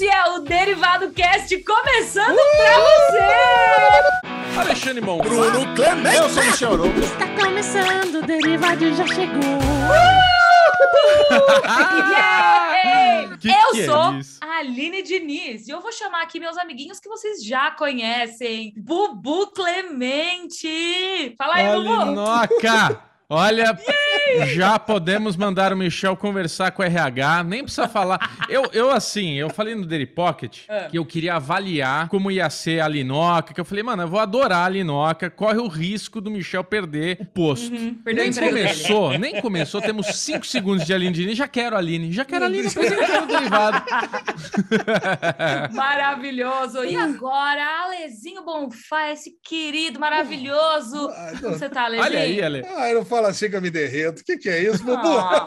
Esse é o Derivado Cast começando uh! pra você! Alexandre Mon, Bruno Clemente, eu sou Michel Arouca. Está começando, o Derivado já chegou. Uh! yeah! que eu que é sou é a Aline Diniz e eu vou chamar aqui meus amiguinhos que vocês já conhecem. Bubu Clemente! Fala aí, Bubu! Alinoca! Olha, já podemos mandar o Michel conversar com o RH, nem precisa falar. Eu, eu assim, eu falei no Daily Pocket é. que eu queria avaliar como ia ser a Linoca, que eu falei, mano, eu vou adorar a Linoca, corre o risco do Michel perder o posto. Uhum, nem começou, dele. nem começou, temos cinco segundos de Aline Diniz, já quero a Aline, já quero a Aline apresentando o derivado. Maravilhoso. E agora, Alezinho Bonfá, esse querido, maravilhoso. Ah, Como você tá, Alezinho? Olha aí, Ale. Ah, eu não falo fala assim que eu me derreto. O que, que é isso, Bubu? Oh.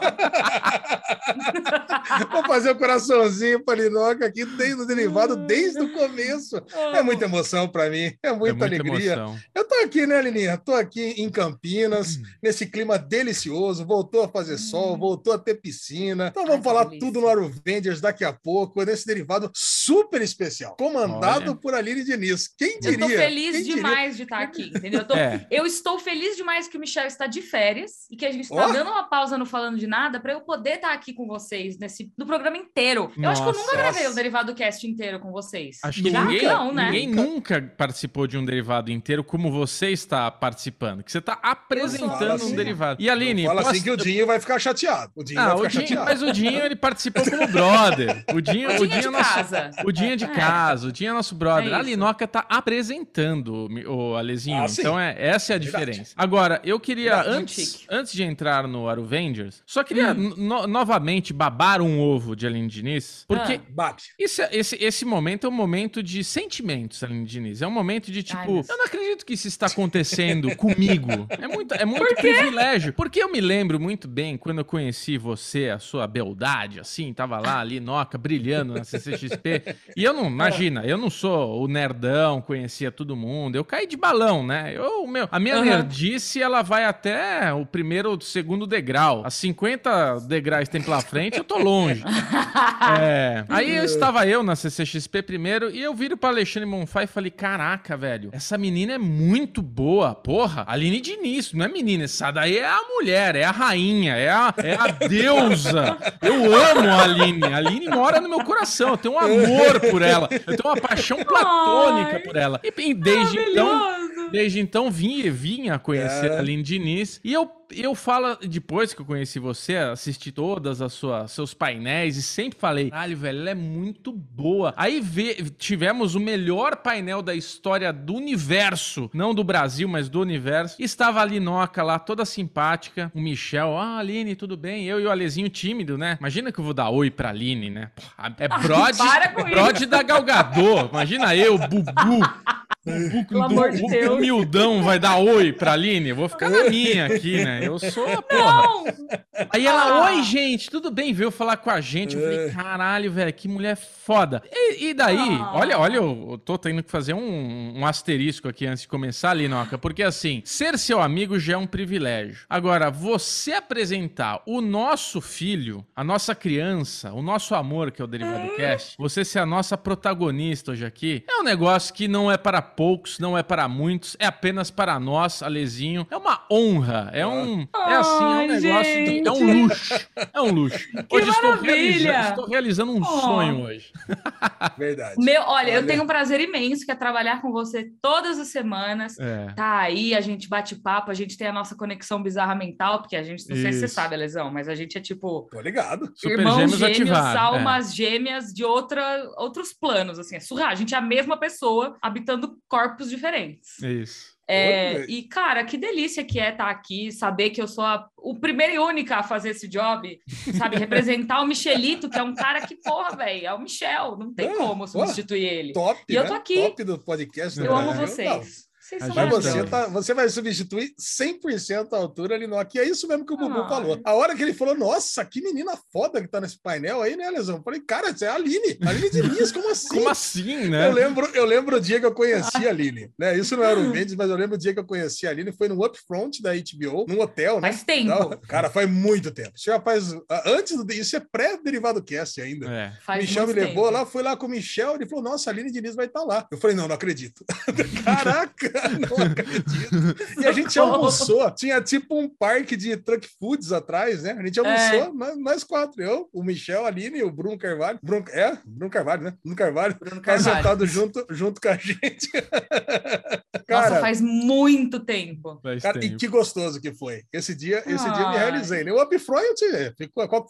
Vou fazer o um coraçãozinho para Linoca aqui desde o derivado, desde o começo. É muita emoção para mim, é muita, é muita alegria. Emoção. Eu tô aqui, né, Lininha? Tô aqui em Campinas, hum. nesse clima delicioso. Voltou a fazer sol, hum. voltou a ter piscina. Então vamos Ai, falar tudo no Aruvengers daqui a pouco, nesse derivado super especial, comandado Olha. por Aline Diniz. Quem diria? Eu tô feliz demais diria? de estar aqui, entendeu? Eu, tô... é. eu estou feliz demais que o Michel está de férias férias e que a gente está oh. dando uma pausa no Falando de Nada para eu poder estar tá aqui com vocês nesse no programa inteiro. Eu acho que eu nunca gravei o Derivado Cast inteiro com vocês. Acho que ninguém, não, né? ninguém nunca participou de um derivado inteiro como você está participando, que você está apresentando assim, um derivado. E Aline, fala posso... assim que o Dinho vai ficar chateado. O Dinho ah, vai ficar o Dinho, chateado. Mas o Dinho ele participou como brother. O Dinho, o Dinho, o Dinho é, é nosso, casa. O Dinho é de é. casa, o Dinho é nosso brother. É a Linoca está apresentando o Alezinho. Ah, então é essa é a Verdade. diferença. Agora, eu queria antes, antes de entrar no Aruvengers, só queria hum. no, novamente babar um ovo de Aline Diniz, porque ah, esse, esse, esse momento é um momento de sentimentos, Aline Diniz. É um momento de tipo, Ai, eu não acredito que isso está acontecendo comigo. É muito, é muito Por privilégio. Porque eu me lembro muito bem quando eu conheci você, a sua beldade, assim, tava lá, ali, noca, brilhando na CCXP. E eu não, imagina, eu não sou o nerdão, conhecia todo mundo. Eu caí de balão, né? Eu, meu, a minha uhum. nerdice, ela vai até o primeiro ou segundo degrau. A 50 degraus tem pela frente, eu tô longe. é. Aí eu estava eu na CCXP primeiro e eu viro pra Alexandre Monfá e falei: Caraca, velho, essa menina é muito boa. Porra, Aline Diniz, não é menina, essa daí é a mulher, é a rainha, é a, é a deusa. Eu amo a Aline. A Aline mora no meu coração. Eu tenho um amor por ela. Eu tenho uma paixão platônica por ela. E desde então. Desde então vim, vinha conhecer é. a Aline Diniz e eu eu falo, depois que eu conheci você, assisti todas as suas seus painéis e sempre falei, caralho, velho, ela é muito boa. Aí vê, tivemos o melhor painel da história do universo, não do Brasil, mas do universo. Estava a Linoca lá, toda simpática, o Michel, ah, Aline, tudo bem? Eu e o Alezinho tímido, né? Imagina que eu vou dar oi pra Aline, né? É brode, brode da Galgador. Imagina eu, Bubu. O, Pelo amor de Deus. humildão vai dar oi pra Aline? Eu vou ficar na minha aqui, né? Eu sou a porra. Não. Aí ela, ah. oi, gente, tudo bem? Veio falar com a gente. Eu falei, é. caralho, velho, que mulher foda. E, e daí, ah. olha, olha, eu tô tendo que fazer um, um asterisco aqui antes de começar, Linoca, porque assim, ser seu amigo já é um privilégio. Agora, você apresentar o nosso filho, a nossa criança, o nosso amor, que é o Derivado é. Cast, você ser a nossa protagonista hoje aqui, é um negócio que não é para poucos, não é para muitos, é apenas para nós, Alezinho. É uma honra, é um. É assim, é um negócio. De, é um luxo. É um luxo. Que hoje estou realizando, estou realizando, um oh. sonho hoje. Verdade. Meu, olha, olha, eu tenho um prazer imenso que é trabalhar com você todas as semanas. É. Tá aí, a gente bate papo, a gente tem a nossa conexão bizarra mental, porque a gente, não Isso. sei se você sabe, Lesão, mas a gente é tipo. Tô ligado. Super irmãos gêmeos, gêmeos almas é. gêmeas de outra, outros planos, assim, é surreal. A gente é a mesma pessoa habitando corpos diferentes. Isso. É, e, cara, que delícia que é estar tá aqui, saber que eu sou a, o primeiro e única a fazer esse job, sabe? Representar o Michelito, que é um cara que, porra, velho, é o Michel, não tem como substituir ele. Top, e eu tô né? aqui. Top do podcast. Eu amo vocês. Mas você, tá, você vai substituir 100% a altura ali no aqui. É isso mesmo que o Bubu Ai. falou. A hora que ele falou, nossa, que menina foda que tá nesse painel aí, né, Lesão? Eu falei, cara, isso é a Aline. Aline Diniz, como assim? Como assim, né? Eu lembro, eu lembro o dia que eu conheci a Aline. Né? Isso não era o Mendes, mas eu lembro o dia que eu conheci a Aline. Foi no Upfront da HBO, num hotel, né? Faz tempo. Não, cara, faz muito tempo. Isso já faz. Antes do. Isso é pré-derivado cast ainda. É. Faz Michel me levou tempo. lá, fui lá com o Michel, ele falou: Nossa, a Aline Diniz vai estar tá lá. Eu falei: Não, não acredito. Caraca, não acredito. E a gente almoçou. Tinha tipo um parque de truck foods atrás, né? A gente almoçou, é. nós, nós, quatro. Eu, o Michel, a Aline e o Bruno Carvalho. Bruno, é, Bruno Carvalho, né? Bruno Carvalho. Bruno tá Carvalho. sentado junto, junto com a gente. Cara, Nossa, faz muito tempo. Faz cara, tempo. E que gostoso que foi. Esse dia, esse dia me realizei. Né? O upfront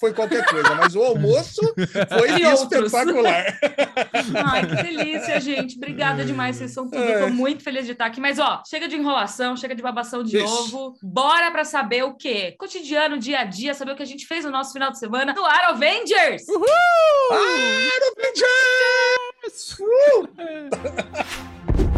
foi qualquer coisa, mas o almoço foi espetacular. Ai, que delícia, gente. Obrigada demais, vocês são tudo. É. Tô muito feliz de estar aqui. Mas, ó, chega de enrolação, chega de babação de Ixi. ovo. Bora para saber o quê? Cotidiano, dia a dia, saber o que a gente fez no nosso final de semana no Ar Avengers! Uhul! Ar Avengers! Uh!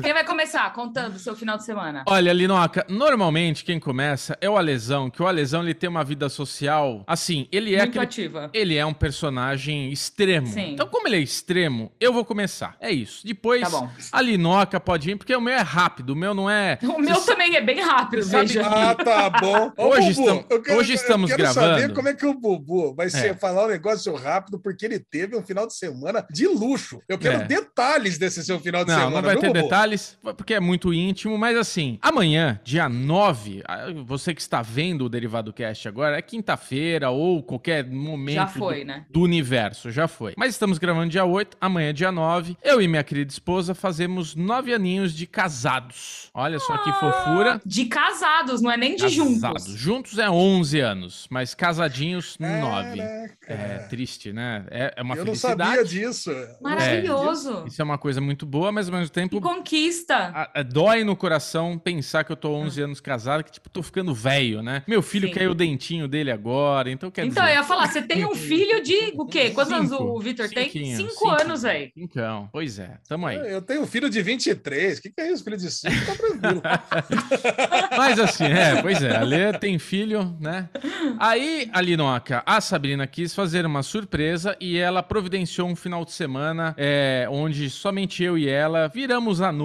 Quem vai começar contando o seu final de semana? Olha, Linoca, normalmente quem começa é o Alesão, que o Alesão ele tem uma vida social. Assim, ele é Muito aquele, ativa. Ele é um personagem extremo. Sim. Então, como ele é extremo, eu vou começar. É isso. Depois, tá a Linoca pode ir, porque o meu é rápido, o meu não é. O meu Você... também é bem rápido, veja. Ah, tá bom. hoje, Bubu, estamos, quero, hoje estamos eu quero gravando. saber como é que o Bubu vai ser, é. falar um negócio rápido, porque ele teve um final de semana de luxo. Eu quero é. detalhes desse seu final de não, semana. Não, vai ter Bubu? detalhes detalhes, porque é muito íntimo, mas assim, amanhã, dia 9, você que está vendo o Derivado Cast agora, é quinta-feira ou qualquer momento já foi, do, né? do universo, já foi. Mas estamos gravando dia 8, amanhã dia 9. Eu e minha querida esposa fazemos nove aninhos de casados. Olha só que fofura. De casados, não é nem de casados. juntos. Juntos é 11 anos, mas casadinhos 9. É triste, né? É, é uma Eu felicidade. Eu não sabia disso. Maravilhoso. É, isso é uma coisa muito boa, mas ao mesmo tempo... Conquista. A, a, dói no coração pensar que eu tô 11 anos casado, que tipo, tô ficando velho, né? Meu filho Sim. caiu o dentinho dele agora, então quer Então, dizer... eu ia falar, você tem um filho de o quê? Quantos anos o Vitor tem? Cinco, cinco anos, velho. Então, pois é, tamo aí. Eu tenho um filho de 23, o que, que é isso? Filho de 5, tá tranquilo. mas assim, é, pois é, a Lê tem filho, né? Aí, a Linoca, a Sabrina quis fazer uma surpresa e ela providenciou um final de semana é, onde somente eu e ela viramos a noite,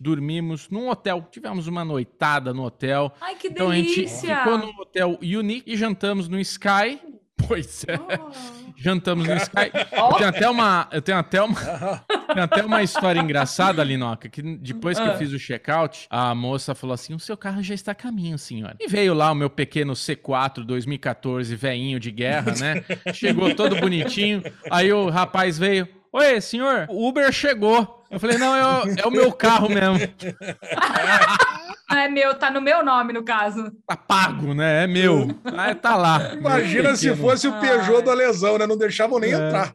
dormimos num hotel. Tivemos uma noitada no hotel. Ai, que então delícia! a gente ficou no hotel Unique e jantamos no Sky. Pois é. Oh. Jantamos no Sky. Oh. Eu tenho até uma. Eu tenho até uma. Tem até uma história engraçada, Linoca, que depois que eu ah. fiz o check-out, a moça falou assim: o seu carro já está a caminho, senhora. E veio lá o meu pequeno C4 2014, veinho de guerra, né? Chegou todo bonitinho. Aí o rapaz veio. Oi, senhor, o Uber chegou. Eu falei, não, é o, é o meu carro mesmo. é meu, tá no meu nome, no caso. Tá pago, né? É meu. Ah, tá lá. Imagina se fosse o Peugeot da lesão, né? Não deixavam nem é. entrar.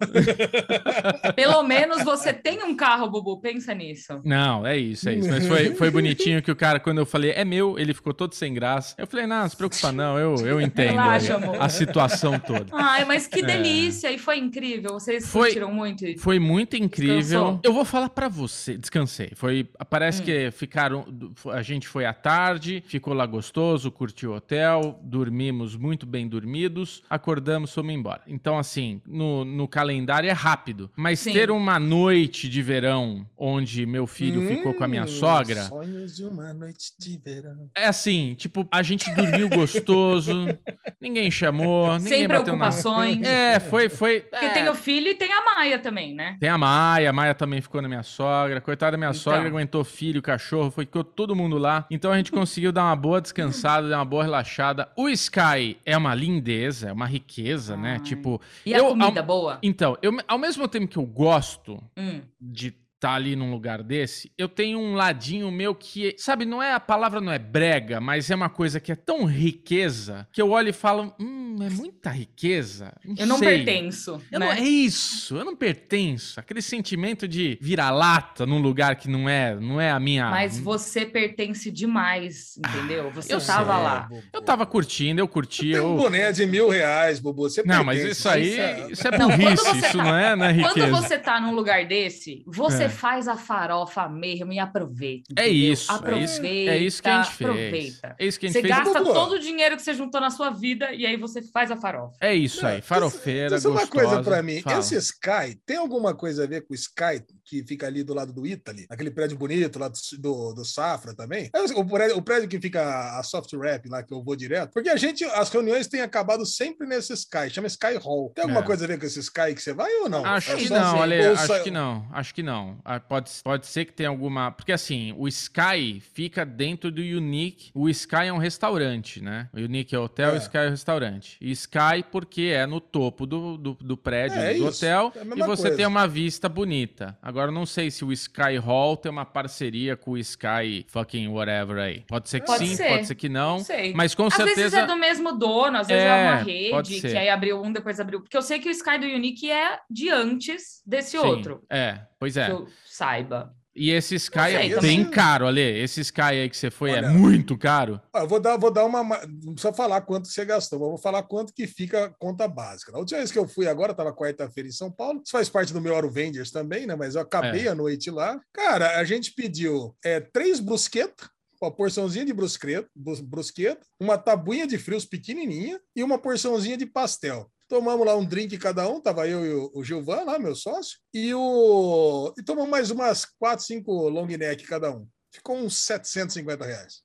Pelo menos você tem um carro, Bubu. Pensa nisso. Não, é isso, é isso. Mas foi, foi bonitinho que o cara, quando eu falei, é meu, ele ficou todo sem graça. Eu falei, não, não se preocupa não, eu, eu entendo Relaxa, a, a situação toda. Ai, mas que é. delícia. É. E foi incrível. Vocês foi, sentiram muito? Foi muito incrível. Descansou. Eu vou falar para você. Descansei. Foi, parece hum. que ficaram, a gente foi foi à tarde, ficou lá gostoso, curtiu o hotel, dormimos muito bem dormidos, acordamos, fomos embora. Então, assim, no, no calendário é rápido, mas Sim. ter uma noite de verão onde meu filho hum, ficou com a minha sogra. Sonhos de uma noite de verão. É assim, tipo, a gente dormiu gostoso, ninguém chamou, ninguém Sem preocupações. Na... É, foi, foi. Porque é... tem o filho e tem a Maia também, né? Tem a Maia, a Maia também ficou na minha sogra. Coitada da minha então. sogra, aguentou filho, cachorro, foi ficou todo mundo lá. Então a gente conseguiu dar uma boa descansada, dar uma boa relaxada. O Sky é uma lindeza, é uma riqueza, né? Tipo. E a comida ao... boa? Então, eu, ao mesmo tempo que eu gosto hum. de tá ali num lugar desse, eu tenho um ladinho meu que, sabe, não é a palavra não é brega, mas é uma coisa que é tão riqueza que eu olho e falo, hum, é muita riqueza. Não eu não sei. pertenço. Eu né? não, é isso, eu não pertenço. Aquele sentimento de vira-lata num lugar que não é, não é a minha. Mas você pertence demais, entendeu? Ah, você eu tava sei, lá. Eu tava curtindo, eu curti. Eu... um boné de mil reais, Bobo. Você não, mas isso aí, isso é burrice, não, isso tá, não é, não é riqueza. Quando você tá num lugar desse, você é faz a farofa mesmo e aproveita. É isso. Aproveita. É isso, que a gente fez. Aproveita. É isso que a gente você fez. gasta todo o dinheiro que você juntou na sua vida e aí você faz a farofa. É isso aí, farofeira. Isso é uma coisa para mim. Fala. Esse Sky tem alguma coisa a ver com o Sky que fica ali do lado do Italy? Aquele prédio bonito lá do, do, do Safra também? É o prédio, o prédio que fica a Soft Rap lá, que eu vou direto. Porque a gente, as reuniões têm acabado sempre nesse Sky, chama Sky Hall. Tem alguma é. coisa a ver com esse Sky que você vai ou não? Acho é que não, assim, Ale, acho que não. Acho que não. Ah, pode, pode ser que tenha alguma. Porque assim, o Sky fica dentro do Unique. O Sky é um restaurante, né? O Unique é hotel, é. o Sky é restaurante. E Sky porque é no topo do, do, do prédio é, do hotel é e você coisa. tem uma vista bonita. Agora, não sei se o Sky Hall tem uma parceria com o Sky fucking whatever aí. Pode ser que pode sim, ser. pode ser que não. não sei. Mas com às certeza. Às vezes é do mesmo dono, às vezes é, é uma rede que aí abriu um, depois abriu. Porque eu sei que o Sky do Unique é de antes desse sim, outro. É, pois é. Que eu saiba. E esse Sky sei, é bem caro, Ale. Esse Sky aí que você foi é Olha, é muito caro. Eu vou dar, vou dar uma. Não precisa falar quanto você gastou, mas vou falar quanto que fica a conta básica. Na última vez que eu fui agora, estava quarta-feira em São Paulo. Isso faz parte do meu Oro Vendors também, né? Mas eu acabei é. a noite lá. Cara, a gente pediu é, três brusquetas uma porçãozinha de brusqueta, brusqueta, uma tabuinha de frios pequenininha e uma porçãozinha de pastel. Tomamos lá um drink cada um, tava eu e o, Gilvan lá, meu sócio, e o e tomamos mais umas quatro, cinco long neck cada um. Ficou uns 750 reais.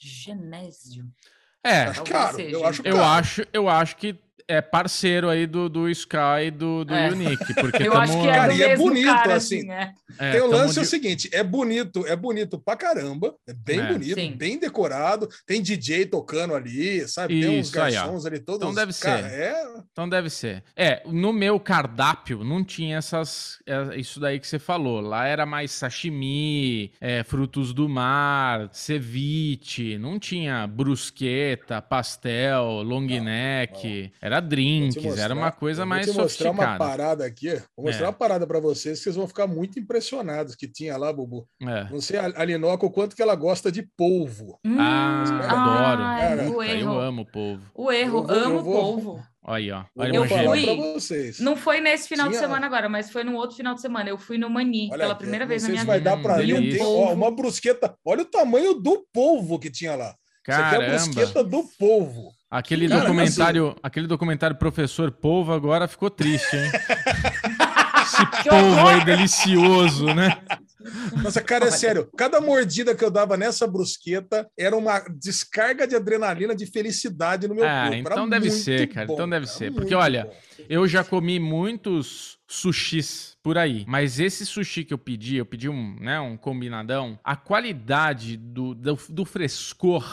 Genésio. É, acho caro. Eu acho, caro. eu acho, eu acho que é parceiro aí do, do Sky do, do é. Unique. Porque eu tamo... acho que é, cara, é bonito, cara, assim. assim é. É, tem o lance de... é o seguinte: é bonito, é bonito pra caramba, é bem é. bonito, Sim. bem decorado, tem DJ tocando ali, sabe? Tem uns garçons ali todos. Então deve cara, ser. É... Então deve ser. É, no meu cardápio não tinha essas. É, isso daí que você falou. Lá era mais sashimi, frutos do mar, ceviche, não tinha brusqueta, pastel, long neck. Era era drinks, mostrar, era uma coisa mais sofisticada. Vou mostrar uma parada aqui, vou mostrar é. uma parada para vocês, que vocês vão ficar muito impressionados que tinha lá, Bubu. É. Não sei a, a Linoca o quanto que ela gosta de polvo. Hum, ah, adoro. Cara, o erro. Eu amo polvo. O erro, vou, amo vou, polvo. Olha aí, ó. Olha eu fui. Não foi nesse final Tinha... de semana agora, mas foi no outro final de semana. Eu fui no Mani olha, pela primeira vez na minha vida. vai dar para ver. Tem, ó, uma brusqueta. Olha o tamanho do polvo que tinha lá. Caramba. Isso aqui é a brusqueta do polvo. Aquele Cara, documentário, assim... aquele documentário Professor Polvo agora ficou triste, hein? Esse polvo aí delicioso, né? Nossa, cara, é sério. Cada mordida que eu dava nessa brusqueta era uma descarga de adrenalina, de felicidade no meu ah, corpo. Então deve ser, cara. Bom, então deve ser. Porque, olha, bom. eu já comi muitos sushis por aí. Mas esse sushi que eu pedi, eu pedi um, né, um combinadão. A qualidade do, do, do frescor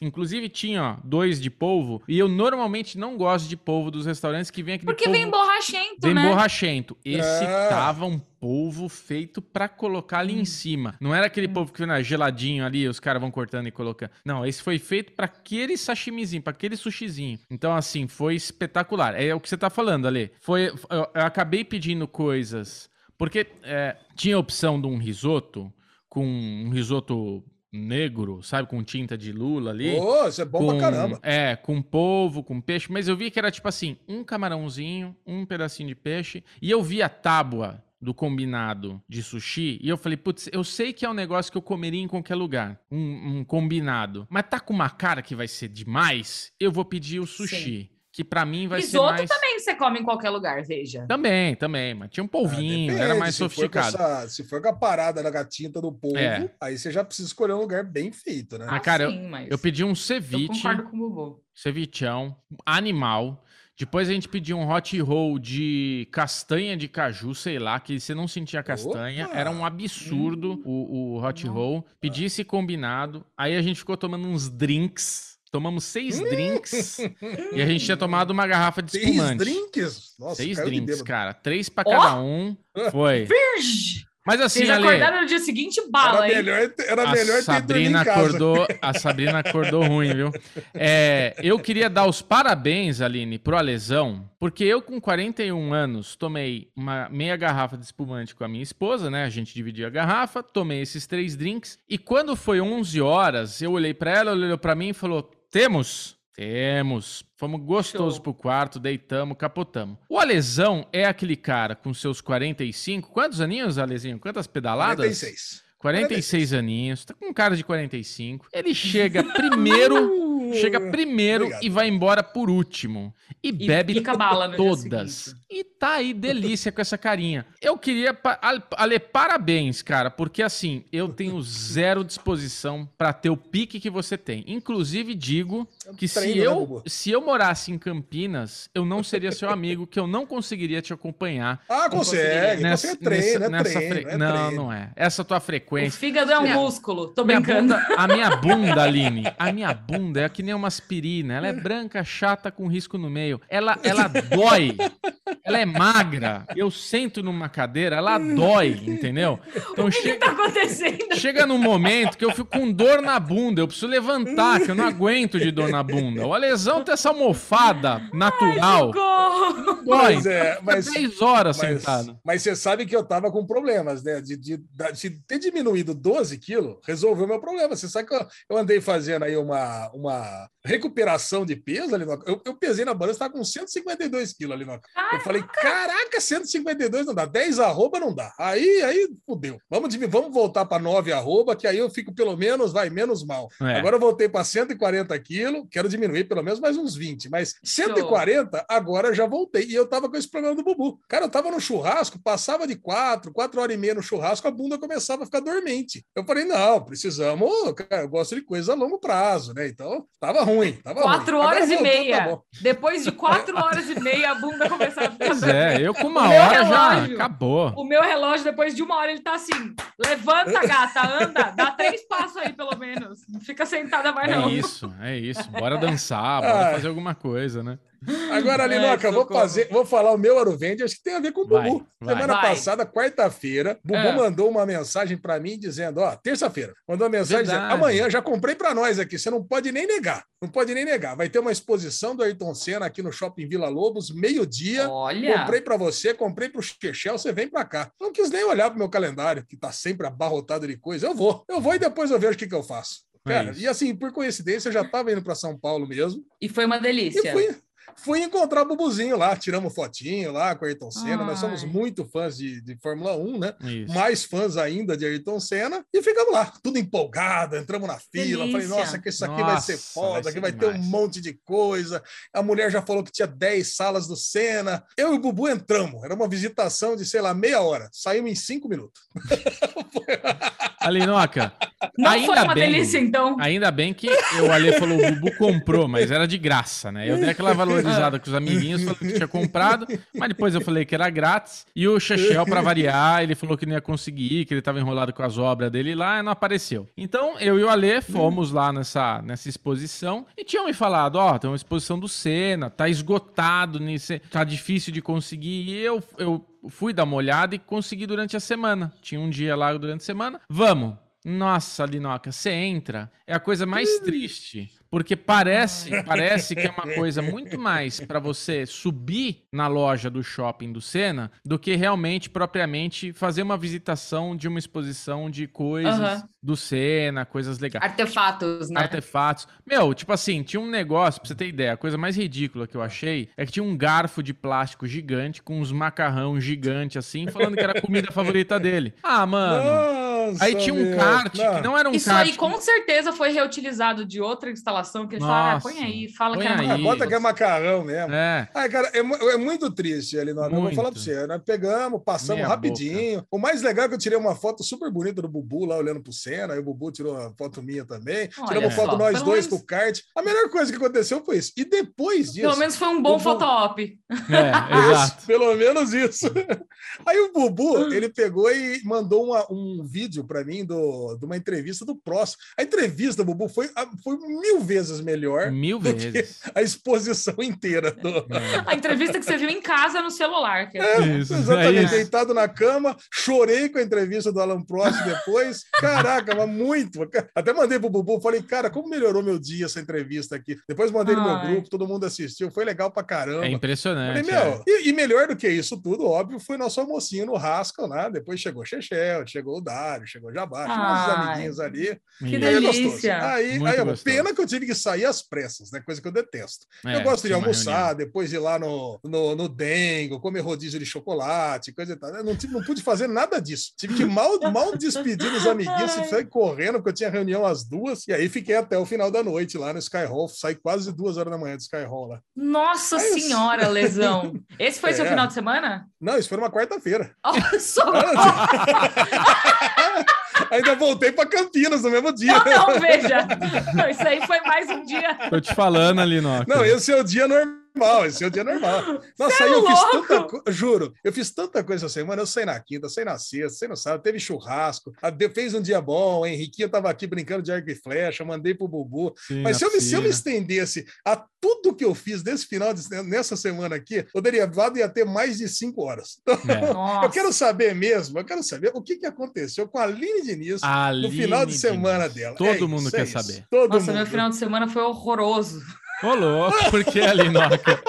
Inclusive tinha ó, dois de polvo. E eu normalmente não gosto de polvo dos restaurantes que vem aqui. Porque polvo... vem borrachento, vem né? Vem borrachento. Esse é. tava um polvo feito para colocar ali hum. em cima. Não era aquele hum. polvo que vem geladinho ali, os caras vão cortando e colocando. Não, esse foi feito para aquele sashimizinho, para aquele sushizinho. Então, assim, foi espetacular. É o que você tá falando, Ali. Foi, eu, eu acabei pedindo coisas. Porque é, tinha a opção de um risoto, com um risoto negro, sabe? Com tinta de lula ali. Oh, isso é bom com, pra caramba. É, com polvo, com peixe. Mas eu vi que era tipo assim, um camarãozinho, um pedacinho de peixe. E eu vi a tábua do combinado de sushi e eu falei, putz, eu sei que é um negócio que eu comeria em qualquer lugar, um, um combinado, mas tá com uma cara que vai ser demais, eu vou pedir o sushi. Sim que para mim vai Risoto ser mais... também você come em qualquer lugar, veja. Também, também, mas tinha um polvinho, ah, era mais se sofisticado. For essa, se for com a parada na gatinta do polvo, é. aí você já precisa escolher um lugar bem feito, né? Ah, cara, Sim, eu, eu, pedi um ceviche. Eu concordo com o Bubu. Cevichão, animal. Depois a gente pediu um hot roll de castanha de caju, sei lá, que você não sentia castanha. Opa! Era um absurdo hum. o, o hot roll. Pedi esse combinado. Aí a gente ficou tomando uns drinks Tomamos seis hum. drinks e a gente tinha tomado uma garrafa de espumante. Seis drinks? Nossa, seis drinks, cara. Três para cada oh! um. Foi. Virgem! Mas assim, Vocês acordaram no dia seguinte, bala, era melhor, era a melhor Sabrina acordou, A Sabrina acordou ruim, viu? É, eu queria dar os parabéns, Aline, pro Alesão, porque eu com 41 anos tomei uma meia garrafa de espumante com a minha esposa, né? A gente dividia a garrafa, tomei esses três drinks e quando foi 11 horas, eu olhei para ela, ela olhou para mim e falou: "Temos?" Temos. Fomos gostosos Show. pro quarto, deitamos, capotamos. O Alesão é aquele cara com seus 45. Quantos aninhos, Alezinho? Quantas pedaladas? 46. 46 aninhos, tá com cara de 45. Ele chega primeiro chega primeiro Obrigado. e vai embora por último. E, e bebe bala todas. E tá aí delícia com essa carinha. Eu queria, Ale, parabéns, cara, porque assim, eu tenho zero disposição para ter o pique que você tem. Inclusive, digo que se né, eu, se eu morasse em Campinas, eu não seria seu amigo, que eu não conseguiria te acompanhar. Ah, consegue. Nessa, você treina, nessa, nessa treino, fre... é Não, não é. Essa tua frequência. O fígado é um minha, músculo, tô brincando. Bunda, a minha bunda, Aline, a minha bunda é que nem uma aspirina. Ela é branca, chata, com risco no meio. Ela, ela dói. Ela é magra. Eu sento numa cadeira, ela dói, entendeu? Então o que chega, que tá acontecendo? Chega num momento que eu fico com dor na bunda. Eu preciso levantar, que eu não aguento de dor na bunda. O Alesão tem essa almofada natural. Ai, dói. Mas é, mas, 10 horas mas, sentado. Mas você sabe que eu tava com problemas, né? De, de, de ter diminuído 12 quilos, resolveu meu problema. Você sabe que eu, eu andei fazendo aí uma, uma recuperação de peso ali no... eu, eu pesei na balança, estava com 152 quilos ali no... Eu falei, caraca, 152 não dá, 10 arroba não dá. Aí, aí, fudeu. Vamos, vamos voltar para 9 arroba, que aí eu fico pelo menos, vai, menos mal. É. Agora eu voltei para 140 quilos, quero diminuir pelo menos mais uns 20, mas 140, Show. agora já voltei. E eu tava com esse problema do bubu. Cara, eu tava no churrasco, passava de 4, 4 horas e meia no churrasco, a bunda começava a ficar dormente. Eu falei, não, precisamos, cara, eu gosto de coisa a longo prazo, né? Então, Tava ruim, tava Quatro ruim. horas Agora e voltou, meia. Tá Depois de quatro horas e meia, a bunda começava a ficar. É, eu com uma hora relógio, já acabou. O meu relógio, depois de uma hora, ele tá assim: levanta, gata, anda, dá três passos aí, pelo menos. Não fica sentada mais, é não. É isso, é isso. Bora dançar, bora fazer alguma coisa, né? Agora, Linoca, vou fazer, vou falar o meu Arovende, acho que tem a ver com o Bubu. Vai, Semana vai. passada, quarta-feira, Bubu é. mandou uma mensagem para mim dizendo: ó, terça-feira, mandou uma mensagem Verdade. dizendo: amanhã já comprei para nós aqui, você não pode nem negar. Não pode nem negar. Vai ter uma exposição do Ayrton Senna aqui no Shopping Vila Lobos, meio-dia. Olha. Comprei para você, comprei para o Chechel, você vem para cá. Não quis nem olhar pro meu calendário, que tá sempre abarrotado de coisa. Eu vou, eu vou e depois eu vejo o que, que eu faço. É Cara, é e assim, por coincidência, eu já estava indo para São Paulo mesmo. E foi uma delícia. E fui, fui encontrar o Bubuzinho lá, tiramos fotinho lá com Ayrton Senna. Ai. Nós somos muito fãs de, de Fórmula 1, né? Isso. Mais fãs ainda de Ayrton Senna. E ficamos lá, tudo empolgado, entramos na fila. Delícia. Falei, nossa, que isso aqui nossa, vai ser foda, vai que vai demais. ter um monte de coisa. A mulher já falou que tinha 10 salas do Senna. Eu e o Bubu entramos. Era uma visitação de, sei lá, meia hora. Saímos em cinco minutos. Alinoca. Não ainda foi uma bem, delícia, então. Ainda bem que o Ale falou, o Bubu comprou, mas era de graça, né? Eu dei aquela valorizada com os amiguinhos, falei que tinha comprado, mas depois eu falei que era grátis. E o Chechel, para variar, ele falou que não ia conseguir, que ele estava enrolado com as obras dele lá e não apareceu. Então, eu e o Ale fomos lá nessa, nessa exposição e tinham me falado, ó, oh, tem uma exposição do Senna, tá esgotado, tá difícil de conseguir. E eu, eu fui dar uma olhada e consegui durante a semana. Tinha um dia lá durante a semana. Vamos. Nossa, Linoca, você entra, é a coisa mais triste. Porque parece, parece que é uma coisa muito mais para você subir na loja do shopping do Senna do que realmente, propriamente, fazer uma visitação de uma exposição de coisas uhum. do Senna, coisas legais. Artefatos, né? Artefatos. Meu, tipo assim, tinha um negócio, pra você ter ideia, a coisa mais ridícula que eu achei é que tinha um garfo de plástico gigante com uns macarrão gigante assim, falando que era a comida favorita dele. Ah, mano. Nossa, aí tinha um kart não. que não era um Isso kart. Isso aí com certeza foi reutilizado de outra instalação que eles falam, ah, põe aí, fala põe que é aí. Ah, bota que é macarrão mesmo. É. Ai, cara, é, é muito triste ali. Nós, vou falar pra você. Nós pegamos, passamos Minha rapidinho. Boca. O mais legal é que eu tirei uma foto super bonita do Bubu lá olhando pro Senna. Aí o Bubu tirou uma foto minha também. Olha, Tiramos foto nós Pelo dois menos... com o kart. A melhor coisa que aconteceu foi isso. E depois disso. Pelo menos foi um bom Bubu... É, exato. Pelo menos isso. Aí o Bubu, ah. ele pegou e mandou uma, um vídeo para mim do, de uma entrevista do próximo. A entrevista, Bubu, foi, foi mil vezes melhor mil vezes. a exposição inteira. Do... É. A entrevista que você viu em casa no celular. É, é isso, exatamente, é deitado na cama, chorei com a entrevista do Alan Prost depois. Caraca, mas muito. Até mandei pro Bubu, falei, cara, como melhorou meu dia essa entrevista aqui. Depois mandei Ai. no meu grupo, todo mundo assistiu, foi legal pra caramba. É impressionante. Falei, meu, é. e, e, melhor do que isso tudo, óbvio, foi nosso almocinho no Rascal, né? Depois chegou Chechel, chegou o Dário, chegou o Jabá, nossos amiguinhos ali. Que é delícia. Aí, aí, aí pena que eu tive que sair às pressas, né? Coisa que eu detesto. É, eu gosto de almoçar, depois ir lá no, no, no Dengo, comer rodízio de chocolate, coisa e tal. Eu não, não pude fazer nada disso. Tive que mal, mal despedir dos amiguinhos, sair correndo, porque eu tinha reunião às duas, e aí fiquei até o final da noite lá no Sky Hall, saí quase duas horas da manhã do Sky Hall lá. Nossa Mas... senhora, lesão! Esse foi é. seu final de semana? Não, isso foi uma quarta-feira. Oh, só... Ainda voltei para Campinas no mesmo dia. Não, não, veja. Não, isso aí foi mais um dia. Tô te falando ali, Não, esse é o dia normal normal, esse é o dia normal. Nossa, aí é eu louco? fiz tanta coisa, juro, eu fiz tanta coisa essa semana, eu saí na quinta, saí na sexta, saí no sábado, teve churrasco, fez um dia bom, o Henriquinho tava aqui brincando de arco e flecha, mandei pro Bubu. Sim, Mas se eu, me, se eu me estendesse a tudo que eu fiz desse final, de, nessa semana aqui, o derivado ia ter mais de cinco horas. Então, é. eu quero saber mesmo, eu quero saber o que, que aconteceu com a Aline Diniz Aline no final de semana Diniz. dela. Todo é mundo quer saber. Todo Nossa, mundo. meu final de semana foi horroroso. Ô, louco, por que a Linoca?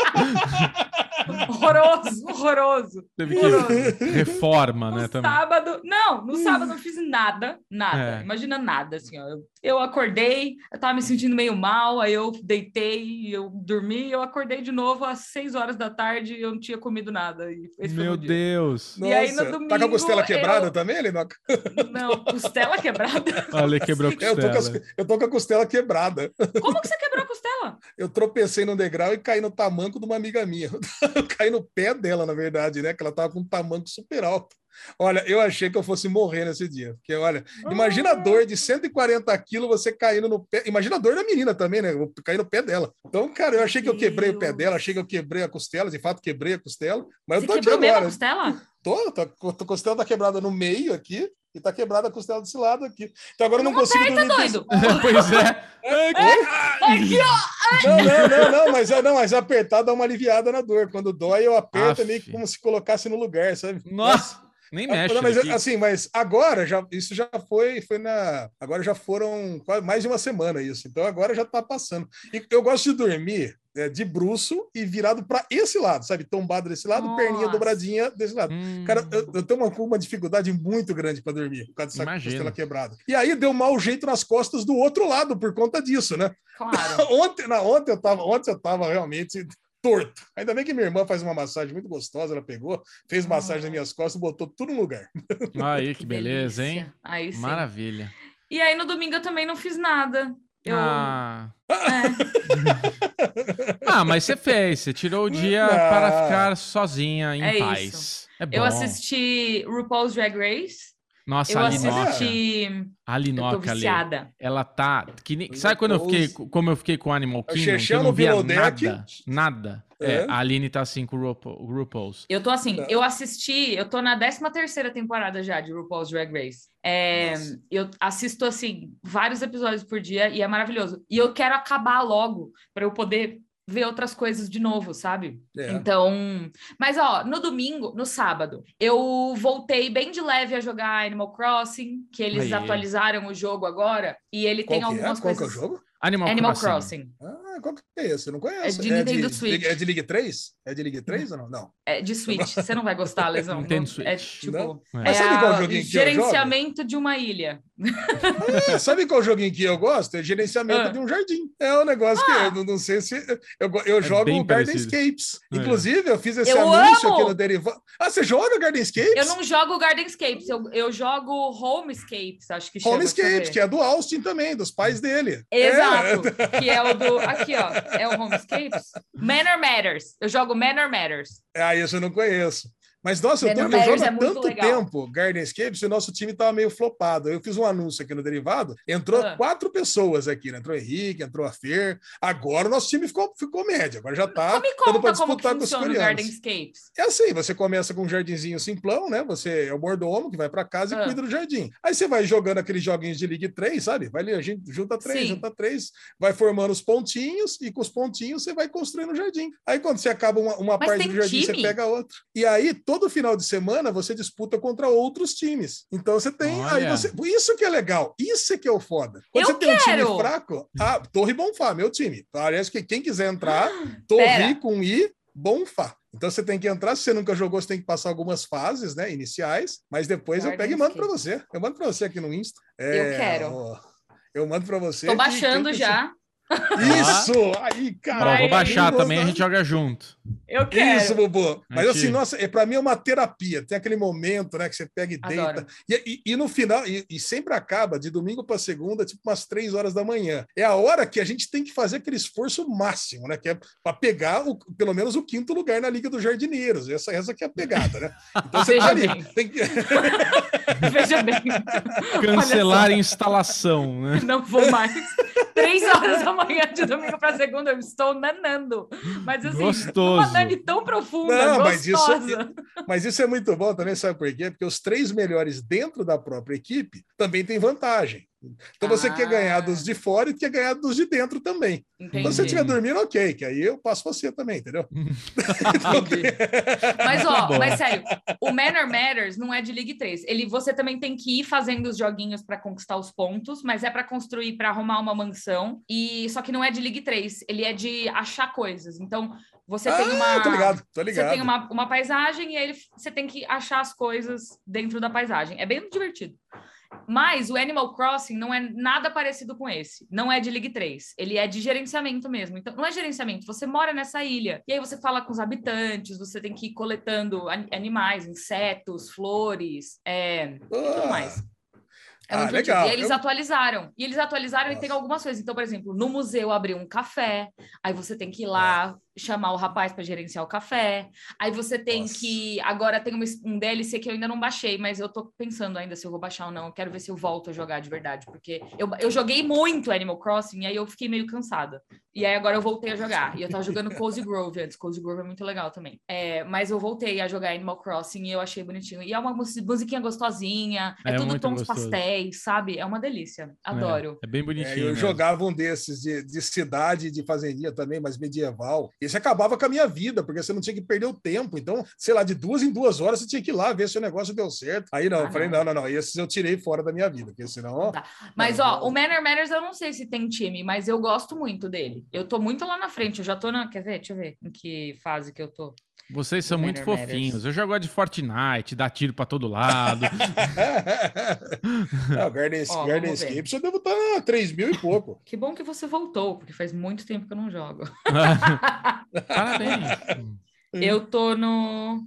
horroroso, horroroso. Teve que horroroso. reforma, no né? Também. Sábado, não, no sábado não fiz nada, nada. É. Imagina nada, assim, ó. Eu, eu, acordei, eu tava me sentindo meio mal, aí eu deitei, eu dormi, eu acordei de novo às seis horas da tarde e eu não tinha comido nada. meu Deus. E Nossa. aí no domingo. Tá com a costela quebrada eu... também, Linoca? Não, costela quebrada. Olha, quebrou a costela. Eu tô, a, eu tô com a costela quebrada. Como que você quebrou a costela? Eu tropecei no degrau e caí no tamanco de uma amiga minha. Eu caí no pé dela, na verdade, né? Que ela tava com um tamanco super alto. Olha, eu achei que eu fosse morrer nesse dia. Porque, olha, imagina a dor de 140 quilos você caindo no pé. Imagina a dor da menina também, né? Eu caí no pé dela. Então, cara, eu achei que eu quebrei o pé dela, achei que eu quebrei a costela, de fato quebrei a costela. Mas você eu tô aqui agora. a costela? Tô, tô, a costela tá quebrada no meio aqui e tá quebrada a costela desse lado aqui. Então agora eu não, não consigo aperta, dormir. doido. pois é. é. Aqui, ó. Não, não, não, não, mas, não, mas apertar dá uma aliviada na dor. Quando dói, eu aperto, é meio que como se colocasse no lugar, sabe? Nossa. Nem mexe. Não, mas, assim, mas agora já isso já foi, foi na. Agora já foram quase mais de uma semana isso. Então agora já tá passando. E eu gosto de dormir é, de bruxo e virado para esse lado, sabe? Tombado desse lado, Nossa. perninha dobradinha desse lado. Hum. Cara, eu, eu, tenho uma, uma dificuldade muito grande para dormir por causa dessa Imagina. costela quebrada. E aí deu mau jeito nas costas do outro lado por conta disso, né? Claro. ontem, na, ontem eu tava, ontem eu tava realmente torto. Ainda bem que minha irmã faz uma massagem muito gostosa, ela pegou, fez massagem nas minhas costas, botou tudo no lugar. Aí, que beleza, hein? Aí sim. Maravilha. E aí no domingo eu também não fiz nada. Eu... Ah. É. ah, mas você fez, você tirou o dia não. para ficar sozinha em é paz. Isso. É bom. Eu assisti RuPaul's Drag Race. Nossa, eu a Linoca. Assisti... A Linoca ali, ela tá... Que nem... Sabe quando eu fiquei, como eu fiquei com o Animal Kingdom? Que eu não via nada, nada. É. É, a Aline tá assim com o RuPaul's. Eu tô assim, eu assisti, eu tô na 13 terceira temporada já de RuPaul's Drag Race. É, eu assisto, assim, vários episódios por dia e é maravilhoso. E eu quero acabar logo para eu poder ver outras coisas de novo, sabe? É. Então, mas ó, no domingo, no sábado, eu voltei bem de leve a jogar Animal Crossing, que eles Aí. atualizaram o jogo agora e ele Qual tem algumas é? coisas. Qual que é o jogo? Animal, Animal Crossing. Crossing. Ah, qual que é esse? Eu não conheço. É de Nintendo é de, Switch. É de League 3? É de League 3 ou não? Não. É de Switch. Você não vai gostar, Lesão. Nintendo Switch. É tipo. Não? É, é sabe qual joguinho que gerenciamento de uma ilha. É, sabe qual joguinho que eu gosto? É gerenciamento ah. de um jardim. É um negócio ah. que eu não, sei se. Eu, eu é jogo Gardenscapes. É. Inclusive, eu fiz esse eu anúncio amo. aqui no derivado. Ah, você joga Gardenscapes? Eu não jogo Gardenscapes, eu, eu jogo Homescapes, acho que chama. Homescapes, que é do Austin também, dos pais dele. Exato. É. Que é o do. Aqui, ó. É o Homescapes. Manor Matters. Eu jogo Manor Matters. Ah, isso eu não conheço. Mas, nossa, eu, tô, eu jogo há é tanto legal. tempo Gardenscapes e o nosso time tava meio flopado. Eu fiz um anúncio aqui no Derivado, entrou ah. quatro pessoas aqui, né? Entrou o Henrique, entrou a Fer. Agora o nosso time ficou, ficou médio, agora já tá conta para disputar como com os Gardenscapes. É assim, você começa com um jardinzinho simplão, né? Você é o mordomo que vai para casa e ah. cuida do jardim. Aí você vai jogando aqueles joguinhos de League 3, sabe? Vai a gente junta três, Sim. junta três, vai formando os pontinhos e com os pontinhos você vai construindo o jardim. Aí quando você acaba uma, uma parte do jardim, time? você pega outra. E aí, todo final de semana, você disputa contra outros times. Então você tem. Aí você, isso que é legal. Isso é que é o foda. Quando Eu você quero. tem um time fraco, ah, Torre Bonfá, meu time. Parece que quem quiser entrar, Torre Pera. com I, Bonfá. Então você tem que entrar, se você nunca jogou, você tem que passar algumas fases, né, iniciais, mas depois eu pego e mando para você. Eu mando para você aqui no Insta. É, eu quero. Eu mando para você. Tô baixando já. Isso! Aí, cara. vou baixar também, a gente joga junto. Eu quero. Isso, Bubu. Mas assim, nossa, é, para mim é uma terapia. Tem aquele momento, né, que você pega e deita. E, e, e, no final, e, e sempre acaba de domingo para segunda, tipo umas três horas da manhã. É a hora que a gente tem que fazer aquele esforço máximo, né? Que é para pegar o, pelo menos o quinto lugar na Liga dos Jardineiros. Essa, essa que é a pegada, né? Então você Veja tá ali, bem. Tem que... Veja bem. Cancelar a instalação, né? Não vou mais. Três horas da manhã de domingo para segunda, eu estou nanando. Mas assim, Gostoso. Nani tão profunda, Não, mas isso, mas isso é muito bom também, sabe por quê? Porque os três melhores dentro da própria equipe também têm vantagem. Então você ah. quer ganhar dos de fora e quer ganhar dos de dentro também. Entendi. Então, se você estiver dormindo, ok, que aí eu passo você também, entendeu? mas, ó, mas sério, o Manor Matters não é de League 3. Ele, você também tem que ir fazendo os joguinhos para conquistar os pontos, mas é para construir, para arrumar uma mansão. E só que não é de League 3, ele é de achar coisas. Então, você ah, tem uma. Tô ligado, tô ligado. Você tem uma, uma paisagem e aí você tem que achar as coisas dentro da paisagem. É bem divertido. Mas o Animal Crossing não é nada parecido com esse. Não é de League 3. Ele é de gerenciamento mesmo. Então, não é gerenciamento. Você mora nessa ilha. E aí você fala com os habitantes, você tem que ir coletando animais, insetos, flores, é, e tudo mais. É ah, legal. E eles Eu... atualizaram. E eles atualizaram Nossa. e tem algumas coisas. Então, por exemplo, no museu abriu um café, aí você tem que ir lá chamar o rapaz para gerenciar o café. Aí você tem Nossa. que. Agora tem um DLC que eu ainda não baixei, mas eu tô pensando ainda se eu vou baixar ou não. Eu quero ver se eu volto a jogar de verdade, porque eu, eu joguei muito Animal Crossing e aí eu fiquei meio cansada. E aí agora eu voltei a jogar. E eu tava jogando Cozy Grove antes. Cozy Grove é muito legal também. É, mas eu voltei a jogar Animal Crossing e eu achei bonitinho. E é uma musiquinha gostosinha, é, é tudo tons gostoso. pastéis, sabe? É uma delícia. Adoro. É, é bem bonitinho. É, eu mesmo. jogava um desses de, de cidade, de fazendinha também, mas medieval. E isso acabava com a minha vida, porque você não tinha que perder o tempo. Então, sei lá, de duas em duas horas você tinha que ir lá ver se o negócio deu certo. Aí não, ah, eu falei, não, não, não, esses eu tirei fora da minha vida, porque senão. Tá. Mas, não, ó, não... o Manor Matters eu não sei se tem time, mas eu gosto muito dele. Eu tô muito lá na frente, eu já tô na. Quer ver? Deixa eu ver em que fase que eu tô. Vocês são muito fofinhos. Eu já gosto de Fortnite, dá tiro para todo lado. não, Garden, Ó, Garden Escape, eu devo estar a 3 mil e pouco. Que bom que você voltou, porque faz muito tempo que eu não jogo. Parabéns. Eu tô no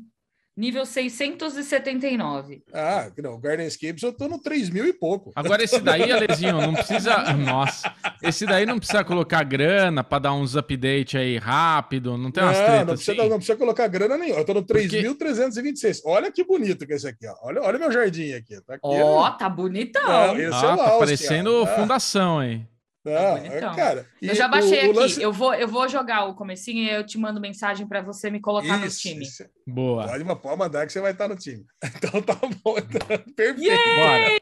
Nível 679. Ah, não, Garden Escapes eu tô no 3 mil e pouco. Agora esse daí, Alezinho, não precisa... Nossa, esse daí não precisa colocar grana para dar uns update aí rápido, não tem umas não, tretas não precisa, assim? não precisa colocar grana nenhuma. Eu tô no 3.326. Porque... Olha que bonito que é esse aqui, ó. Olha, olha meu jardim aqui. Tá Ó, oh, tá bonitão. Não, esse ah, é tá parecendo fundação aí. Não, tá cara. Eu já baixei o, o aqui. Lance... Eu, vou, eu vou jogar o comecinho e eu te mando mensagem para você me colocar isso, no time. Isso. Boa. Pode, pode mandar que você vai estar no time. Então tá bom. Então, perfeito. Bora.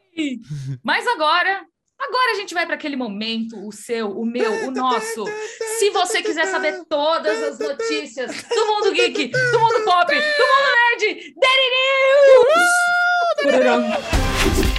Mas agora, agora a gente vai para aquele momento, o seu, o meu, o nosso. Se você quiser saber todas as notícias do mundo geek, do mundo pop, do mundo nerd, Daily News!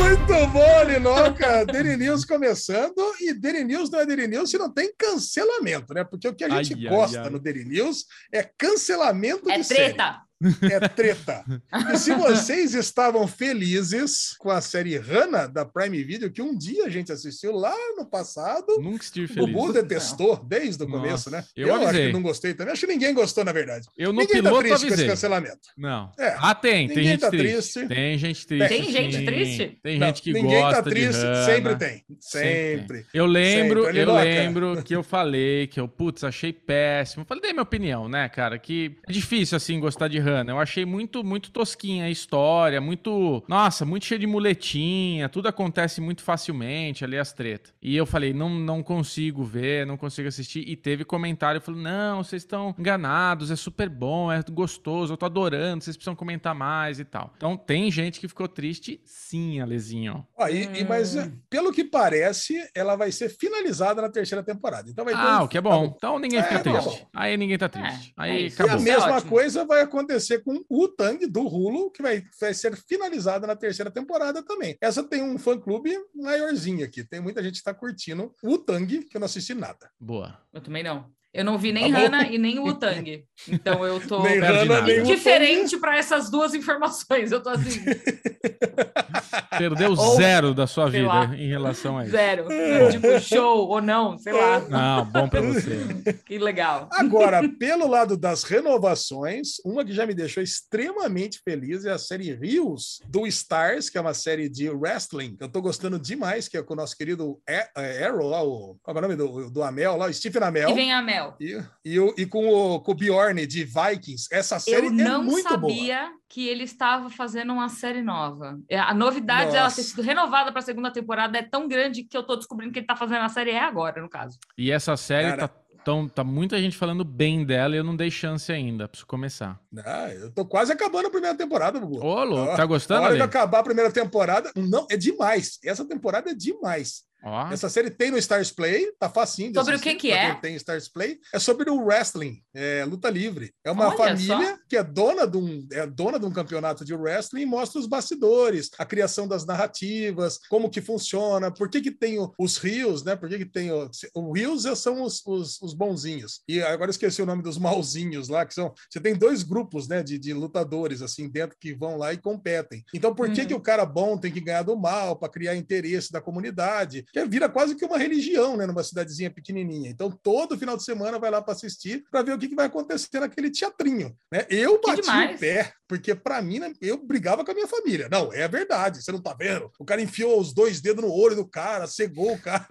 Muito bom, Linoca. Daily News começando. E Daily News não é Daily News se não tem cancelamento, né? Porque o que a gente ai, gosta ai, ai. no Daily News é cancelamento é de treta. série. É treta. E se vocês estavam felizes com a série Hannah da Prime Video, que um dia a gente assistiu lá no passado. Nunca estive feliz. O Bubu detestou não. desde o começo, né? Eu, eu acho que não gostei também. Acho que ninguém gostou, na verdade. Eu no ninguém tá piloto tá triste avisei. com esse cancelamento. Não. É. Ah, tem. Tem gente tá triste. triste. Tem gente triste. Tem gente triste? Tem gente que ninguém tá gosta tá triste, sempre tem. Sempre. Eu lembro, sempre. eu lembro que eu falei que eu, putz, achei péssimo. Falei, dei minha opinião, né, cara? Que é difícil, assim, gostar de Hannah. Eu achei muito, muito tosquinha a história, muito. Nossa, muito cheio de muletinha, tudo acontece muito facilmente ali as tretas. E eu falei, não, não consigo ver, não consigo assistir. E teve comentário, falou, não, vocês estão enganados, é super bom, é gostoso, eu tô adorando, vocês precisam comentar mais e tal. Então tem gente que ficou triste, sim, Alezinho. Ah, e, e, mas hum. pelo que parece, ela vai ser finalizada na terceira temporada. Então vai ah, um... o que é bom. Tá então ninguém fica é, triste. Tá Aí ninguém tá triste. É, Aí é acabou. E a mesma coisa vai acontecer com o Tang do Hulu, que vai, vai ser finalizada na terceira temporada também. Essa tem um fã-clube maiorzinho aqui. Tem muita gente que tá curtindo o Tang, que eu não assisti nada. Boa. Eu também não. Eu não vi nem tá Hannah e nem o Tang. Então eu tô nem Hannah, nem diferente para essas duas informações. Eu tô assim. Perdeu ou, zero da sua vida lá, em relação a isso. Zero. tipo, show ou não, sei lá. Não, bom para você. que legal. Agora, pelo lado das renovações, uma que já me deixou extremamente feliz é a série Rios do Stars, que é uma série de wrestling. Eu tô gostando demais, que é com o nosso querido Arrow lá, o, qual é o nome do, do Amel lá, o Stephen Amel. E vem Amel. E, e, e com, o, com o Bjorn de Vikings. Essa série é muito boa. Eu não sabia que ele estava fazendo uma série nova. É, a novidade Nossa. dela ter sido renovada para a segunda temporada é tão grande que eu estou descobrindo que ele está fazendo a série é agora, no caso. E essa série Cara, tá então, tá muita gente falando bem dela e eu não dei chance ainda. Preciso começar. Ah, eu tô quase acabando a primeira temporada, Gugu. Ô, louco, tá gostando? Na hora de acabar a primeira temporada, não, é demais. Essa temporada é demais. Oh. Essa série tem no Stars Play, tá facinho. Sobre o que que é? Tem Stars Play. É sobre o wrestling, é, luta livre. É uma Olha família só. que é dona, de um, é dona de um campeonato de wrestling e mostra os bastidores, a criação das narrativas, como que funciona, por que que tem os rios, né? Por que que tem... O, o rios são os, os, os, bonzinhos. E agora esqueci o nome dos malzinhos lá, que são... Você tem dois grupos, né, de, de lutadores, assim, dentro que vão lá e competem. Então, por que uhum. que o cara bom tem que ganhar do mal para criar interesse da comunidade? Que vira quase que uma religião, né, numa cidadezinha pequenininha. Então, todo final de semana vai lá para assistir, para ver o que, que vai acontecer naquele teatrinho, né? Eu bati o pé, porque para mim, né, eu brigava com a minha família. Não, é verdade, você não tá vendo? O cara enfiou os dois dedos no olho do cara, cegou o cara.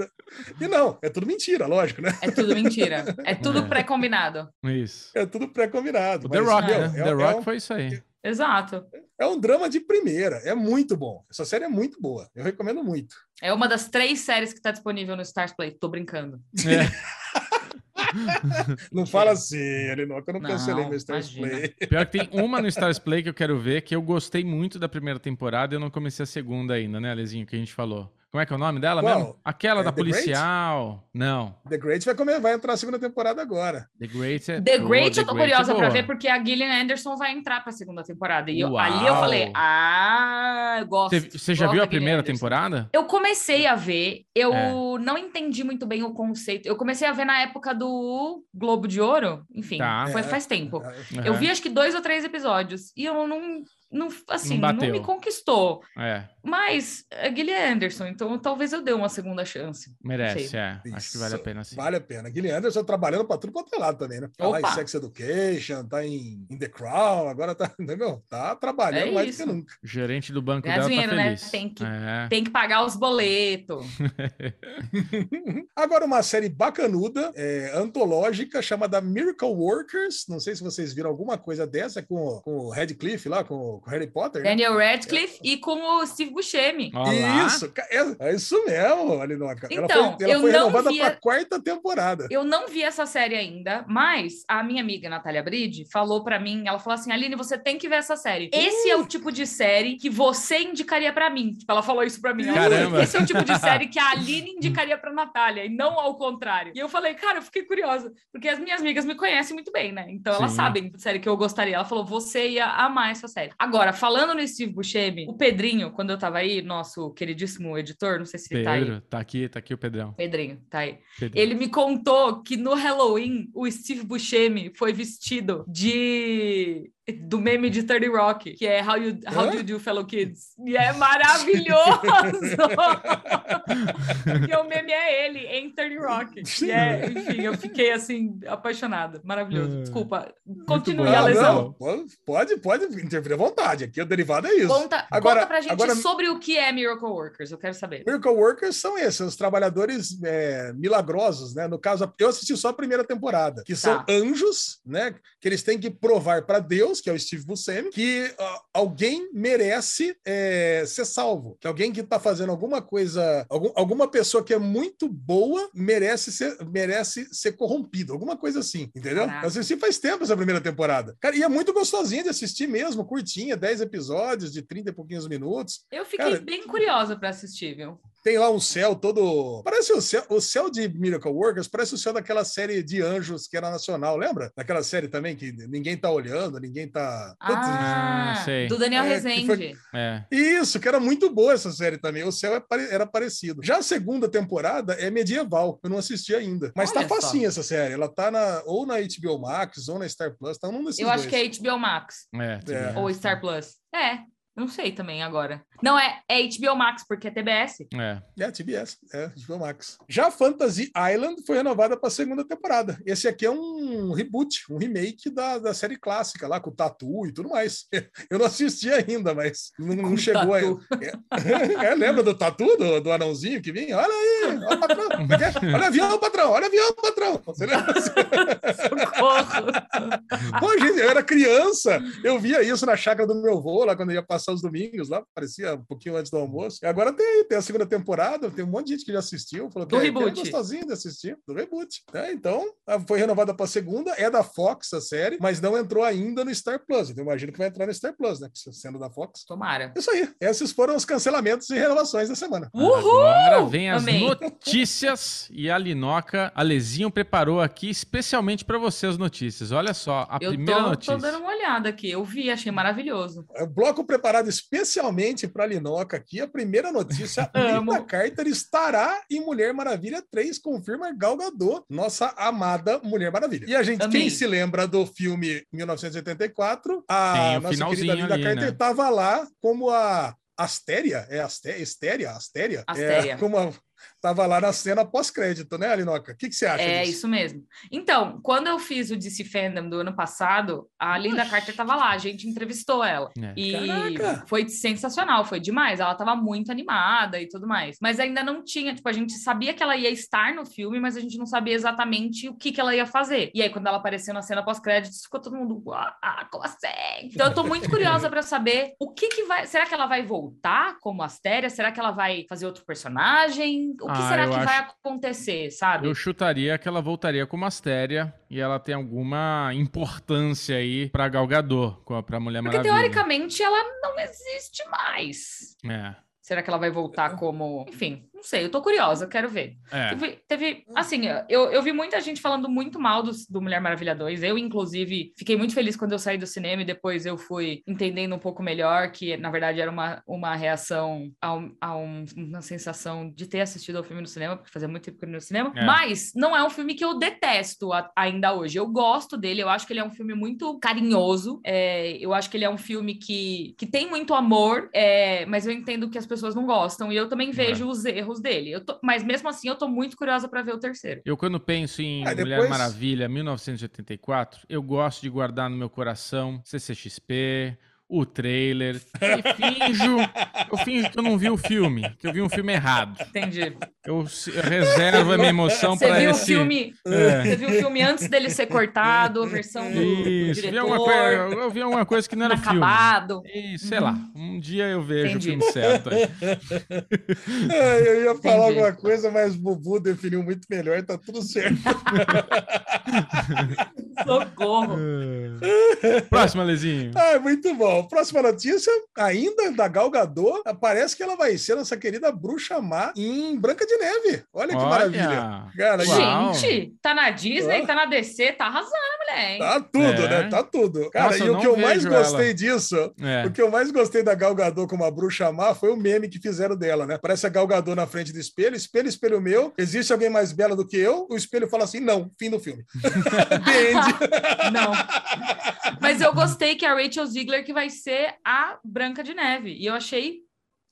E não, é tudo mentira, lógico, né? É tudo mentira. É tudo é. pré-combinado. Isso. É tudo pré-combinado. The Rock, meu, né? É, The Rock é um... foi isso aí. Exato. É um drama de primeira, é muito bom. Essa série é muito boa, eu recomendo muito. É uma das três séries que está disponível no Stars Play, tô brincando. É. não fala assim, Elinoca, eu não, não cancelei meu Stars Play. Pior que tem uma no Stars Play que eu quero ver, que eu gostei muito da primeira temporada e eu não comecei a segunda ainda, né, Alezinho, que a gente falou. Como é que é o nome dela Qual? mesmo? Aquela é da The policial. Great? Não. The Great vai, comer, vai entrar na segunda temporada agora. The Great é. The Great oh, eu tô Great curiosa é pra ver, porque a Gillian Anderson vai entrar pra segunda temporada. E eu, ali eu falei, ah, eu gosto. Você já viu a primeira Anderson. temporada? Eu comecei a ver, eu é. não entendi muito bem o conceito. Eu comecei a ver na época do Globo de Ouro, enfim, tá. foi, faz tempo. Uhum. Eu vi acho que dois ou três episódios e eu não não, assim, não, não, me conquistou. É. Mas é Guilherme Anderson, então talvez eu dê uma segunda chance. Merece, é. Isso. Acho que vale a pena sim. Vale a pena. Guilherme Anderson trabalhando para tudo quanto é lado também, né? Tá Opa. lá em Sex Education, tá em, in The Crown, agora tá, meu, tá trabalhando é mais do que nunca. O gerente do banco dela dinheiro, tá né? feliz. Né? Tem, que, é. tem que pagar os boletos. agora uma série bacanuda, é, antológica, chamada Miracle Workers. Não sei se vocês viram alguma coisa dessa com, com o Radcliffe lá, com com Harry Potter. Né? Daniel Radcliffe é. e com o Steve Buscemi. Olá. Isso, é, é, isso mesmo, Alinoca. Então, ela foi, ela eu foi renovada para a quarta temporada. Eu não vi essa série ainda, mas a minha amiga Natália Bride falou para mim, ela falou assim, Aline, você tem que ver essa série. Esse uh. é o tipo de série que você indicaria para mim. Tipo, ela falou isso para mim. Caramba. Esse é o tipo de série que a Aline indicaria para Natália e não ao contrário. E eu falei, cara, eu fiquei curiosa, porque as minhas amigas me conhecem muito bem, né? Então Sim. elas sabem de série que eu gostaria. Ela falou, você ia amar essa série. Agora, falando no Steve Buscemi, o Pedrinho, quando eu tava aí, nosso queridíssimo editor, não sei se Pedro, tá aí. Tá aqui, tá aqui o Pedrão. Pedrinho, tá aí. Pedrinho. Ele me contou que no Halloween o Steve Buscemi foi vestido de do meme de 30 Rock, que é How, you, how Do You Do, Fellow Kids. E é maravilhoso! e o meme é ele, em 30 Rock. E é, enfim, eu fiquei, assim, apaixonada. Maravilhoso. É. Desculpa. Continue a lesão. pode, pode interferir à vontade. Aqui o derivado é isso. Conta, agora, conta pra gente agora, sobre o que é Miracle Workers. Eu quero saber. Miracle Workers são esses, os trabalhadores é, milagrosos, né? No caso, eu assisti só a primeira temporada, que são tá. anjos, né? Que eles têm que provar para Deus, que é o Steve Buscemi, que uh, alguém merece é, ser salvo, que alguém que está fazendo alguma coisa, algum, alguma pessoa que é muito boa merece ser, merece ser corrompido, alguma coisa assim, entendeu? Caraca. Eu assisti faz tempo essa primeira temporada. Cara, e é muito gostosinho de assistir mesmo, curtinha, 10 episódios de 30 e pouquinhos minutos. Eu fiquei Cara, bem curiosa para assistir, viu? Tem lá um céu todo. Parece o céu, o céu de Miracle Workers, parece o céu daquela série de anjos que era nacional, lembra? Daquela série também que ninguém tá olhando, ninguém tá. Ah, sei. do Daniel é, Rezende. Foi... É. Isso, que era muito boa essa série também. O céu é era parecido. Já a segunda temporada é medieval, eu não assisti ainda. Mas tá Olha tá facinho só. essa série. Ela tá na, ou na HBO Max ou na Star Plus, tá num desses Eu acho dois. que é HBO Max. É, é. Ou Star Plus. É, não sei também agora. Não, é, é HBO Max, porque é TBS. É. É, TBS, é HBO Max. Já Fantasy Island foi renovada para a segunda temporada. Esse aqui é um reboot, um remake da, da série clássica lá, com o Tatu e tudo mais. Eu não assisti ainda, mas não, não chegou aí. É, é, lembra do Tatu, do, do anãozinho que vinha? Olha aí, olha, patrão. olha avião, patrão, olha avião, patrão. Você lembra? Socorro. Pô, gente, eu era criança, eu via isso na chácara do meu avô, lá quando eu ia passar passar os domingos lá, parecia um pouquinho antes do almoço. E agora tem, tem a segunda temporada, tem um monte de gente que já assistiu, falou do que, reboot. é, gostosinho de assistir, do reboot. É, então, foi renovada para a segunda, é da Fox a série, mas não entrou ainda no Star Plus. Então, imagino que vai entrar no Star Plus, né? Sendo da Fox. Tomara. Isso aí. Esses foram os cancelamentos e renovações da semana. Uhul! Agora vem as Amei. notícias e a Linoca, a Lezinho preparou aqui especialmente para você as notícias. Olha só, a eu primeira tô, notícia. Eu tô dando uma olhada aqui, eu vi, achei maravilhoso. É, bloco preparado preparado especialmente para a Linoca aqui. A primeira notícia: Linda Carter estará em Mulher Maravilha 3, confirma Gal Gadot, nossa amada Mulher Maravilha. E a gente, Amém. quem se lembra do filme 1984, a nossa querida Linda Carter estava né? lá como a Astéria, é Astéria, Astéria, Astéria, Astéria. É, como a, Tava lá na cena pós-crédito, né, Alinoca? O que, que você acha É disso? isso mesmo. Então, quando eu fiz o DC Fandom do ano passado, a Linda Oxi. Carter tava lá, a gente entrevistou ela. É. E Caraca. foi sensacional, foi demais. Ela tava muito animada e tudo mais. Mas ainda não tinha, tipo, a gente sabia que ela ia estar no filme, mas a gente não sabia exatamente o que, que ela ia fazer. E aí, quando ela apareceu na cena pós-créditos, ficou todo mundo, ah, como assim? Então, eu tô muito curiosa para saber o que que vai. Será que ela vai voltar como Astéria? Será que ela vai fazer outro personagem? O que ah, será que acho... vai acontecer, sabe? Eu chutaria que ela voltaria como Astéria e ela tem alguma importância aí pra Galgador, pra Mulher Porque, Maravilha. Teoricamente ela não existe mais. É. Será que ela vai voltar como. Enfim, não sei, eu tô curiosa, quero ver. É. Teve, teve, assim, eu, eu vi muita gente falando muito mal do, do Mulher Maravilha 2. Eu, inclusive, fiquei muito feliz quando eu saí do cinema e depois eu fui entendendo um pouco melhor que, na verdade, era uma, uma reação a, um, a um, uma sensação de ter assistido ao filme no cinema, porque fazia muito tempo que eu no cinema. É. Mas não é um filme que eu detesto a, ainda hoje. Eu gosto dele, eu acho que ele é um filme muito carinhoso. É, eu acho que ele é um filme que, que tem muito amor, é, mas eu entendo que as pessoas não gostam. E eu também vejo é. os erros erros dele. Tô, mas mesmo assim, eu tô muito curiosa para ver o terceiro. Eu, quando penso em depois... Mulher Maravilha 1984, eu gosto de guardar no meu coração CCXP, o trailer e finjo, eu finjo que eu não vi o filme, que eu vi um filme errado. Entendi. Eu, eu reservo a minha emoção para esse... Filme, é. Você viu o filme antes dele ser cortado, a versão do, Isso, do diretor. Vi coisa, eu vi alguma coisa que não era acabado. filme. Isso, sei uhum. lá, um dia eu vejo Entendi. o filme certo. é, eu ia falar Entendi. alguma coisa, mas o Bubu definiu muito melhor, tá tudo certo. Socorro. Próxima, Lezinho. Ah, muito bom. Próxima notícia, ainda da Gal Gadot, parece que ela vai ser nossa querida Bruxa Má em Branca de Neve. Olha que Olha. maravilha. Cara, Gente, tá na Disney, tá na DC, tá arrasando, mulher, hein? Tá tudo, é. né? Tá tudo. Cara, Nossa, e o que eu mais gostei ela. disso, é. o que eu mais gostei da Gal Gadot como a bruxa má foi o meme que fizeram dela, né? Parece a Gal Gadot na frente do espelho, espelho, espelho meu, existe alguém mais bela do que eu? O espelho fala assim, não, fim do filme. não. Mas eu gostei que a Rachel Ziegler que vai ser a Branca de Neve. E eu achei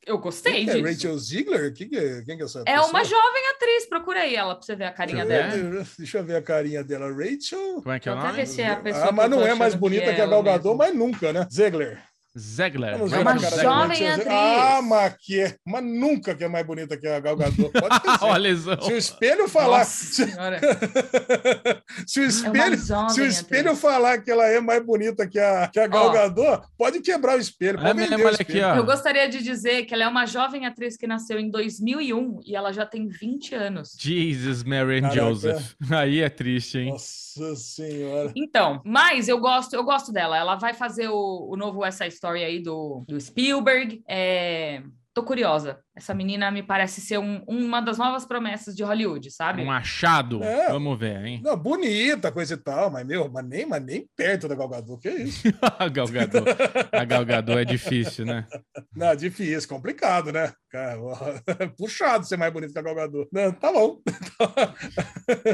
eu gostei quem é disso. É Rachel Ziegler? Quem, é, quem é essa É pessoa? uma jovem atriz, procura aí ela pra você ver a carinha dela. Deixa eu ver a carinha dela. Rachel. Como é que é o nome? Se é a pessoa ah, mas não é mais bonita que, que a Gal Gadot, mas nunca, né? Ziegler. Zegler. É uma jovem atriz. Ah, mas, que, mas nunca que é mais bonita que a Gal Gadot. Pode Olha se, se o espelho falar... se, se, o é espelho, é se o espelho atriz. falar que ela é mais bonita que a, que a Gal oh. Gadot, pode quebrar o espelho. Pode é, olha aqui, ó. Eu gostaria de dizer que ela é uma jovem atriz que nasceu em 2001 e ela já tem 20 anos. Jesus, Mary and Joseph. Aí é triste, hein? Nossa senhora. Então, mas eu gosto, eu gosto dela. Ela vai fazer o, o novo Essa História aí do, do Spielberg. É, tô curiosa. Essa menina me parece ser um, uma das novas promessas de Hollywood, sabe? Um achado. É. Vamos ver, hein? Não, bonita, coisa e tal, mas, meu, mas nem, mas nem perto da Galgador, que é isso? a Galgador. A Galgador é difícil, né? Não, difícil, complicado, né? Cara, puxado ser mais bonito que a Galgador. Não, tá bom.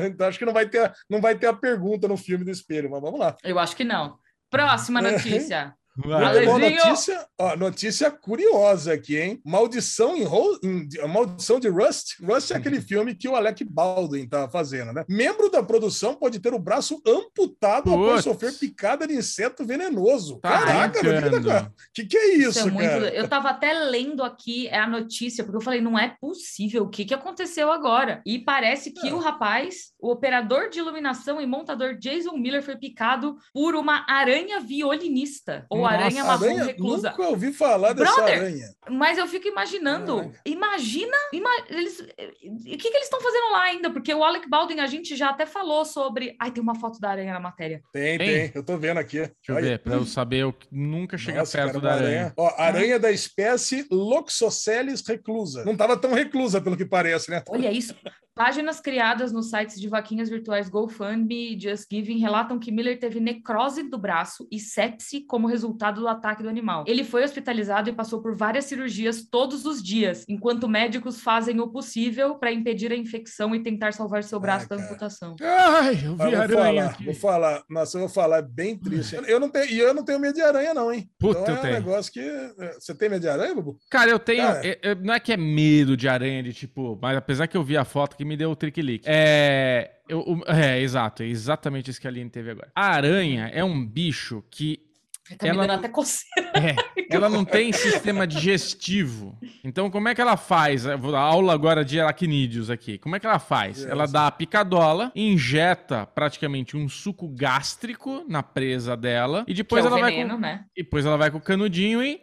então acho que não vai, ter, não vai ter a pergunta no filme do espelho, mas vamos lá. Eu acho que não. Próxima notícia. Uma notícia, ó, notícia curiosa aqui, hein? Maldição em, em Maldição de Rust. Rust é aquele uhum. filme que o Alec Baldwin tá fazendo, né? Membro da produção pode ter o braço amputado Putz. após sofrer picada de inseto venenoso. Tá Caraca, meu vida, Que que é isso, isso é cara? Muito... Eu tava até lendo aqui a notícia, porque eu falei, não é possível. O que que aconteceu agora? E parece que é. o rapaz, o operador de iluminação e montador Jason Miller foi picado por uma aranha violinista. Ou aranha marrom aranha, reclusa. Nunca ouvi falar dessa Brother, aranha. Mas eu fico imaginando. Imagina. Ima, eles, o que, que eles estão fazendo lá ainda? Porque o Alec Baldwin, a gente já até falou sobre. Ai, tem uma foto da aranha na matéria. Tem, tem. tem. Eu tô vendo aqui. Deixa eu ver, pra eu saber. Eu nunca cheguei perto cara, da aranha. aranha. Ó, aranha da espécie Loxoceles reclusa. Não tava tão reclusa, pelo que parece, né? Olha isso. Páginas criadas nos sites de vaquinhas virtuais GoFundMe e JustGiving relatam que Miller teve necrose do braço e sepse como resultado do ataque do animal. Ele foi hospitalizado e passou por várias cirurgias todos os dias, enquanto médicos fazem o possível para impedir a infecção e tentar salvar seu braço Ai, da amputação. Ai, eu vi aranha falar, aqui. Vou falar, nossa, eu vou falar, é bem triste. Eu não tenho, e eu não tenho medo de aranha não, hein? Puta, então é um tenho. negócio que... É, você tem medo de aranha, Bubu? Cara, eu tenho... Cara, eu, eu, não é que é medo de aranha, de tipo... Mas apesar que eu vi a foto que me deu o triquilique. É... Eu, é, exato, é exatamente isso que a Aline teve agora. A aranha é um bicho que Tá ela, me dando até coceira. É, ela não tem sistema digestivo. Então, como é que ela faz? A aula agora de aracnídeos aqui. Como é que ela faz? Ela dá a picadola, injeta praticamente um suco gástrico na presa dela e depois é ela veneno, vai com, né? depois ela vai com o canudinho e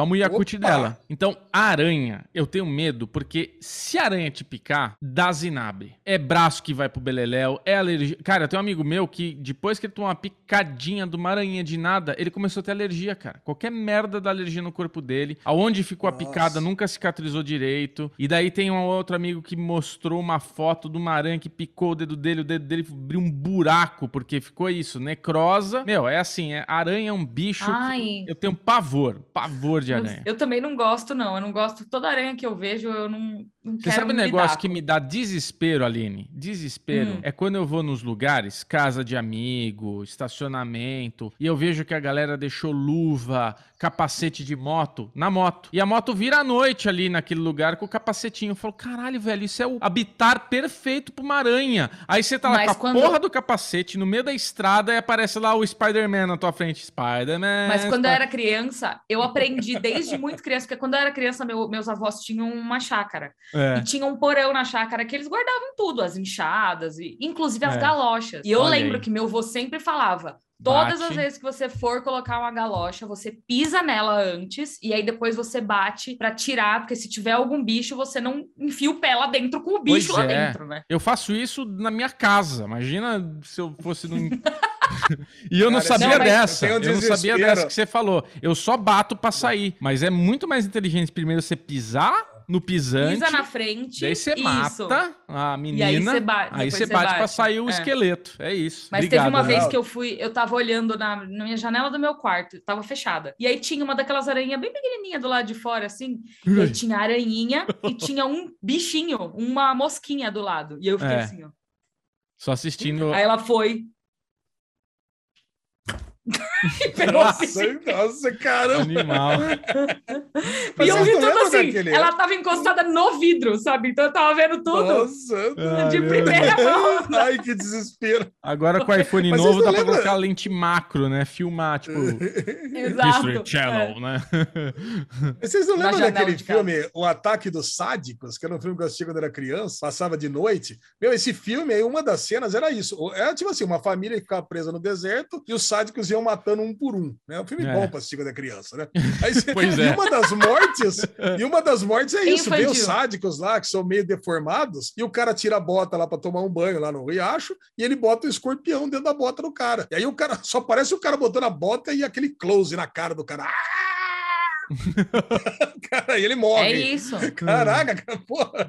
Toma o Yakut dela. Então, a aranha, eu tenho medo, porque se a aranha te picar, dá zinabre. É braço que vai pro beleléu, é alergia. Cara, eu tenho um amigo meu que, depois que ele tomou uma picadinha de uma aranha de nada, ele começou a ter alergia, cara. Qualquer merda da alergia no corpo dele. Aonde ficou a picada nunca cicatrizou direito. E daí tem um outro amigo que mostrou uma foto de uma aranha que picou o dedo dele, o dedo dele abriu um buraco, porque ficou isso, necrosa. Meu, é assim, é, aranha é um bicho Ai. eu tenho pavor, pavor de aranha. Eu, eu, também não gosto, não. Eu não gosto. Toda aranha que eu vejo, eu não, não Você sabe um negócio que me dá desespero, Aline? Desespero. Hum. É quando eu vou nos lugares, casa de amigo, estacionamento, e eu vejo que a galera deixou luva, capacete de moto na moto. E a moto vira à noite ali naquele lugar com o capacetinho. Eu falo, caralho, velho, isso é o habitar perfeito pra uma aranha. Aí você tá lá Mas com a quando... porra do capacete no meio da estrada e aparece lá o Spider-Man na tua frente. Spider-Man. Mas quando eu era criança, eu aprendi desde muito criança, porque quando eu era criança, meu, meus avós tinham uma chácara. É. E tinha um porão na chácara que eles guardavam tudo, as enxadas, e, inclusive as é. galochas. E eu Olha lembro aí. que meu avô sempre falava: Todas bate. as vezes que você for colocar uma galocha, você pisa nela antes e aí depois você bate para tirar, porque se tiver algum bicho, você não enfia o pé lá dentro com o bicho pois lá é. dentro, né? Eu faço isso na minha casa. Imagina se eu fosse num e eu não Cara, sabia não, dessa. Eu, eu não sabia dessa que você falou. Eu só bato para sair. Mas é muito mais inteligente primeiro você pisar no pisante. Pisa na frente. Daí você mata a menina. aí você, ba aí você bate, bate pra sair o é. esqueleto. É isso. Mas Obrigado, teve uma vez que eu fui, eu tava olhando na, na, minha janela do meu quarto, tava fechada. E aí tinha uma daquelas aranhas bem pequenininha do lado de fora, assim. E aí tinha aranhinha e tinha um bichinho, uma mosquinha do lado. E eu fiquei é. assim, ó. Só assistindo. Aí ela foi, nossa, nossa, caramba! Animal. e eu vi tudo assim, daquele... ela tava encostada no vidro, sabe? Então eu tava vendo tudo nossa, de Ai, primeira mão. Ai, que desespero. Agora com o iPhone Mas novo dá pra colocar lente macro, né? Filmar, tipo, History Channel, é. né? Vocês não lembram daquele filme O Ataque dos Sádicos, que era um filme que eu assisti quando era criança, passava de noite? Meu, esse filme aí, uma das cenas era isso. Era tipo assim, uma família que ficava presa no deserto e os sádicos iam matando um por um. Né? É um filme é. bom para assistir quando é criança, né? Aí, pois e é. uma das mortes, e uma das mortes é isso: vê os sádicos lá que são meio deformados, e o cara tira a bota lá para tomar um banho lá no riacho, e ele bota o escorpião dentro da bota do cara. E aí o cara só parece o cara botando a bota e aquele close na cara do cara. Ah! cara, e ele morre. É isso. Caraca, cara, porra.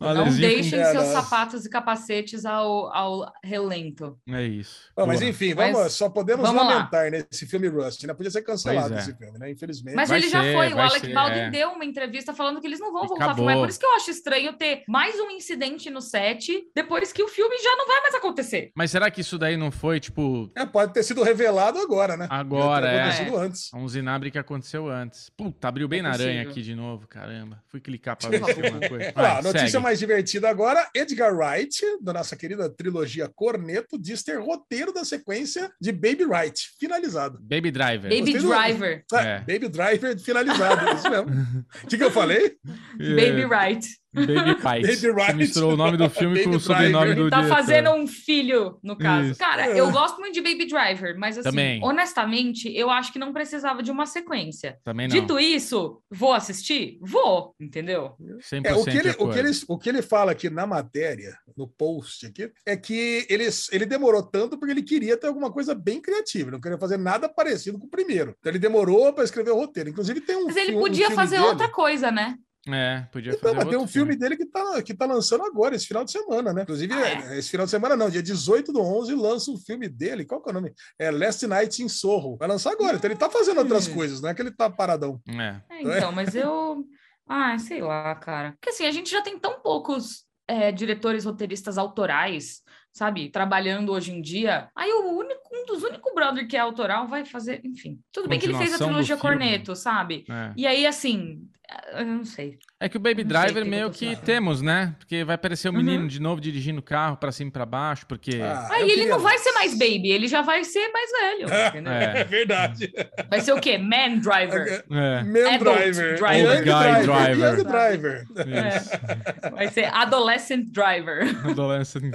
Não deixem seus sapatos e capacetes ao, ao relento. É isso. mas enfim, vamos, mas, só podemos vamos lamentar lá. nesse filme Rust, né? Podia ser cancelado é. esse filme, né? Infelizmente. Mas vai ele ser, já foi. O Alec ser, Baldwin é. deu uma entrevista falando que eles não vão voltar Acabou. a filmar. É por isso que eu acho estranho ter mais um incidente no set depois que o filme já não vai mais acontecer. Mas será que isso daí não foi, tipo... É, pode ter sido revelado agora, né? Agora, é. Acontecido antes. Um zinabre que aconteceu antes antes. Puta, abriu bem é na aranha aqui de novo, caramba. Fui clicar para ver se tem uma coisa. Vai, notícia segue. mais divertida agora: Edgar Wright, da nossa querida trilogia Corneto, diz ter roteiro da sequência de Baby Wright, finalizado. Baby Driver. Baby Driver. Do... É. Baby Driver finalizado, isso mesmo. O que, que eu falei? Baby Wright. Baby Pies. Baby Wright. Misturou o nome do filme Baby com o sobrenome do Tá diretor. fazendo um filho, no caso. Isso. Cara, é. eu gosto muito de Baby Driver, mas assim, Também. honestamente, eu acho que não precisava de uma sequência. Também não. Dito isso, vou assistir? Vou, entendeu? 100% é, o, que ele, o, que ele, o que ele fala aqui na matéria, no post aqui, é que ele, ele demorou tanto porque ele queria ter alguma coisa bem criativa, não queria fazer nada parecido com o primeiro. Então ele demorou para escrever o roteiro. Inclusive tem um Mas ele podia um fazer dele. outra coisa, né? É, podia então, fazer. Mas tem um filme, filme, dele que tá, que tá lançando agora, esse final de semana, né? Inclusive, ah, é? esse final de semana não, dia 18 do 11 lança um filme dele. Qual que é o nome? É Last Night in Sorro. Vai lançar agora. Então ele tá fazendo outras coisas, não é que ele tá paradão. É. é então, mas eu. Ah, sei lá, cara. Porque assim, a gente já tem tão poucos é, diretores roteiristas autorais, sabe, trabalhando hoje em dia. Aí o único, um dos únicos brother que é autoral vai fazer, enfim. Tudo bem que ele fez a trilogia Corneto, sabe? É. E aí, assim, eu não sei. É que o Baby Driver meio que temos, né? Porque vai aparecer o um menino uhum. de novo dirigindo o carro para cima e pra baixo, porque. Ah, Aí ele não vai ser mais baby, ele já vai ser mais velho. É. é. verdade. Vai ser o quê? Man Driver. É. Man Driver. driver. Old Guy Driver. Young Driver. É. Vai ser Adolescent Driver. Adolescent.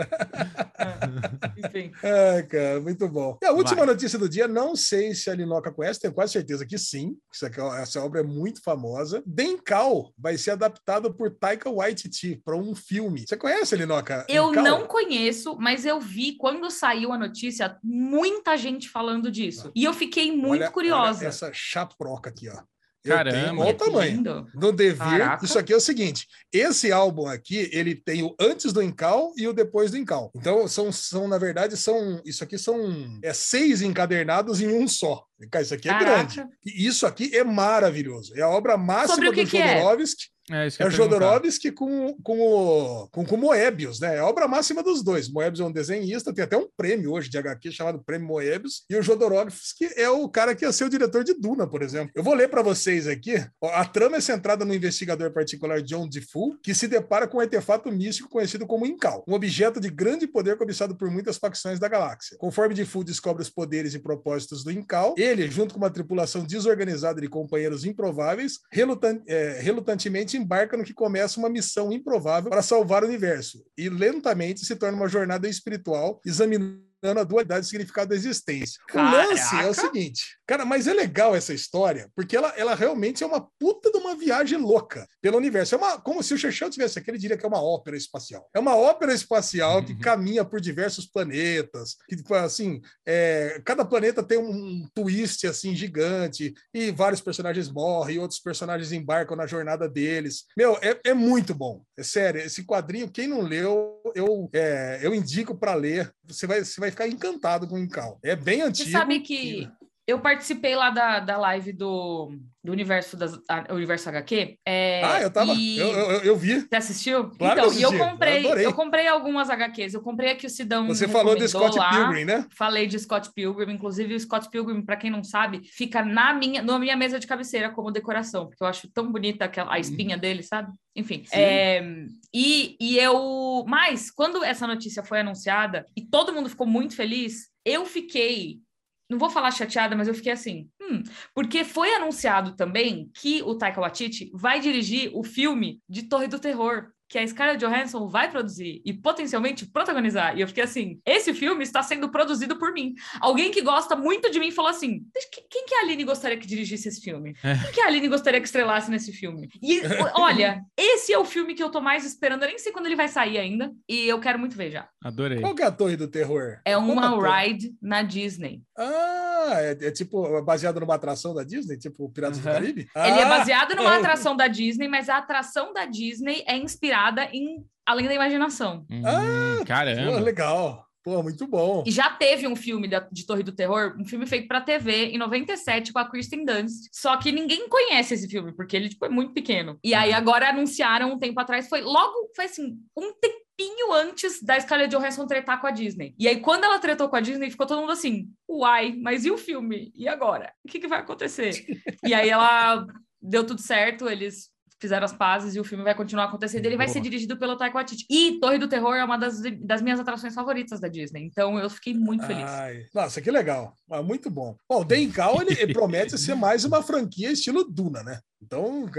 Enfim. É, cara, muito bom. E a última vai. notícia do dia, não sei se a Linoca conhece, tenho quase certeza que sim. Essa obra é muito famosa. Dencal vai ser adaptado por Taika Waititi para um filme. Você conhece, Linoca? Eu não conheço, mas eu vi quando saiu a notícia muita gente falando disso. E eu fiquei muito olha, curiosa. Olha essa chaproca aqui, ó. Caramba, olha o tamanho. No Devir, Caraca. isso aqui é o seguinte: esse álbum aqui, ele tem o antes do Incal e o depois do Incal. Então, são, são na verdade, são isso aqui são é, seis encadernados em um só. Cara, isso aqui é Caraca. grande. E isso aqui é maravilhoso. É a obra máxima do Jodorowsky. É? É, é o Jodorowsky com, com, o, com, com Moebius, né? É a obra máxima dos dois. Moebius é um desenhista, tem até um prêmio hoje de HQ chamado Prêmio Moebius, e o Jodorowsky é o cara que ia ser o diretor de Duna, por exemplo. Eu vou ler para vocês aqui. A trama é centrada no investigador particular John Defoe, que se depara com um artefato místico conhecido como Incal, um objeto de grande poder cobiçado por muitas facções da galáxia. Conforme Defoe descobre os poderes e propósitos do Incal, ele, junto com uma tripulação desorganizada de companheiros improváveis, relutan é, relutantemente embarca no que começa uma missão improvável para salvar o universo e lentamente se torna uma jornada espiritual examinando a dualidade do significado da existência. Caraca. O lance é o seguinte, cara, mas é legal essa história, porque ela, ela realmente é uma puta de uma viagem louca pelo universo. É uma, como se o Chechão tivesse aqui, ele diria que é uma ópera espacial. É uma ópera espacial que uhum. caminha por diversos planetas, que, tipo, assim, é, cada planeta tem um twist, assim, gigante, e vários personagens morrem, e outros personagens embarcam na jornada deles. Meu, é, é muito bom. É sério, esse quadrinho, quem não leu, eu, é, eu indico para ler. Você vai, você vai ficar encantado com o Incal. É bem antigo. Você sabe que eu participei lá da, da live do, do universo das universo HQ. É, ah, eu tava. E... Eu, eu, eu, vi. Você assistiu? Claro então, e eu comprei, eu, eu, comprei algumas HQs. Eu comprei aqui o Sidão. Você falou de Scott lá. Pilgrim, né? Falei de Scott Pilgrim. Inclusive, o Scott Pilgrim, para quem não sabe, fica na minha, na minha mesa de cabeceira como decoração, porque eu acho tão bonita aquela, a uhum. espinha hum. dele, sabe? Enfim. É, e, e eu. Mas, quando essa notícia foi anunciada e todo mundo ficou muito feliz, eu fiquei não vou falar chateada, mas eu fiquei assim, hum, porque foi anunciado também que o Taika Waititi vai dirigir o filme de Torre do Terror, que a Scarlett Johansson vai produzir e potencialmente protagonizar. E eu fiquei assim: esse filme está sendo produzido por mim. Alguém que gosta muito de mim falou assim: quem que a Aline gostaria que dirigisse esse filme? É. Quem que a Aline gostaria que estrelasse nesse filme? E olha, esse é o filme que eu tô mais esperando. Eu nem sei quando ele vai sair ainda. E eu quero muito ver já. Adorei. Qual que é a Torre do Terror? É uma ride na Disney. Ah, é, é, tipo baseado numa atração da Disney, tipo Piratas uhum. do Caribe? Ele é ah. baseado numa atração da Disney, mas a atração da Disney é inspirada inspirada em Além da Imaginação. Hum, ah, caramba! Pô, legal. Pô, muito bom. E já teve um filme de Torre do Terror, um filme feito para TV em 97 com a Kristen Dunst. Só que ninguém conhece esse filme, porque ele tipo, é muito pequeno. E aí uhum. agora anunciaram um tempo atrás, foi logo, foi assim, um tempinho antes da Scarlett Johansson tretar com a Disney. E aí quando ela tretou com a Disney, ficou todo mundo assim, uai, mas e o filme? E agora? O que, que vai acontecer? e aí ela deu tudo certo, eles fizeram as pazes e o filme vai continuar acontecendo. Ele vai ser dirigido pelo Taika Waititi. E Torre do Terror é uma das, das minhas atrações favoritas da Disney. Então eu fiquei muito feliz. Ai, nossa, que legal. Ah, muito bom. Bom, o Dengal, ele promete ser mais uma franquia estilo Duna, né? Então,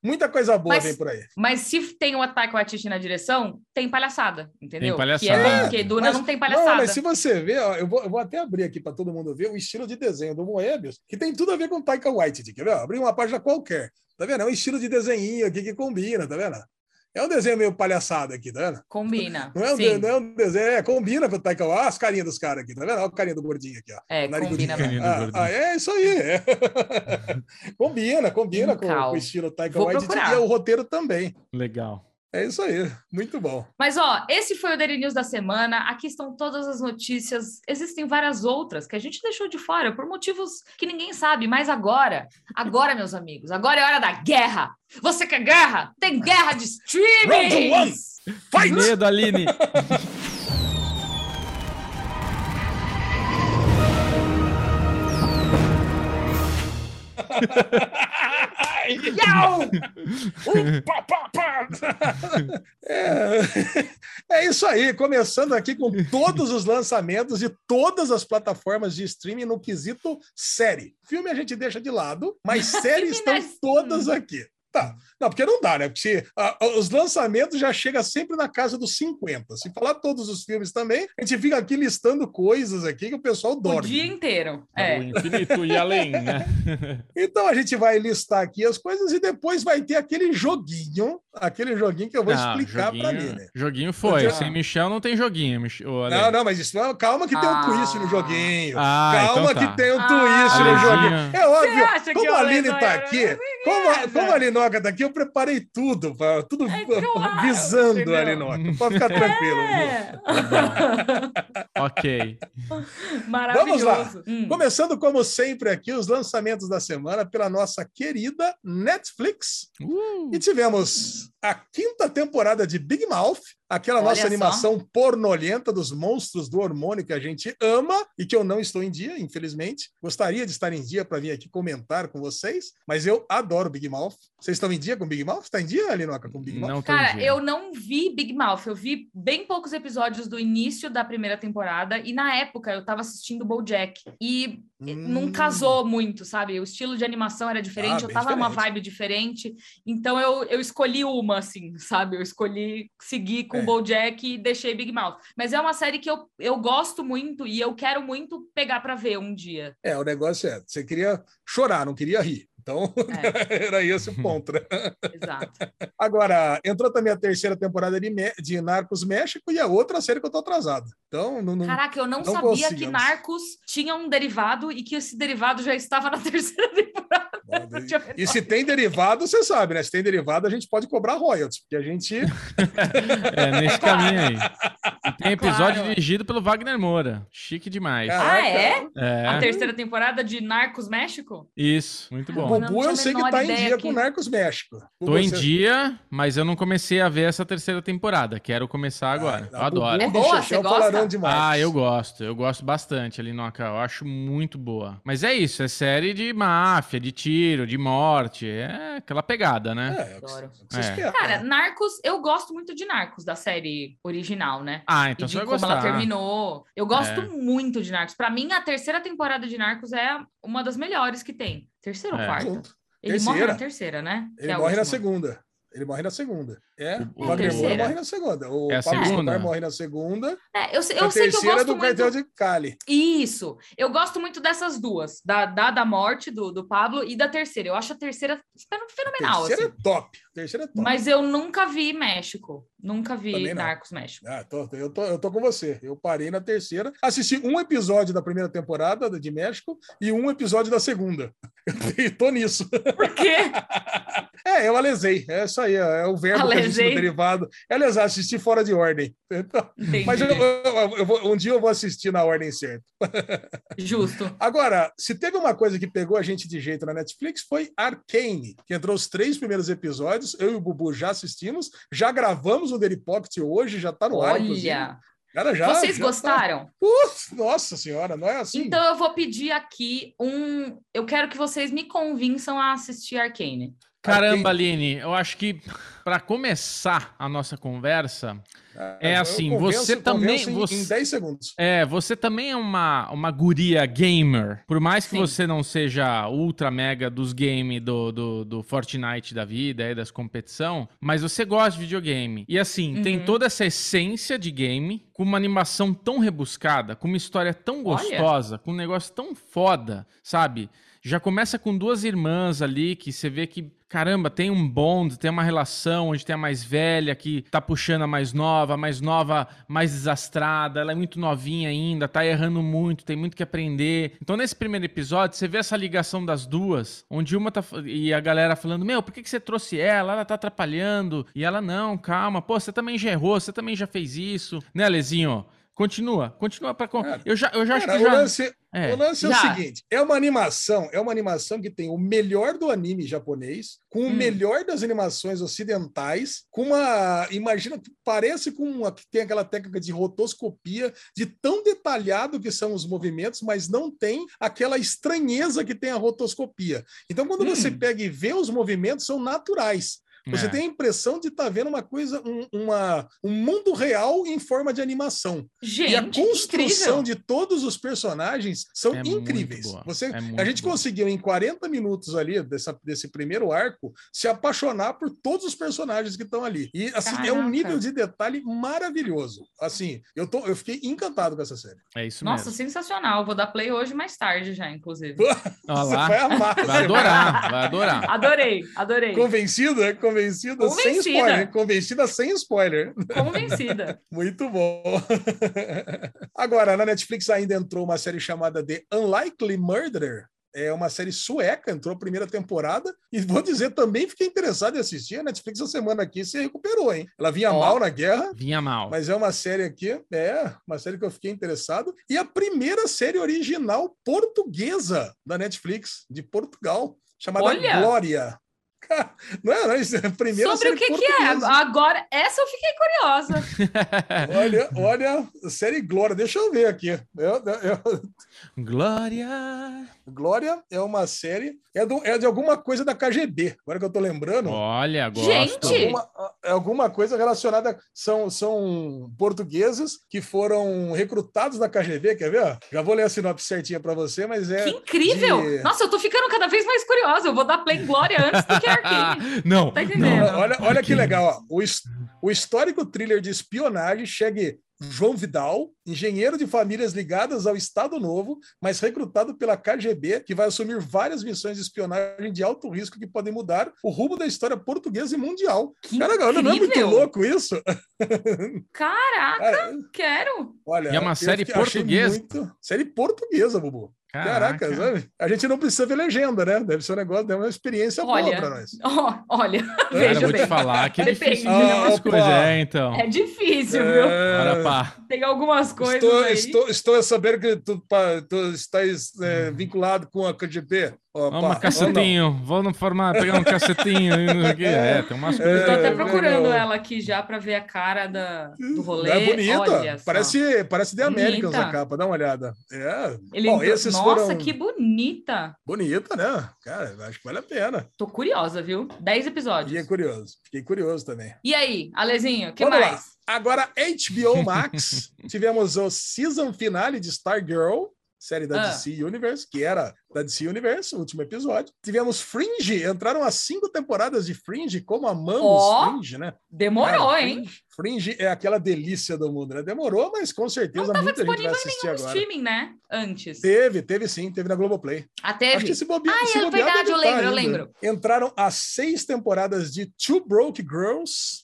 muita coisa boa mas, vem por aí. Mas se tem o Ataque Waititi na direção, tem palhaçada, entendeu? Tem palhaçada. Que é bom, porque Duna mas, não tem palhaçada. Não, mas se você ver, ó, eu, vou, eu vou até abrir aqui para todo mundo ver o estilo de desenho do Moebius, que tem tudo a ver com o Taika Waititi, quer ver? Abrir uma página qualquer. Tá vendo? É um estilo de desenho aqui que combina, tá vendo? É um desenho meio palhaçado aqui, tá vendo? Combina. Não é um, de, não é um desenho, é, combina com o Taika. Olha as carinhas dos caras aqui, tá vendo? Olha a carinha do gordinho aqui, ó. É, combina mesmo. Ah, ah, é isso aí. É. combina, combina com, com, o estilo Taika Waititi e o roteiro também. Legal. É isso aí, muito bom. Mas ó, esse foi o Daily News da semana. Aqui estão todas as notícias. Existem várias outras que a gente deixou de fora por motivos que ninguém sabe. Mas agora, agora, meus amigos, agora é hora da guerra. Você quer guerra? Tem guerra de streaming! Fight! Medo, Aline! é, é isso aí, começando aqui com todos os lançamentos de todas as plataformas de streaming no quesito série. Filme a gente deixa de lado, mas séries estão todas aqui. Tá. Não, porque não dá, né? Porque a, os lançamentos já chega sempre na casa dos 50. Se falar todos os filmes também, a gente fica aqui listando coisas aqui que o pessoal dorme. O dia inteiro. É. O infinito e além, né? então a gente vai listar aqui as coisas e depois vai ter aquele joguinho, aquele joguinho que eu vou ah, explicar para mim, né? Joguinho foi. Sem Michel não tem joguinho. Não, não, mas isso não, calma que tem um ah. twist no joguinho. Ah, calma então tá. que tem um twist ah, no joguinho. É óbvio. Como a Aline tá aqui, como a, como a Linoca tá aqui, eu preparei tudo, tudo é claro, visando entendeu? a Linoca. Pode ficar tranquilo. É. ok. Maravilhoso. Vamos lá. Hum. Começando, como sempre, aqui, os lançamentos da semana pela nossa querida Netflix. Uh. E tivemos a quinta temporada de Big Mouth, aquela Olha nossa animação só. pornolenta dos monstros do hormônio que a gente ama e que eu não estou em dia, infelizmente. Gostaria de estar em dia para vir aqui comentar com vocês, mas eu adoro Big Mouth. Vocês estão em dia com Big Mouth? Está em dia, Alinoca, com Big Mouth? Não Cara, eu não vi Big Mouth. Eu vi bem poucos episódios do início da primeira temporada e na época eu estava assistindo BoJack e hum. não casou muito, sabe? O estilo de animação era diferente, ah, eu tava diferente. numa vibe diferente, então eu, eu escolhi uma, assim, sabe? Eu escolhi seguir com o BoJack e deixei Big Mouth. Mas é uma série que eu, eu gosto muito e eu quero muito pegar para ver um dia. É, o negócio é, você queria chorar, não queria rir. Então, é. era esse o ponto. Né? Exato. Agora, entrou também a terceira temporada de, de Narcos México e a outra série que eu tô atrasado. Então, não, não Caraca, eu não, não sabia que Narcos tinha um derivado e que esse derivado já estava na terceira temporada. E se tem derivado, você sabe, né? Se tem derivado, a gente pode cobrar royalties, porque a gente. é, nesse caminho aí. E tem episódio claro. dirigido pelo Wagner Moura. Chique demais. Ah, é? é? A terceira temporada de Narcos México? Isso, muito bom. O Bubu eu sei que tá em dia aqui. com Narcos México. Tô você... em dia, mas eu não comecei a ver essa terceira temporada. Quero começar ah, agora. Ah, eu adoro. É boa, você gosta? Demais. Ah, eu gosto. Eu gosto bastante ali no Eu acho muito boa. Mas é isso, é série de máfia, de tiro, de morte. É aquela pegada, né? É, Adoro. É. Cara, Narcos, eu gosto muito de Narcos, da série original, né? Ah, então e de como gostar. ela terminou. Eu gosto é. muito de Narcos. Para mim, a terceira temporada de Narcos é uma das melhores que tem. Terceira ou é. quarta? Ele terceira. morre na terceira, né? Ele é morre na segunda. Ele morre na segunda. É, o, o Wagner morre na segunda. O é a Pablo segunda. morre na segunda. É, eu, eu sei que eu gosto do muito... cartel de Cali. Isso. Eu gosto muito dessas duas. Da, da, da morte do, do Pablo e da terceira. Eu acho a terceira fenomenal. A terceira assim. é top. A terceira é top. Mas eu nunca vi México. Nunca vi Narcos México. Ah, tô, eu, tô, eu tô com você. Eu parei na terceira. Assisti um episódio da primeira temporada de México e um episódio da segunda. Eu tô nisso. Por quê? É, eu alesei. É isso aí. É o verbo alesei. que derivado. É lesar, assistir fora de ordem. Então, mas eu, eu, eu vou, um dia eu vou assistir na ordem certa. Justo. Agora, se teve uma coisa que pegou a gente de jeito na Netflix, foi Arcane, que entrou os três primeiros episódios. Eu e o Bubu já assistimos, já gravamos o Daily Pocket hoje, já tá no Olha. ar. Olha! Cara, já, Vocês já tá. gostaram? Tá... nossa senhora, não é assim. Então eu vou pedir aqui um. Eu quero que vocês me convençam a assistir Arcane. Caramba, Aline, eu acho que para começar a nossa conversa, é, é assim, convenço, você também. Em, você, em 10 segundos. É, você também é uma, uma guria gamer. Por mais que Sim. você não seja ultra mega dos games do, do, do, Fortnite da vida, aí, das competição, mas você gosta de videogame. E assim, uhum. tem toda essa essência de game, com uma animação tão rebuscada, com uma história tão gostosa, Olha. com um negócio tão foda, sabe? Já começa com duas irmãs ali que você vê que caramba, tem um bond, tem uma relação onde tem a mais velha que tá puxando a mais nova, a mais nova mais desastrada, ela é muito novinha ainda, tá errando muito, tem muito que aprender. Então, nesse primeiro episódio, você vê essa ligação das duas, onde uma tá. E a galera falando: Meu, por que, que você trouxe ela? Ela tá atrapalhando. E ela, não, calma, pô, você também já errou, você também já fez isso. Né, Lezinho? Continua, continua para. Eu já, eu já cara, acho que já. Lance, é, o lance é o seguinte: é uma animação, é uma animação que tem o melhor do anime japonês, com hum. o melhor das animações ocidentais, com uma. Imagina, parece com uma que tem aquela técnica de rotoscopia, de tão detalhado que são os movimentos, mas não tem aquela estranheza que tem a rotoscopia. Então, quando hum. você pega e vê os movimentos, são naturais. Você é. tem a impressão de estar tá vendo uma coisa, um, uma, um mundo real em forma de animação. Gente, e a construção incrível. de todos os personagens são é incríveis. Você, é a gente boa. conseguiu, em 40 minutos ali, dessa, desse primeiro arco, se apaixonar por todos os personagens que estão ali. E assim, é um nível de detalhe maravilhoso. Assim, eu, tô, eu fiquei encantado com essa série. É isso Nossa, mesmo. sensacional. Vou dar play hoje mais tarde já, inclusive. Você vai amar. Vai adorar, vai adorar. Adorei, adorei. Convencida? Convencida, Convencida. sem spoiler. Convencida sem spoiler. Convencida. Muito bom. Agora, na Netflix ainda entrou uma série chamada The Unlikely Murderer. É uma série sueca, entrou a primeira temporada. E vou dizer, também fiquei interessado em assistir. A Netflix essa semana aqui se recuperou, hein? Ela vinha oh, mal na guerra. Vinha mal. Mas é uma série aqui, é uma série que eu fiquei interessado. E a primeira série original portuguesa da Netflix, de Portugal, chamada Olha. Glória. Não não, isso é a primeira Sobre o que, que, é? Agora, essa eu fiquei curiosa. olha, olha, série Glória, deixa eu ver aqui. Eu, eu... Glória. Glória é uma série, é, do, é de alguma coisa da KGB, agora que eu tô lembrando. Olha, gosto. Gente! Alguma, é alguma coisa relacionada, são, são portugueses que foram recrutados da KGB, quer ver? Já vou ler a sinopse certinha para você, mas é... Que incrível! De... Nossa, eu tô ficando cada vez mais curiosa, eu vou dar play em Glória antes do que Arcane. não, tá entendendo? Não, olha, olha que legal, ó. O, o histórico thriller de espionagem chegue João Vidal, engenheiro de famílias ligadas ao Estado Novo, mas recrutado pela KGB, que vai assumir várias missões de espionagem de alto risco que podem mudar o rumo da história portuguesa e mundial. Que Cara, não é muito louco isso? Caraca, Cara, quero! Olha, e é uma série portuguesa? Muito... Série portuguesa, Bubu. Caraca, Caraca sabe? A gente não precisa ver legenda, né? Deve ser um negócio, deve uma experiência olha, boa para nós. Ó, olha, veja vou bem. te falar que é difícil ah, coisas. É, então. É difícil, viu? É... pá. Tem algumas coisas estou, aí. Estou, estou a saber que tu, tu estás é, vinculado com a KGB. Opa, Vamos, cacetinho. Vamos formar, pegar um cacetinho. é, tem umas coisas. Estou até procurando legal. ela aqui já para ver a cara da, do rolê. É bonita. parece, parece The Americans a capa, dá uma olhada. É. Ele, Bom, esses nossa, foram... que bonita. Bonita, né? Cara, acho que vale a pena. Tô curiosa, viu? Dez episódios. Fiquei curioso. Fiquei curioso também. E aí, Alezinho, o que Vamos mais? Lá. Agora, HBO Max, tivemos o season finale de Stargirl, série da ah. DC Universe, que era da DC Universe, o último episódio. Tivemos Fringe, entraram as cinco temporadas de Fringe, como amamos oh, Fringe, né? Demorou, Cara, hein? Fringe, é aquela delícia do mundo, né? Demorou, mas com certeza Não muita gente vai assistir agora. streaming, né? Antes. Teve, teve sim, teve na Globoplay. Ah, teve? Acho que se bobear, ah, se é verdade, eu lembro, eu lembro. Entraram as seis temporadas de Two Broke Girls,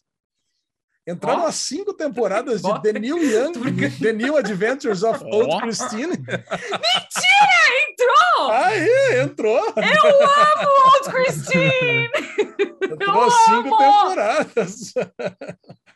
Entraram oh. as cinco temporadas de The New Young, The New Adventures of oh. Old Christine. Mentira! Entrou! Aí, entrou! Eu amo Old Christine! Entrou as cinco temporadas.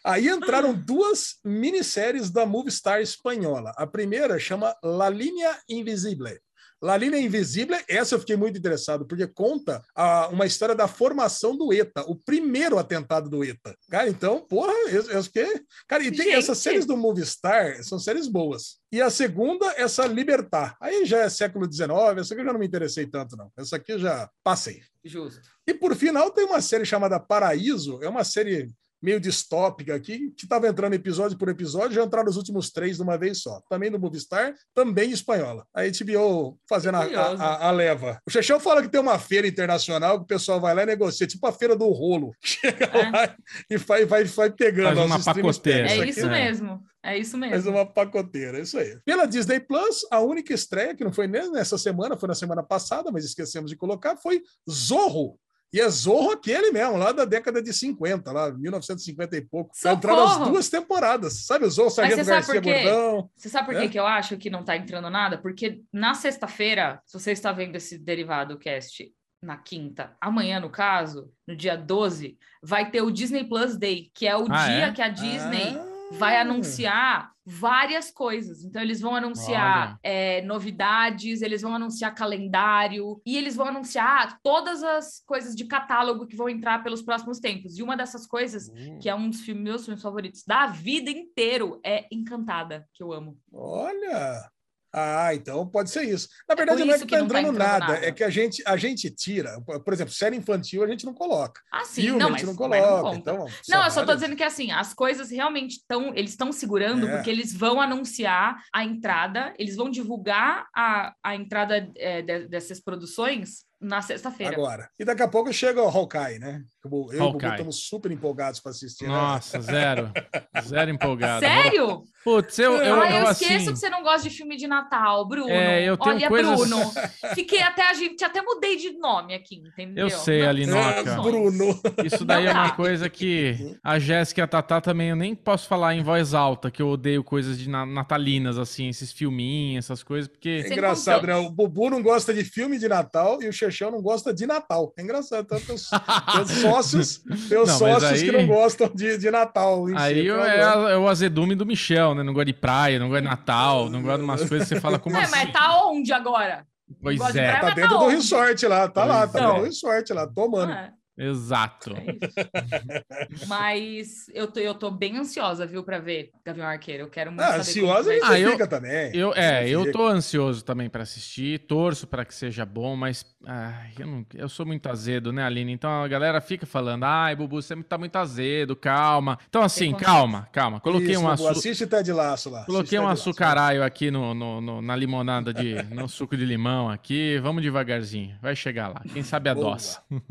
Aí entraram duas minisséries da Movistar espanhola. A primeira chama La Línea Invisible. La Linha Invisível, essa eu fiquei muito interessado, porque conta a, uma história da formação do ETA, o primeiro atentado do ETA. Cara, então, porra, eu, eu fiquei. Cara, e tem Gente. essas séries do Movistar, são séries boas. E a segunda, essa Libertar. Aí já é século XIX, essa aqui eu já não me interessei tanto, não. Essa aqui eu já passei. Justo. E por final tem uma série chamada Paraíso, é uma série meio distópica aqui, que estava entrando episódio por episódio, já entraram os últimos três de uma vez só. Também no Movistar, também espanhola. A HBO fazendo a, a, a, leva. O Chechão fala que tem uma feira internacional que o pessoal vai lá e negocia, tipo a feira do rolo. Chega é. lá e vai, vai, vai pegando. Faz uma pacoteira. É isso mesmo. É isso mesmo. Faz uma pacoteira, é isso aí. Pela Disney Plus, a única estreia, que não foi nem nessa semana, foi na semana passada, mas esquecemos de colocar, foi Zorro, e é Zorro aquele mesmo, lá da década de 50, lá, 1950 e pouco. Socorro! Entraram as duas temporadas. Sabe o Zorro Sargento Garcia Gordão? Você sabe por é? que eu acho que não está entrando nada? Porque na sexta-feira, se você está vendo esse derivado cast na quinta, amanhã, no caso, no dia 12, vai ter o Disney Plus Day, que é o ah, dia é? que a Disney ah vai anunciar várias coisas. Então, eles vão anunciar é, novidades, eles vão anunciar calendário e eles vão anunciar todas as coisas de catálogo que vão entrar pelos próximos tempos. E uma dessas coisas, uhum. que é um dos filmes, meus filmes favoritos da vida inteiro, é Encantada, que eu amo. Olha! Ah, então pode ser isso. Na é verdade, é não é que, que tá entrando, tá entrando nada, nada, é que a gente, a gente tira. Por exemplo, série infantil a gente não coloca. Ah, sim, Filme, não, mas, a gente não coloca. Não, então, não eu só tô dizendo que assim, as coisas realmente estão. Eles estão segurando, é. porque eles vão anunciar a entrada, eles vão divulgar a, a entrada é, de, dessas produções na sexta-feira. Agora. E daqui a pouco chega o Hawkeye, né? Eu e o Bubu estamos super empolgados para assistir. Né? Nossa, né? zero. Zero empolgado. Sério? Putz, eu, eu, ah, eu, eu assim... esqueço que você não gosta de filme de Natal, Bruno. É, eu tenho Olha, coisas... Bruno. Fiquei até a gente até mudei de nome aqui, entendeu? Eu sei, Alinoca. É, Bruno. Isso daí é uma coisa que a Jéssica e a Tatá também eu nem posso falar em voz alta, que eu odeio coisas de natalinas assim, esses filminhos, essas coisas, porque É engraçado, né? O Bubu não gosta de filme de Natal e o Xexão não gosta de Natal. É engraçado, tanto os, os sócios, teus não, sócios aí... que não gostam de, de Natal. Aí é, é, o azedume do Michel, né? Não gosta de praia, não gosta de Natal, não gosta de umas coisas que você fala como é, assim. Mas tá onde agora? Pois é. Tá dentro tá do resort lá, tá pois lá, tá dentro do resort lá, tomando. Ah, Exato. É Mas eu tô, eu tô bem ansiosa, viu, para ver Gavião Arqueiro. Eu quero muito ah, ansiosa a gente ah, eu, fica também. Eu, é, eu tô ansioso também para assistir, torço para que seja bom, mas ah, eu, não, eu sou muito azedo, né, Aline? Então a galera fica falando, ai, Bubu, você tá muito azedo, calma. Então assim, calma, calma. Coloquei Isso, um açúcar. Assiste Ted Laço lá. Coloquei um açucaralho aqui no, no, no, na limonada de. no suco de limão aqui. Vamos devagarzinho. Vai chegar lá. Quem sabe a doça.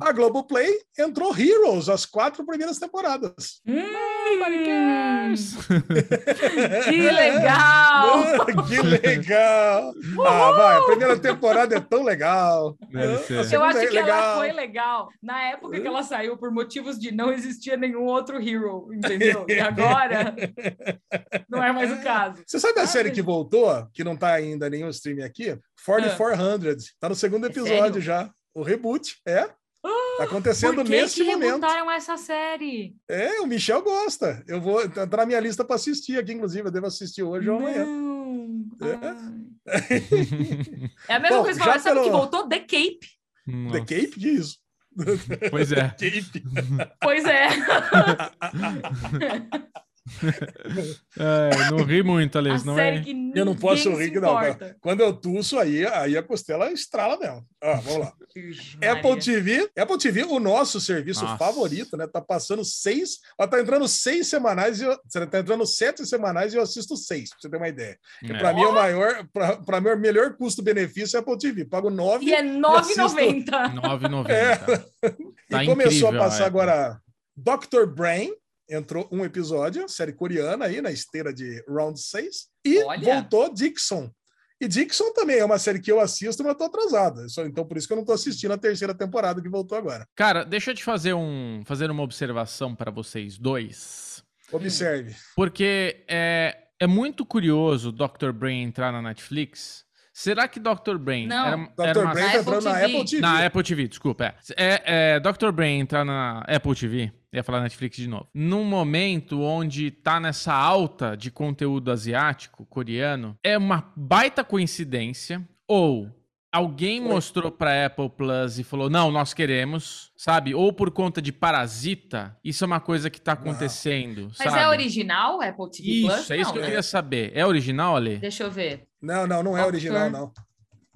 A Globoplay entrou Heroes, as quatro primeiras temporadas. Hum, que legal! que legal! Ah, vai, a primeira temporada é tão legal. Eu acho que legal. ela foi legal na época que ela saiu, por motivos de não existia nenhum outro Hero, entendeu? E agora não é mais o caso. Você sabe a ah, série que voltou, que não tá ainda nenhum streaming aqui? 4400. Ah. Tá no segundo é episódio é já. O reboot, é. Tá acontecendo Por que neste que momento. rebutaram essa série? É, o Michel gosta. Eu vou entrar tá na minha lista para assistir aqui, inclusive. Eu devo assistir hoje ou amanhã. É. é a mesma Bom, coisa que falar, sabe pelo... que voltou The Cape. Nossa. The Cape? Diz. Pois é. pois é. é, não ri muito, Alice. Não é... Eu não posso rir, não. Quando eu tuço, aí, aí a costela estrala mesmo. Ah, vamos lá. Apple TV, Apple TV, o nosso serviço Nossa. favorito, né? Tá passando seis, ó, tá entrando seis semanais e eu, tá entrando sete semanais e eu assisto seis, pra você ter uma ideia. É. Para mim, é o maior, para mim, o melhor custo-benefício é Apple TV. Pago nove. E é R$ 9,90. 9,90. É. Tá e começou a passar agora Dr. Brain, entrou um episódio, série coreana aí, na esteira de Round 6, e Olha. voltou Dixon. E Dixon também é uma série que eu assisto, mas eu tô atrasado. Então, por isso que eu não tô assistindo a terceira temporada que voltou agora. Cara, deixa eu te fazer, um, fazer uma observação para vocês dois. Observe. Porque é, é muito curioso o Dr. Brain entrar na Netflix. Será que Dr. Brain não. era, Dr. era uma... Brain tá entrando na Apple TV? Na Apple TV, desculpa. É. É, é, Dr. Brain entrar na Apple TV ia falar Netflix de novo. Num momento onde tá nessa alta de conteúdo asiático, coreano, é uma baita coincidência ou alguém mostrou para Apple Plus e falou: "Não, nós queremos", sabe? Ou por conta de Parasita, isso é uma coisa que tá acontecendo, Mas sabe? é original Apple TV isso, Plus? Isso, é isso não, que eu né? queria saber. É original, Ali? Deixa eu ver. Não, não, não é original, não.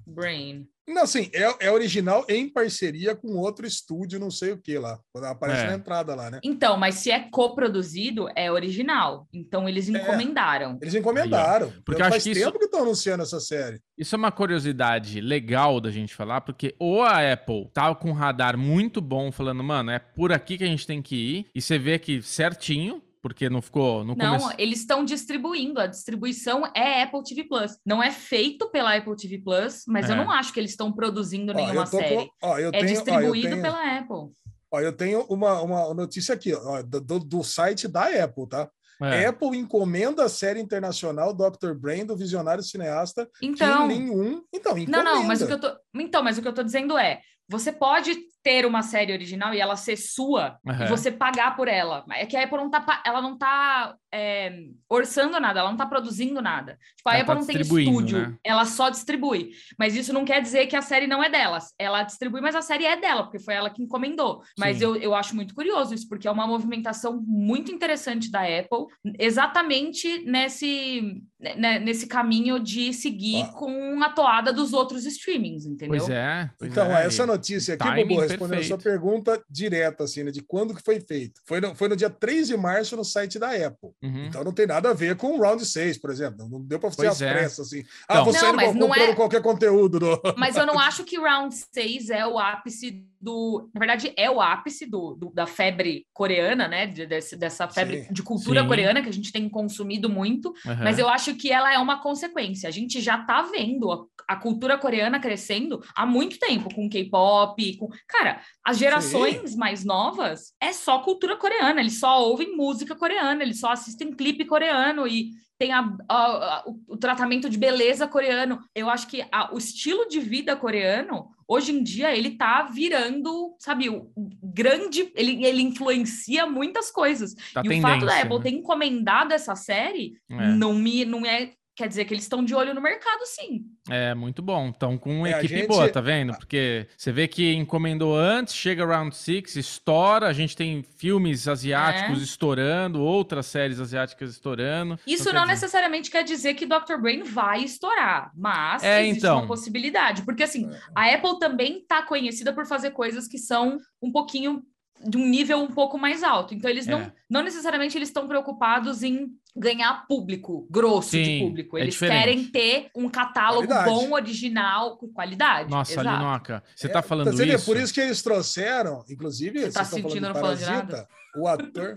Brain. Não, assim, é, é original em parceria com outro estúdio, não sei o que lá. Aparece é. na entrada lá, né? Então, mas se é coproduzido, é original. Então eles é. encomendaram. É, eles encomendaram. Aí, porque faz tempo isso... que estão anunciando essa série. Isso é uma curiosidade legal da gente falar, porque ou a Apple tá com um radar muito bom falando, mano, é por aqui que a gente tem que ir, e você vê que certinho, porque não ficou. Não, começo... eles estão distribuindo. A distribuição é Apple TV Plus. Não é feito pela Apple TV Plus, mas é. eu não acho que eles estão produzindo nenhuma série. Ó, é tenho, distribuído ó, tenho... pela Apple. Ó, eu tenho uma, uma notícia aqui, ó, do, do site da Apple, tá? É. Apple encomenda a série internacional Dr. Brain do visionário cineasta então, Kim Lin-un. Então, encomenda. Não, não, mas o que eu tô, então, mas o que eu tô dizendo é, você pode ter uma série original e ela ser sua uhum. e você pagar por ela. É que a Apple não tá, ela não tá é, orçando nada, ela não tá produzindo nada. Tipo, a ela Apple tá não tem estúdio, né? ela só distribui. Mas isso não quer dizer que a série não é dela. Ela distribui, mas a série é dela, porque foi ela que encomendou. Mas eu, eu acho muito curioso isso, porque é uma movimentação muito interessante da Apple, exatamente nesse, né, nesse caminho de seguir ah. com a toada dos outros streamings, entendeu? Pois é. Pois então, é. essa notícia aqui, Bobo, respondendo a sua pergunta direta, assim, né, de quando que foi feito. Foi no, foi no dia 3 de março no site da Apple. Uhum. Então não tem nada a ver com o Round 6, por exemplo. Não deu para fazer as é. pressas assim. Ah, então, você não, não comprando é... qualquer conteúdo. Do... Mas eu não acho que o Round 6 é o ápice do. Na verdade, é o ápice do, do da febre coreana, né? De, desse, dessa febre Sim. de cultura Sim. coreana que a gente tem consumido muito. Uhum. Mas eu acho que ela é uma consequência. A gente já tá vendo a, cultura coreana crescendo há muito tempo, com K-pop, com. Cara, as gerações Sim. mais novas é só cultura coreana, eles só ouvem música coreana, eles só assistem clipe coreano e tem a, a, a, o, o, tratamento de beleza coreano. Eu acho que o estilo de vida coreano, hoje em dia, ele tá virando, sabe, o grande. Ele, ele influencia muitas coisas. Tá e o fato da Apple né? ter encomendado essa série é. não me não é quer dizer que eles estão de olho no mercado, sim. É, muito bom. Estão com uma é, equipe gente... boa, tá vendo? Porque você vê que encomendou antes, chega Round Six, estoura, a gente tem filmes asiáticos é. estourando, outras séries asiáticas estourando. Isso não, não necessariamente quer dizer que Dr. Brain vai estourar, mas é, existe então... uma possibilidade. Porque assim, a Apple também tá conhecida por fazer coisas que são um pouquinho de um nível um pouco mais alto. Então, eles não, é. não necessariamente eles estão preocupados em ganhar público, grosso Sim, de público. É eles é querem ter um catálogo qualidade. bom, original, com qualidade. Nossa, Exato. Linoca, você tá falando isso? Por isso que eles trouxeram, inclusive, você tá sentindo não falando de nada? O ator.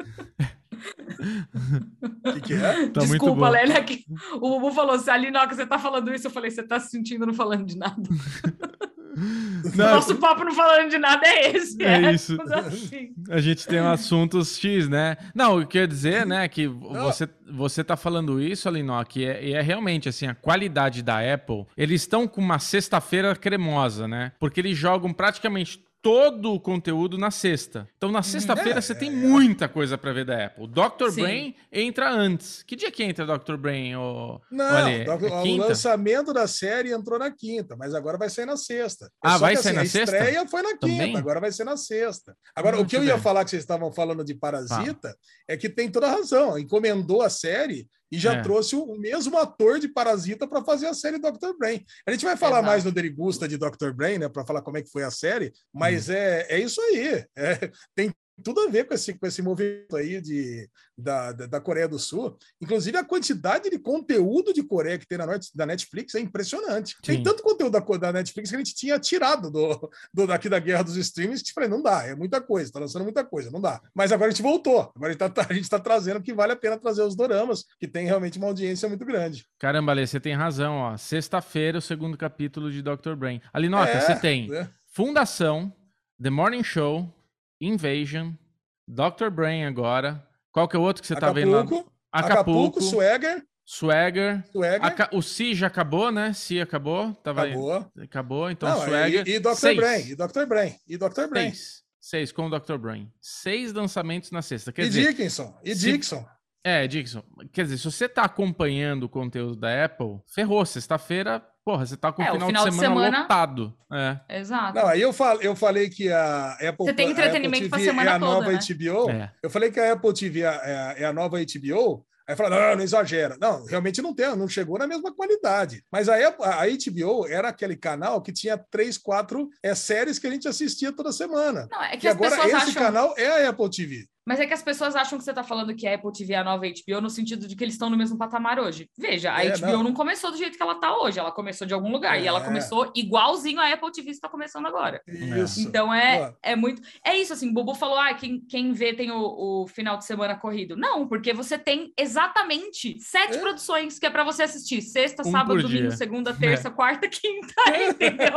O que, que, é? Tá Desculpa, Lélia, é que o Bubu falou assim, na hora que você tá falando isso, eu falei, você tá se sentindo não falando de nada. Não, Nosso papo não falando de nada é esse. É, é isso. Assim. A gente tem assuntos X, né? Não, eu quero dizer, né, que você, você tá falando isso, Alinó, que é, é realmente, assim, a qualidade da Apple, eles estão com uma sexta-feira cremosa, né? Porque eles jogam praticamente todo o conteúdo na sexta. Então, na uhum. sexta-feira, é, você tem é, muita coisa para ver da Apple. Dr. Sim. Brain entra antes. Que dia que entra Dr. Brain? Ou... Não, é o lançamento da série entrou na quinta, mas agora vai sair na sexta. É ah, vai sair assim, na a sexta? A estreia foi na quinta, Também? agora vai ser na sexta. Agora, o que eu ia falar que vocês estavam falando de Parasita é que tem toda a razão. Encomendou a série e já é. trouxe o mesmo ator de Parasita para fazer a série Dr. Brain. A gente vai falar Exato. mais no Derigusta de Dr. Brain, né, para falar como é que foi a série, mas hum. é, é isso aí. É, tem tudo a ver com esse, com esse movimento aí de, da, da, Coreia do Sul. Inclusive, a quantidade de conteúdo de Coreia que tem na, da Netflix é impressionante. Sim. Tem tanto conteúdo da, da Netflix que a gente tinha tirado do, do, daqui da guerra dos streams. Tipo, falei, não dá, é muita coisa, tá lançando muita coisa, não dá. Mas agora a gente voltou. Agora a gente tá, a gente tá trazendo que vale a pena trazer os doramas, que tem realmente uma audiência muito grande. Caramba, Lê, você tem razão, ó. Sexta-feira, o segundo capítulo de Dr. Brain. Ali, nota, é, você tem é. Fundação, The Morning Show, Invasion, Dr. Brain agora. Qual que é o outro que você Acapulco, tá vendo lá? Acapulco. Acapulco, Swagger. Swagger. Swagger. O Si já acabou, né? Si acabou. Tava acabou. Aí. Acabou, então Não, Swagger. E, e Dr. Seis. Brain. E Dr. Brain. E Dr. Brain. Seis. Seis com o Dr. Brain. Seis lançamentos na sexta. Quer e dizer, Dickinson. E se... Dixon. É, Dixon. Quer dizer, se você tá acompanhando o conteúdo da Apple, ferrou. Sexta-feira Porra, você tá com é, o final, final de, semana de, semana lotado. É. Exato. Não, aí eu, fal, eu falei que a Apple Você tem entretenimento para semana é a toda, nova né? HBO. É. Eu falei que a Apple TV é, é, é a nova HBO. Aí fala, não, não exagera. Não, realmente não tem, não chegou na mesma qualidade. Mas a, a HBO era aquele canal que tinha três, quatro é, séries que a gente assistia toda semana. Não, é que e agora esse acham... canal é a Apple TV. Mas é que as pessoas acham que você está falando que a Apple TV é a nova HBO no sentido de que eles estão no mesmo patamar hoje. Veja, a é, HBO não. não. começou do jeito que ela está hoje, ela começou de algum lugar é. e ela é. começou igualzinho a Apple TV está começando agora. Isso. Então é, é muito. É isso, assim, o Bobo falou: ah, quem, quem vê tem o, o final de semana corrido. Não, porque você tem exatamente sete é. produções que é para você assistir: sexta, um sábado, domingo, dia. segunda, terça, é. quarta, quinta, entendeu?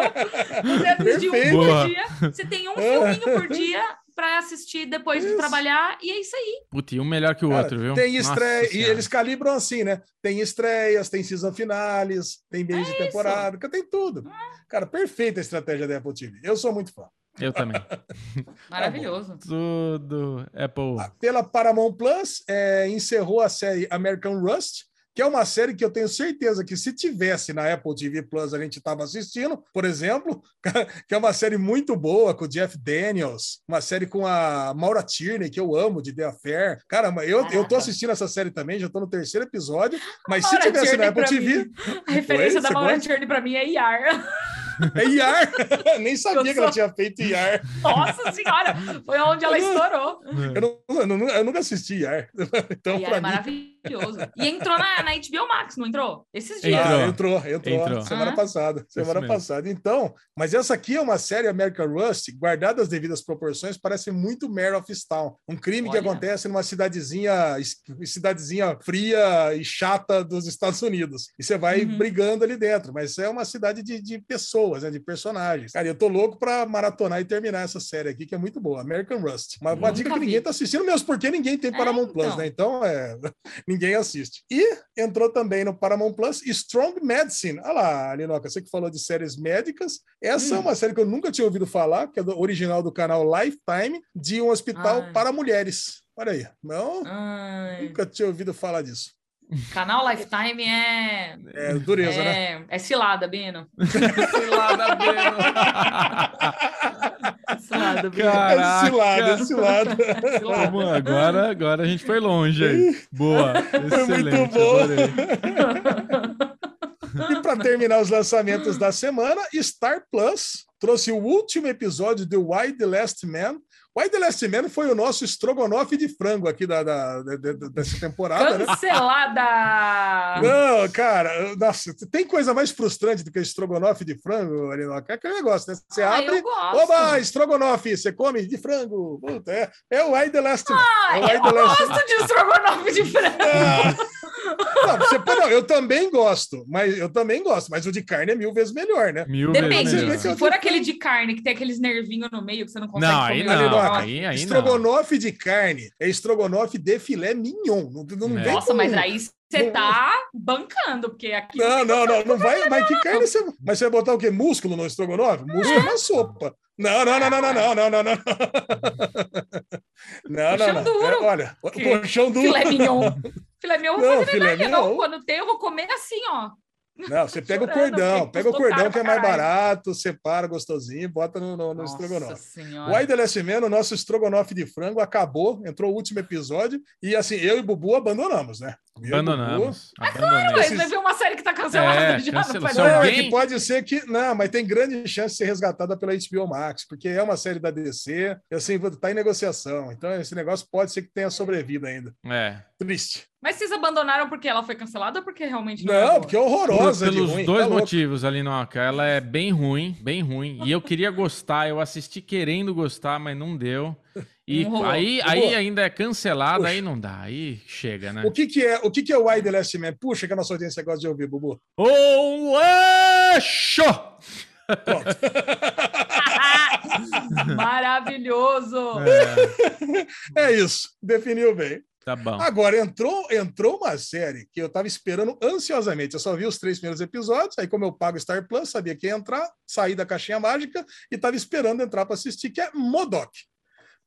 Você assistir um por dia, você tem um filminho por dia para assistir depois isso. de trabalhar, e é isso aí. Putz, um melhor que o Cara, outro, viu? Tem estreia, e eles calibram assim, né? Tem estreias, tem season finales, tem mês é de temporada, tem tudo. É. Cara, perfeita a estratégia da Apple TV. Eu sou muito fã. Eu também. Maravilhoso. Tá tudo Apple. Ah, pela Paramount Plus, é, encerrou a série American Rust, que é uma série que eu tenho certeza que se tivesse na Apple TV Plus a gente estava assistindo, por exemplo, que é uma série muito boa com o Jeff Daniels, uma série com a Maura Tierney, que eu amo, de The Affair. Caramba, eu, eu tô assistindo essa série também, já tô no terceiro episódio, mas se tivesse Tierney na Apple TV... Mim, a referência da Maura Tierney para mim é Iar. É IAR. Nem sabia sou... que ela tinha feito IAR. Nossa senhora, foi onde ela estourou. Eu, não, eu, não, eu nunca assisti IAR. Então, IAR é mim... maravilhoso. E entrou na, na HBO Max, não entrou? Esses dias. Ah, entrou, entrou. entrou. Semana ah. passada. Semana passada. Então, mas essa aqui é uma série American Rust, guardada as devidas proporções, parece muito Mare of Town. Um crime Olha. que acontece numa cidadezinha, cidadezinha fria e chata dos Estados Unidos. E você vai uhum. brigando ali dentro, mas é uma cidade de, de pessoas pessoas, né, de personagens. Cara, eu tô louco para maratonar e terminar essa série aqui, que é muito boa, American Rust. Uma, uma dica que ninguém tá assistindo, mesmo porque ninguém tem é, Paramount é, Plus, então. né? Então, é, ninguém assiste. E entrou também no Paramount Plus Strong Medicine. Olha lá, Linoca, você que falou de séries médicas. Essa hum. é uma série que eu nunca tinha ouvido falar, que é do, original do canal Lifetime, de um hospital Ai. para mulheres. Olha aí, não? Ai. Nunca tinha ouvido falar disso. Canal Lifetime é. É dureza, é... né? É cilada, Bino. cilada, Bino. cilada, Bino. Caraca. É cilada, é cilada. cilada. agora, agora a gente foi longe aí. Boa. Excelente. Foi muito bom. E para terminar os lançamentos da semana, Star Plus trouxe o último episódio de Why the Last Man, Why the Last Man foi o nosso estrogonofe de frango aqui da, da, da dessa temporada. Né? Cancelada! Né? Não, cara, nossa, tem coisa mais frustrante do que estrogonofe de frango, Arinoca? É aquele negócio, né? Você ah, abre, oba, estrogonofe, você come de frango. Puta, é, é o Why the Last Man. Ah, é eu gosto de estrogonofe de frango. Ah. Não, você, não, eu também gosto, mas eu também gosto, mas o de carne é mil vezes melhor, né? Mil Depende. Vezes melhor. Se for aquele de carne que tem aqueles nervinhos no meio que você não consegue não, aí comer. Não, aí, aí estrogonofe não. de carne é estrogonofe de filé mignon. Não, não é. Nossa, mas aí você tá bancando, porque aqui. Não, não, não, não vai. Mas que carne você. Mas você vai botar o quê? Músculo no estrogonofe? Músculo é na sopa. Não, não, não, não, não, não, não, não, não. Não, não, não. Duro. É, olha, o colchão duro. Filé mignon. Filé mignon, não, filé mignon. Quando tem, eu vou comer assim, ó. Não, você pega o cordão, pega o cordão que é mais barato, separa gostosinho, bota no, no, no estrogonofe. O Ai o nosso estrogonofe de frango acabou, entrou o último episódio, e assim, eu e Bubu abandonamos, né? Abandonamos. É claro, mas vai ver uma série que tá cancelada é, já. Não, não, alguém... é que pode ser que. Não, mas tem grande chance de ser resgatada pela HBO Max, porque é uma série da DC, e assim, tá em negociação. Então, esse negócio pode ser que tenha sobrevivido ainda. É. Triste. Mas vocês abandonaram porque ela foi cancelada ou porque realmente não? Não, porque é horrorosa. Por, pelos ruim, dois tá motivos ali, Noca. Ela é bem ruim, bem ruim. E eu queria gostar, eu assisti querendo gostar, mas não deu. E aí, aí ainda é cancelada, aí não dá, aí chega, né? O que, que é o que, que é o Why the Last Man? Puxa, que a nossa audiência gosta de ouvir, Bubu. O eixo! Maravilhoso! É. é isso, definiu bem. Tá bom. Agora, entrou, entrou uma série que eu estava esperando ansiosamente. Eu só vi os três primeiros episódios, aí, como eu pago Star Plus, sabia que ia entrar, saí da caixinha mágica e estava esperando entrar para assistir, que é Modok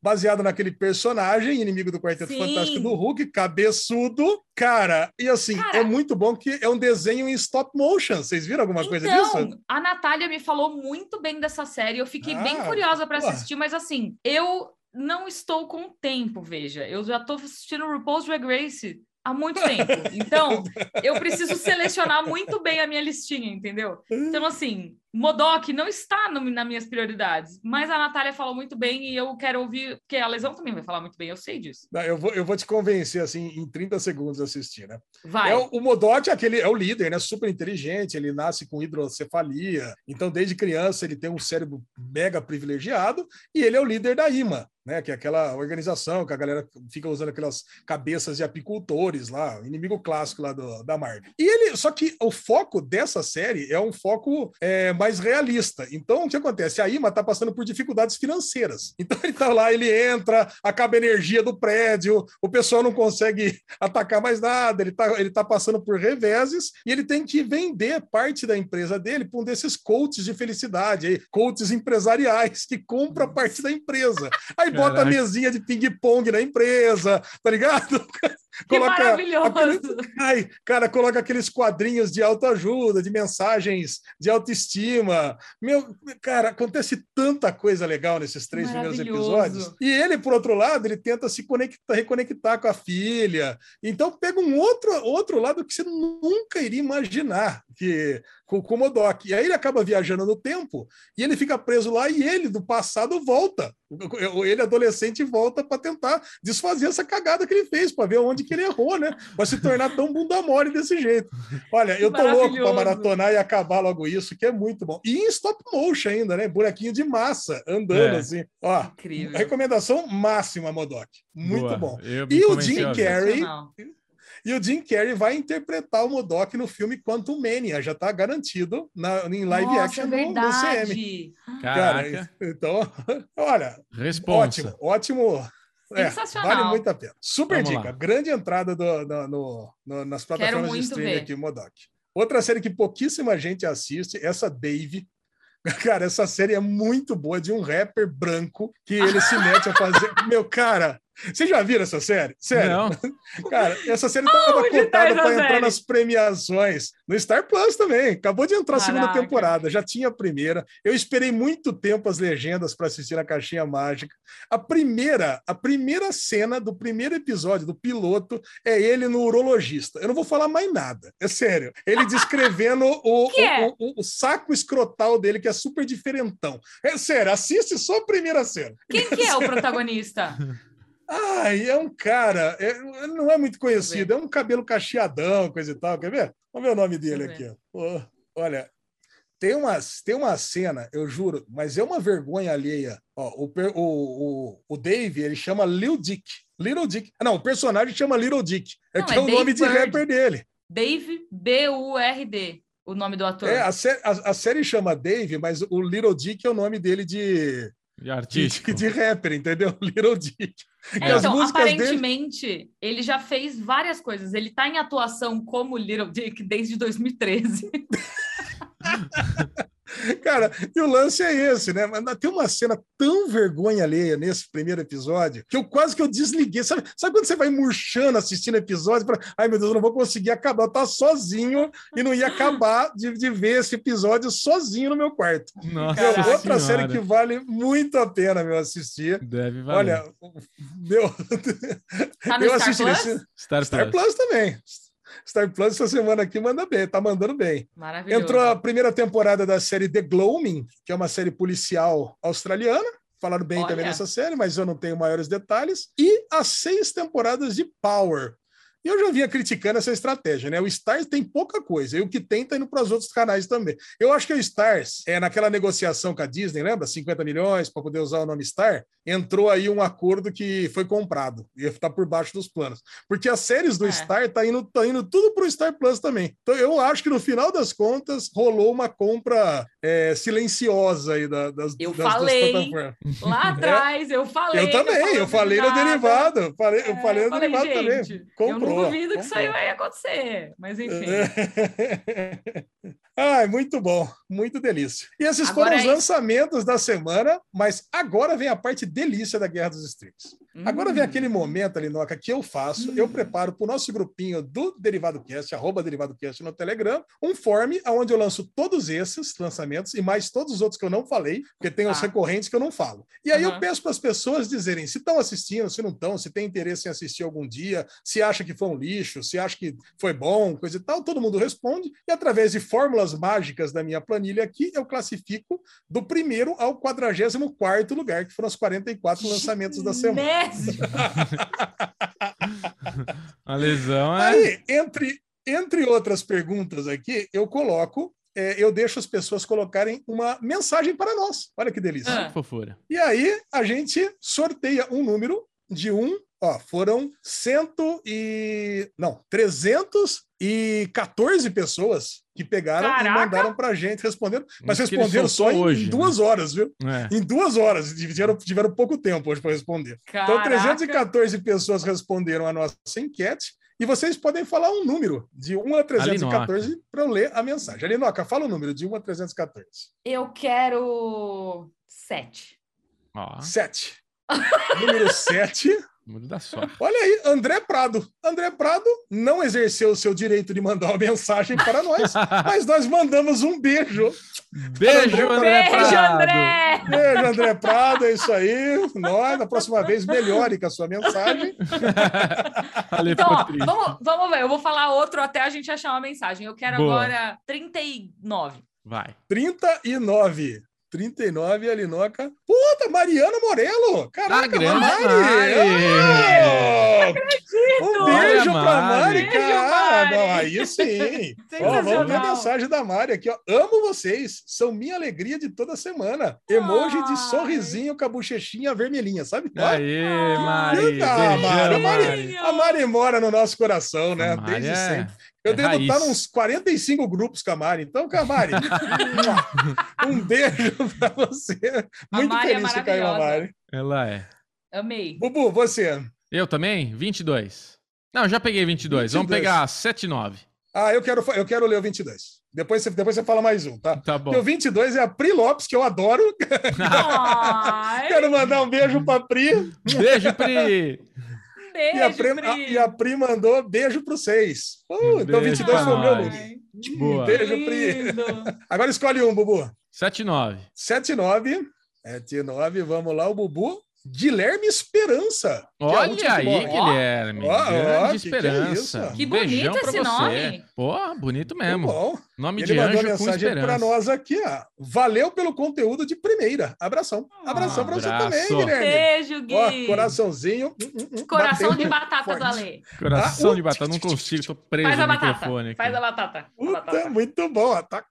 baseado naquele personagem, inimigo do Quarteto Sim. Fantástico do Hulk, cabeçudo. Cara, e assim, Cara, é muito bom que é um desenho em stop motion. Vocês viram alguma então, coisa disso? A Natália me falou muito bem dessa série. Eu fiquei ah, bem curiosa para assistir, mas assim, eu não estou com tempo, veja. Eu já estou assistindo RuPaul's Drag Race há muito tempo. Então, eu preciso selecionar muito bem a minha listinha, entendeu? Então, assim, Modok não está no, nas minhas prioridades, mas a Natália falou muito bem e eu quero ouvir, porque a Lesão também vai falar muito bem, eu sei disso. Não, eu, vou, eu vou te convencer, assim, em 30 segundos assistir, né? Vai. É, o Modok é, aquele, é o líder, né? Super inteligente, ele nasce com hidrocefalia, então desde criança ele tem um cérebro mega privilegiado e ele é o líder da IMA, né, que é aquela organização que a galera fica usando aquelas cabeças de apicultores lá, inimigo clássico lá do, da Marvel. E ele, só que o foco dessa série é um foco é, mais mais realista. Então, o que acontece? A IMA está passando por dificuldades financeiras. Então, ele está lá, ele entra, acaba a energia do prédio, o pessoal não consegue atacar mais nada, ele está ele tá passando por reveses e ele tem que vender parte da empresa dele para um desses coaches de felicidade, aí, coaches empresariais que compra parte da empresa. Aí Caraca. bota a mesinha de ping-pong na empresa, tá ligado? Coloca maravilhoso! Aquele, ai, cara, coloca aqueles quadrinhos de autoajuda, de mensagens de autoestima. Meu, cara, acontece tanta coisa legal nesses três primeiros episódios. E ele, por outro lado, ele tenta se conectar, reconectar com a filha. Então pega um outro, outro lado que você nunca iria imaginar que com o Modok. E aí ele acaba viajando no tempo e ele fica preso lá e ele do passado volta. Ele adolescente volta para tentar desfazer essa cagada que ele fez, para ver onde que ele errou, né? Para se tornar tão bunda mole desse jeito. Olha, eu tô louco para maratonar e acabar logo isso, que é muito bom. E em stop motion ainda, né? Buraquinho de massa, andando é. assim. Ó, Incrível. recomendação máxima, Modok. Muito Boa. bom. E o Jim Carrey e o Jim Carrey vai interpretar o Modok no filme Quantum Mania, já está garantido na, em live Nossa, action é no, no, CM. Caraca. Cara, então, olha, Responsa. ótimo, ótimo. É, vale muito a pena. Super Vamos dica. Lá. Grande entrada do, do, no, no, nas plataformas de streaming ver. aqui, o Modok. Outra série que pouquíssima gente assiste, essa Dave. Cara, essa série é muito boa, de um rapper branco que ele se mete a fazer. Meu, cara, Vocês já viram essa série? Sério? Não. Cara, essa série estava oh, cotada para entrar nas premiações. No Star Plus também. Acabou de entrar Caraca. a segunda temporada, já tinha a primeira. Eu esperei muito tempo as legendas para assistir a Caixinha Mágica. A primeira, a primeira cena do primeiro episódio, do piloto, é ele no urologista. Eu não vou falar mais nada. É sério. Ele descrevendo o, o, é? o, o, saco escrotal dele, que é super diferentão. É sério, assiste só a primeira cena. Quem que é o protagonista? Ah, é um cara, é, não é muito conhecido, é um cabelo cacheadão, coisa e tal. Quer ver? Vamos ver o nome dele aqui. Ó. olha, tem uma, tem uma cena, eu juro, mas é uma vergonha alheia. Ó, o, o, o, o Dave, ele chama Lil Dick. Little Dick. Não, o personagem chama Little Dick. É não, que é, é o nome Bird. de rapper dele. Dave B-U-R-D, o nome do ator. É, a, sé a, a, série chama Dave, mas o Little Dick é o nome dele de. De artístico. De, de rapper, entendeu? Little Dick. É, então, aparentemente, dele... ele já fez várias coisas. Ele está em atuação como Little Dick desde 2013. Cara, e o lance é esse, né? Mas tem uma cena tão vergonha alheia nesse primeiro episódio que eu quase que eu desliguei. Sabe, sabe quando você vai murchando assistindo episódio? Pra... Ai, meu Deus, eu não vou conseguir acabar. Eu tava sozinho e não ia acabar de, de ver esse episódio sozinho no meu quarto. Nossa é outra série que vale muito a pena, meu, assistir. Deve valer. Olha, meu. Tá no eu Star assisti Plus? Star, Star Plus. Plus também. Star Plus essa semana aqui manda bem, tá mandando bem. Maravilhoso. Entrou a primeira temporada da série The Gloaming, que é uma série policial australiana. Falaram bem Olha. também dessa série, mas eu não tenho maiores detalhes. E as seis temporadas de Power, e eu já vinha criticando essa estratégia, né? O Stars tem pouca coisa, e o que tem tá indo para os outros canais também. Eu acho que o Stars, é, naquela negociação com a Disney, lembra? 50 milhões para poder usar o nome Star, entrou aí um acordo que foi comprado, ia estar por baixo dos planos. Porque as séries do é. Star tá indo, tá indo tudo para o Star Plus também. Então eu acho que no final das contas rolou uma compra é, silenciosa aí da, das, eu das, falei, das Lá atrás, é. eu falei. Eu também, eu falei no derivado. Falei, eu falei no falei, derivado gente, também. Comprou duvido que isso aí vai acontecer, mas enfim. Ai, muito bom, muito delícia. E esses agora foram os é lançamentos da semana, mas agora vem a parte delícia da Guerra dos Streams. Hum. Agora vem aquele momento, Alinoca, que eu faço, hum. eu preparo para o nosso grupinho do Derivado Cast, arroba Derivado Cast no Telegram, um form onde eu lanço todos esses lançamentos e mais todos os outros que eu não falei, porque tem os ah. recorrentes que eu não falo. E aí uhum. eu peço para as pessoas dizerem se estão assistindo, se não estão, se tem interesse em assistir algum dia, se acha que foi um lixo, se acha que foi bom, coisa e tal, todo mundo responde, e através de fórmulas mágicas da minha planilha aqui, eu classifico do primeiro ao 44 lugar, que foram os 44 lançamentos da semana. A lesão é. Aí, entre, entre outras perguntas aqui, eu coloco é, eu deixo as pessoas colocarem uma mensagem para nós. Olha que delícia. Ah. Fofura. E aí a gente sorteia um número de 1 Ó, foram cento e... Não, 314 pessoas que pegaram Caraca. e mandaram para a gente respondendo, mas responderam só em, hoje, duas né? horas, viu? É. Em duas horas, tiveram, tiveram pouco tempo hoje para responder. Então, Caraca. Então, 314 pessoas responderam a nossa enquete, e vocês podem falar um número de 1 a 314 para eu ler a mensagem. Alinoca, fala o número de 1 a 314. Eu quero 7. Oh. 7. número 7 Muda sorte. Olha aí, André Prado. André Prado não exerceu o seu direito de mandar uma mensagem para nós, mas nós mandamos um beijo. Beijo, André, André Prado. Beijo, André. Beijo, André Prado. É isso aí. Nós, na próxima vez, melhore com a sua mensagem. então, ó, vamos, vamos ver. Eu vou falar outro até a gente achar uma mensagem. Eu quero Boa. agora 39. Vai. 39. 39, Alinoca. Puta, Mariana Morelo! Caraca, ah, Mari! Mari. Oh, um beijo Olha, pra Mari, Mari cara! Não, aí sim! ó, vamos ver a mensagem da Mari aqui, ó. Amo vocês, são minha alegria de toda semana. Emoji Ai. de sorrisinho com a bochechinha vermelhinha, sabe? Aê, Mari! Mari, a Mari! A Mari mora no nosso coração, né? Desde é... sempre. Eu é devo raiz. estar uns 45 grupos, Camari. Então, Camari, um beijo para você. Muito a feliz é que caiu a Mari. Ela é. Amei. Bubu, você. Eu também? 22. Não, já peguei 22. 22. Vamos pegar 79. Ah, eu quero, eu quero ler o 22. Depois você, depois você fala mais um, tá? Tá bom. Porque o 22 é a Pri Lopes, que eu adoro. quero mandar um beijo pra Pri. Beijo, Pri. Beijo, e, a Pri, a, e a Pri mandou beijo pro 6. Uh, então 22 foi o meu número. Boa. Beijo, Pri. Agora escolhe um, Bubu. 79. 79. 79, vamos lá, o Bubu. Guilherme Esperança. É Olha é aí, Guilherme. Oh, Grande oh, Esperança. Que, que, é que bonito esse você. nome. Pô, bonito mesmo. bom. Nome Ele de mandou anjo mensagem para nós aqui, ó. Valeu pelo conteúdo de primeira. Abração. Abração um para você também, Guilherme. Beijo, Gui. Ó, coraçãozinho. Hum, hum, Coração de batata forte. do Ale. Coração ah, de batata, não consigo, tô preso Faz no batata. Faz a batata. Puta, batata. muito bom. Ó. Tá...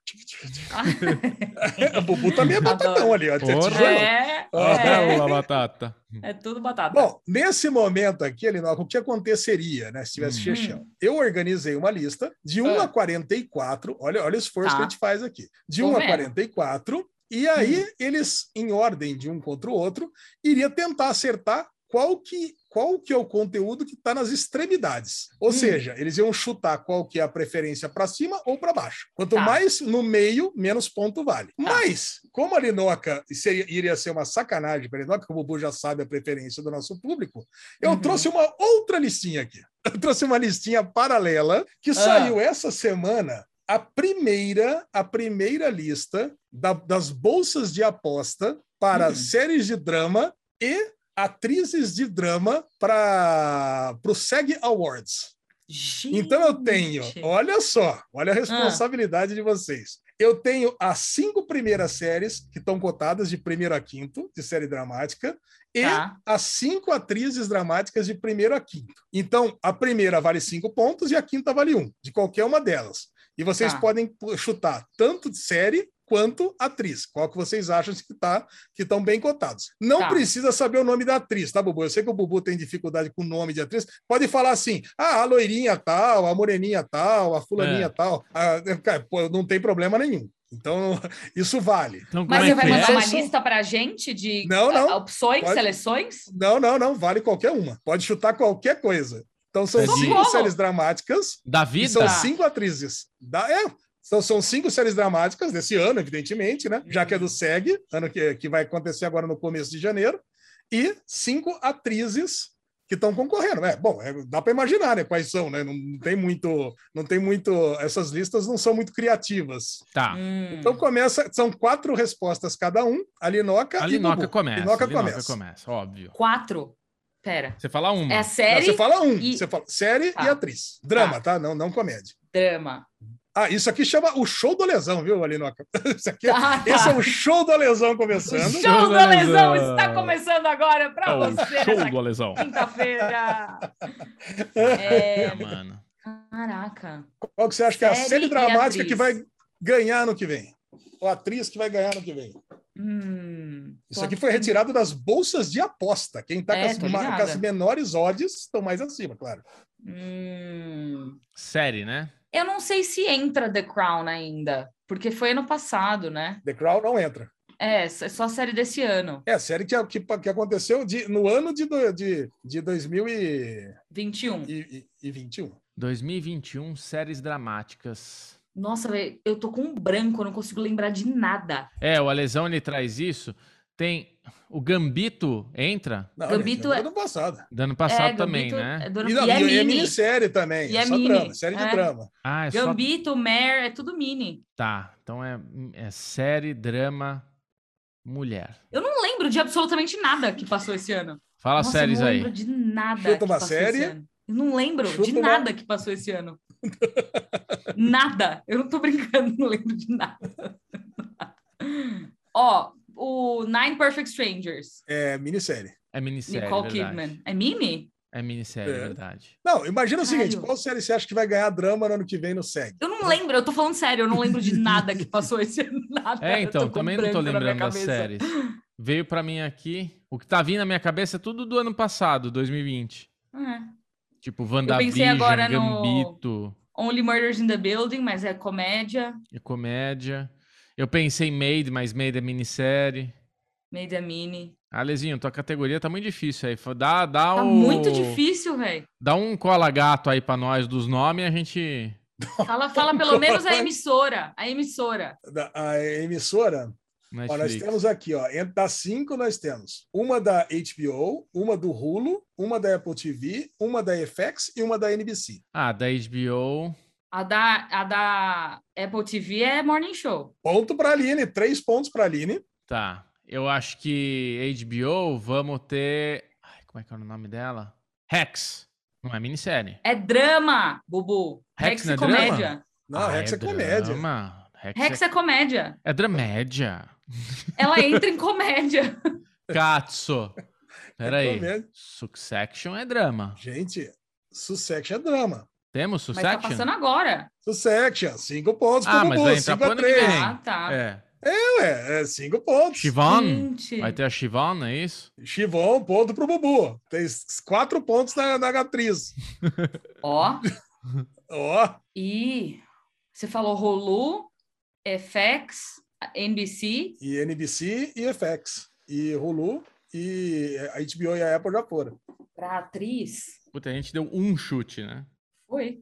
o Bubu também é batatão ali, ó. Porra. É, é. a batata. É tudo batata. Bom, nesse momento aqui, Alinoca, o que aconteceria, né, se tivesse hum. Eu organizei uma lista de 1 ah. a 44, olha, olha o esforço tá. que a gente faz aqui, de Tô 1 vendo. a 44, e aí hum. eles, em ordem de um contra o outro, iria tentar acertar qual que, qual que é o conteúdo que está nas extremidades. Ou hum. seja, eles iam chutar qual que é a preferência para cima ou para baixo. Quanto tá. mais no meio, menos ponto vale. Tá. Mas, como a Linoca seria, iria ser uma sacanagem para a Linoca, que o Bubu já sabe a preferência do nosso público, eu uhum. trouxe uma outra listinha aqui. Eu trouxe uma listinha paralela que ah. saiu essa semana a primeira, a primeira lista da, das bolsas de aposta para uhum. séries de drama e atrizes de drama para o SEG Awards. Gente. Então eu tenho, olha só, olha a responsabilidade ah. de vocês. Eu tenho as cinco primeiras séries que estão cotadas de primeiro a quinto, de série dramática, e tá. as cinco atrizes dramáticas de primeiro a quinto. Então, a primeira vale cinco pontos e a quinta vale um, de qualquer uma delas. E vocês tá. podem chutar tanto de série quanto atriz. Qual que vocês acham que tá, que estão bem cotados? Não tá. precisa saber o nome da atriz, tá, Bubu? Eu sei que o Bubu tem dificuldade com o nome de atriz. Pode falar assim, ah, a loirinha tal, a moreninha tal, a fulaninha é. tal. Ah, pô, não tem problema nenhum. Então, isso vale. Então, Mas é você vai mandar uma lista para a gente de não, não. opções, Pode... seleções? Não, não, não. Vale qualquer uma. Pode chutar qualquer coisa. Então, são cinco séries dramáticas. Da vida? são cinco atrizes. Da... É, então, são cinco séries dramáticas desse ano, evidentemente, né? Já que é do SEG, ano que, que vai acontecer agora no começo de janeiro, e cinco atrizes que estão concorrendo. É, bom, é, dá para imaginar, né, quais são, né? Não, não, tem muito, não tem muito, essas listas não são muito criativas. Tá. Hum. Então começa, são quatro respostas cada um. A Linoca, a Linoca começa. Linoca, Linoca começa. começa, óbvio. Quatro. Pera. Você fala uma. É a série. Não, você fala um. E... Você fala série tá. e atriz. Drama, tá? tá? Não, não comédia. Drama. Ah, isso aqui chama o show do lesão, viu, Alinoca? Isso aqui, ah, tá. Esse é o show do lesão começando. O show do lesão está começando agora para é você. Show do lesão. Quinta-feira. É, é, mano. Caraca. Qual que você acha que é a série dramática que vai ganhar no que vem? Ou a atriz que vai ganhar no que vem? Hum, Isso aqui foi retirado das bolsas de aposta. Quem está é, com, com, as menores odds estão mais acima, claro. Hum... Série, né? Eu não sei se entra The Crown ainda, porque foi ano passado, né? The Crown não entra. É, é só a série desse ano. É, a série que, que, que aconteceu de, no ano de, de, de 2021. E, e, e 21. 2021, séries dramáticas. Nossa, véio, eu tô com um branco, eu não consigo lembrar de nada. É, o Alesão ele traz isso. Tem o Gambito entra? Não, Gambito é do ano passado. Do ano passado é, também, né? É do ano... E, não, e, é, e é minissérie também. E é, é só mini. drama, série de é. drama. Ah, é Gambito, só... Mare, é tudo mini. Tá, então é, é série, drama, mulher. Eu não lembro de absolutamente nada que passou esse ano. Fala Nossa, séries aí. Eu não lembro de nada. Chuta uma série. Eu não lembro Chuta de nada uma... que passou esse ano. nada. Eu não tô brincando, não lembro de nada. Ó, o Nine Perfect Strangers. É minissérie. É minissérie. Nicole Kidman. É mini? É minissérie, é. verdade. Não, imagina o seguinte: qual série você acha que vai ganhar drama no ano que vem no SEG? Eu não lembro, eu tô falando sério, eu não lembro de nada que passou esse ano. Nada, é, então, também não tô lembrando das séries. Veio para mim aqui. O que tá vindo na minha cabeça é tudo do ano passado, 2020. É. Tipo, WandaVision, eu pensei agora Gambito. No Only Murders in the Building, mas é comédia. É comédia. Eu pensei em Made, mas Made é minissérie. Made é mini. Alezinho, tua categoria tá muito difícil aí. Dá, dá tá o... muito difícil, velho. Dá um cola gato aí pra nós dos nomes e a gente Fala, fala pelo menos a emissora. A emissora. A emissora? Ó, nós temos aqui, ó, entre das cinco nós temos uma da HBO, uma do Hulu, uma da Apple TV, uma da FX e uma da NBC. Ah, da HBO. A da, a da Apple TV é Morning Show. Ponto para a Aline, três pontos para a Aline. Tá. Eu acho que HBO vamos ter. Ai, como é que é o nome dela? Rex. Não é minissérie. É drama, Bubu. Rex, Rex é comédia. Drama? Não, ah, Rex é, é comédia. Drama. Rex, Rex é... é... comédia. É dramédia. Ela entra em comédia. Katsu. Peraí. É Succession é drama. Gente, Succession é drama. Temos Succession? Mas tá passando agora. Succession, cinco pontos ah, mas vai entrar pro três. Ah, tá. É. É, ué, é cinco pontos. Chivon? Vai ter a Chivon, é isso? Chivon, ponto pro Bubu. Tem quatro pontos na, na atriz. Ó. Ó. E você falou Hulu, FX, NBC. E NBC e FX. E Hulu e a HBO e a Apple já foram. Pra atriz. Puta, a gente deu um chute, né? Foi.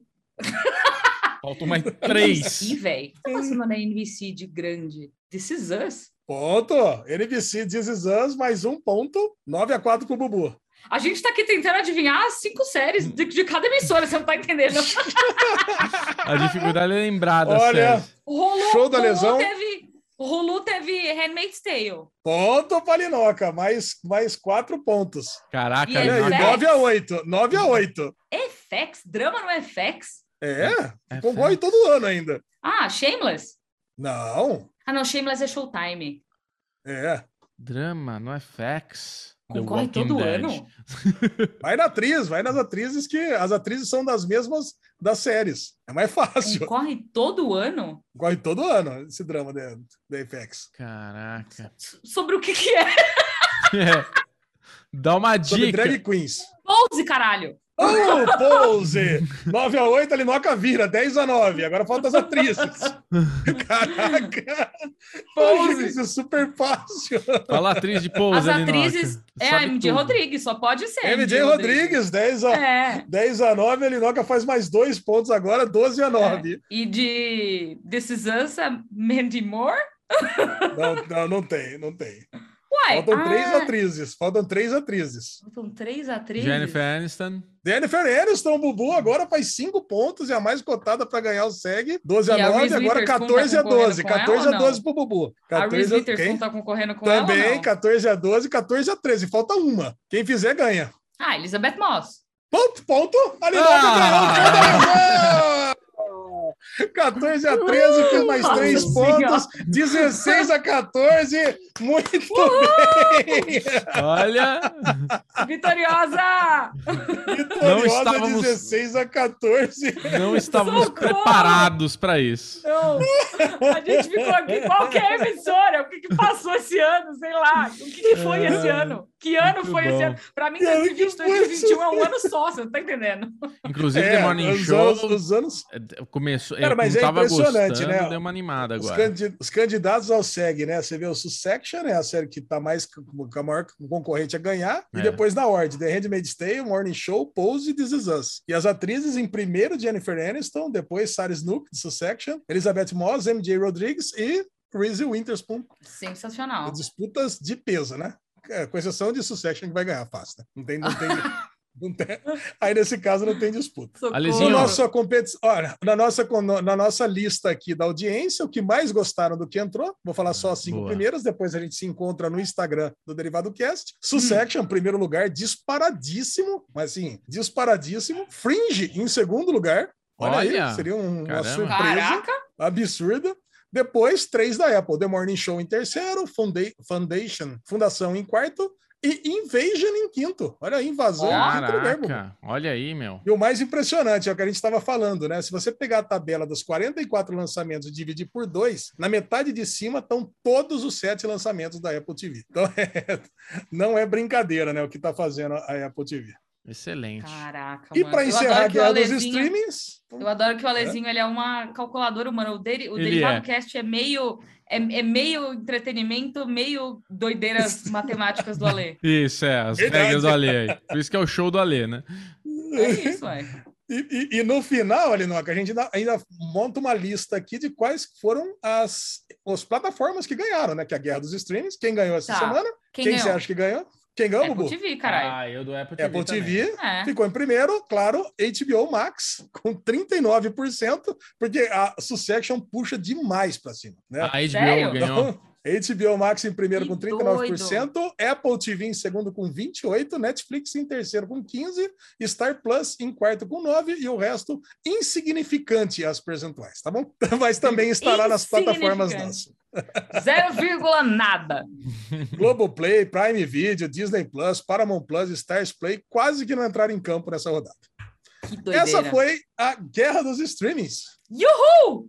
Faltam mais três. NBC, velho. Tá passando na NBC de grande. This is Us. Ponto. NBC This is Us, mais um ponto. 9 a 4 pro Bubu. A gente tá aqui tentando adivinhar as cinco séries de, de cada emissora, você não tá entendendo. a dificuldade é lembrar das Olha, Rolou, show da lesão. Teve, Hulu teve Handmaid's Tale. Ponto, Palinoca. Mais, mais quatro pontos. Caraca, e aí, 9 a 8. 9 a 8. FX? Drama no FX? É, é concorre todo ano ainda. Ah, Shameless? Não. Ah, não, Shameless é Showtime. É. Drama no FX. Concorre todo Dead. ano? Vai na atriz, vai nas atrizes que as atrizes são das mesmas das séries. É mais fácil. Concorre todo ano? Concorre todo ano esse drama da, da FX. Caraca. Sobre o que que é? é. Dá uma dica. Sobre drag queens. Pose, caralho. Oh, pose! 9 a 8, a Linoca vira, 10 a 9. Agora falta as atrizes. Caraca! Pose! Isso é super fácil. Fala atriz de pose, As atrizes é a MJ tudo. Rodrigues, só pode ser. MJ, Rodrigues, 10 a, é. 10 a 9. A Linoca faz mais dois pontos agora, 12 a 9. É. E de This Is Us, Mandy Moore? Não, não, não tem, não tem. Uai, faltam ah, três atrizes. Faltam três atrizes. Faltam três atrizes. Jennifer Aniston. Jennifer Aniston, Bubu, agora faz cinco pontos e a mais cotada para ganhar o SEG. 12 a 9, agora 14 tá a 12. 14 a 12 pro Bubu. 14 a Reese Witherspoon tá concorrendo com Também, ela Também, 14 a 12, 14 a 13. Falta uma. Quem fizer, ganha. Ah, Elizabeth Moss. Ponto, ponto. Ali ah! 14 a 13, fez mais Nossa 3 pontos. 16 a 14. Muito bem. Olha. Vitoriosa. Vitoriosa, não estávamos, 16 a 14. Não estávamos Socorro. preparados para isso. Não. A gente ficou aqui, qualquer emissora. O que, que passou esse ano? Sei lá. O que, que foi esse ano? Que ano Muito foi bom. esse ano? Para mim, 2020, 2021 é um ano só, você não tá entendendo? Inclusive, é, The Morning Show. Anos, os anos... É, começou. Cara, mas é impressionante, gostando, né? Deu uma animada os agora. os candidatos ao SEG, né? Você vê o Sussection, né? A série que tá mais com a maior concorrente a ganhar. É. E depois na ordem: The Handmaid's Tale, Morning Show, Pose e This Is Us. E as atrizes, em primeiro, Jennifer Aniston, depois Sarah Snook, de Sussection, Elizabeth Moss, MJ Rodrigues e Reese Witherspoon. Sensacional. Disputas de peso, né? Com exceção de Succession que vai ganhar fácil, né? Não tem, não tem, tem, aí nesse caso não tem disputa. Na nossa competição, olha, na nossa, na nossa lista aqui da audiência, o que mais gostaram do que entrou, vou falar só as cinco Boa. primeiras, depois a gente se encontra no Instagram do Derivado Cast. Succession, hum. primeiro lugar, disparadíssimo, mas assim, disparadíssimo. Fringe, em segundo lugar. Olha, olha aí, seria um, uma surpresa Caraca. absurda. Depois, três da Apple. The Morning Show em terceiro, Foundation, Fundação em quarto e Invasion em quinto. Olha aí, invasão Caraca, em quinto lugar. Olha aí, meu. E o mais impressionante é o que a gente estava falando, né? Se você pegar a tabela dos 44 lançamentos e dividir por dois, na metade de cima estão todos os sete lançamentos da Apple TV. Então, é, não é brincadeira, né? O que está fazendo a Apple TV. Excelente. Caraca, E para encerrar a guerra dos streamings... Eu adoro que o Alezinho é. ele é uma calculadora humana. O, dele, o Derivado é. Cast é meio, é, é, meio entretenimento, meio doideiras matemáticas do Ale. Isso, é, as regras do Ale aí. Por isso que é o show do Ale, né? É isso, ué. E, e, e, no final, Alinoca, a gente ainda, ainda, monta uma lista aqui de quais foram as, as plataformas que ganharam, né? Que é a Guerra dos Streams. Quem ganhou essa tá. semana? Quem, Quem você acha que ganhou? Quem ganhou, Apple Bubu? TV, caralho. Ah, eu do Apple TV. Apple TV é. ficou em primeiro, claro, HBO Max, com 39%, porque a Succession puxa demais para cima. Né? A HBO Sério? ganhou. HBO Max em primeiro que com 39%, doido. Apple TV em segundo com 28%, Netflix em terceiro com 15%, Star Plus em quarto com 9% e o resto insignificante as percentuais, tá bom? Mas também estará nas plataformas nossas. Zero nada. Globoplay, Prime Video, Disney Plus, Paramount Plus, Stars Play quase que não entraram em campo nessa rodada. Essa foi a guerra dos streamings. Yuhu!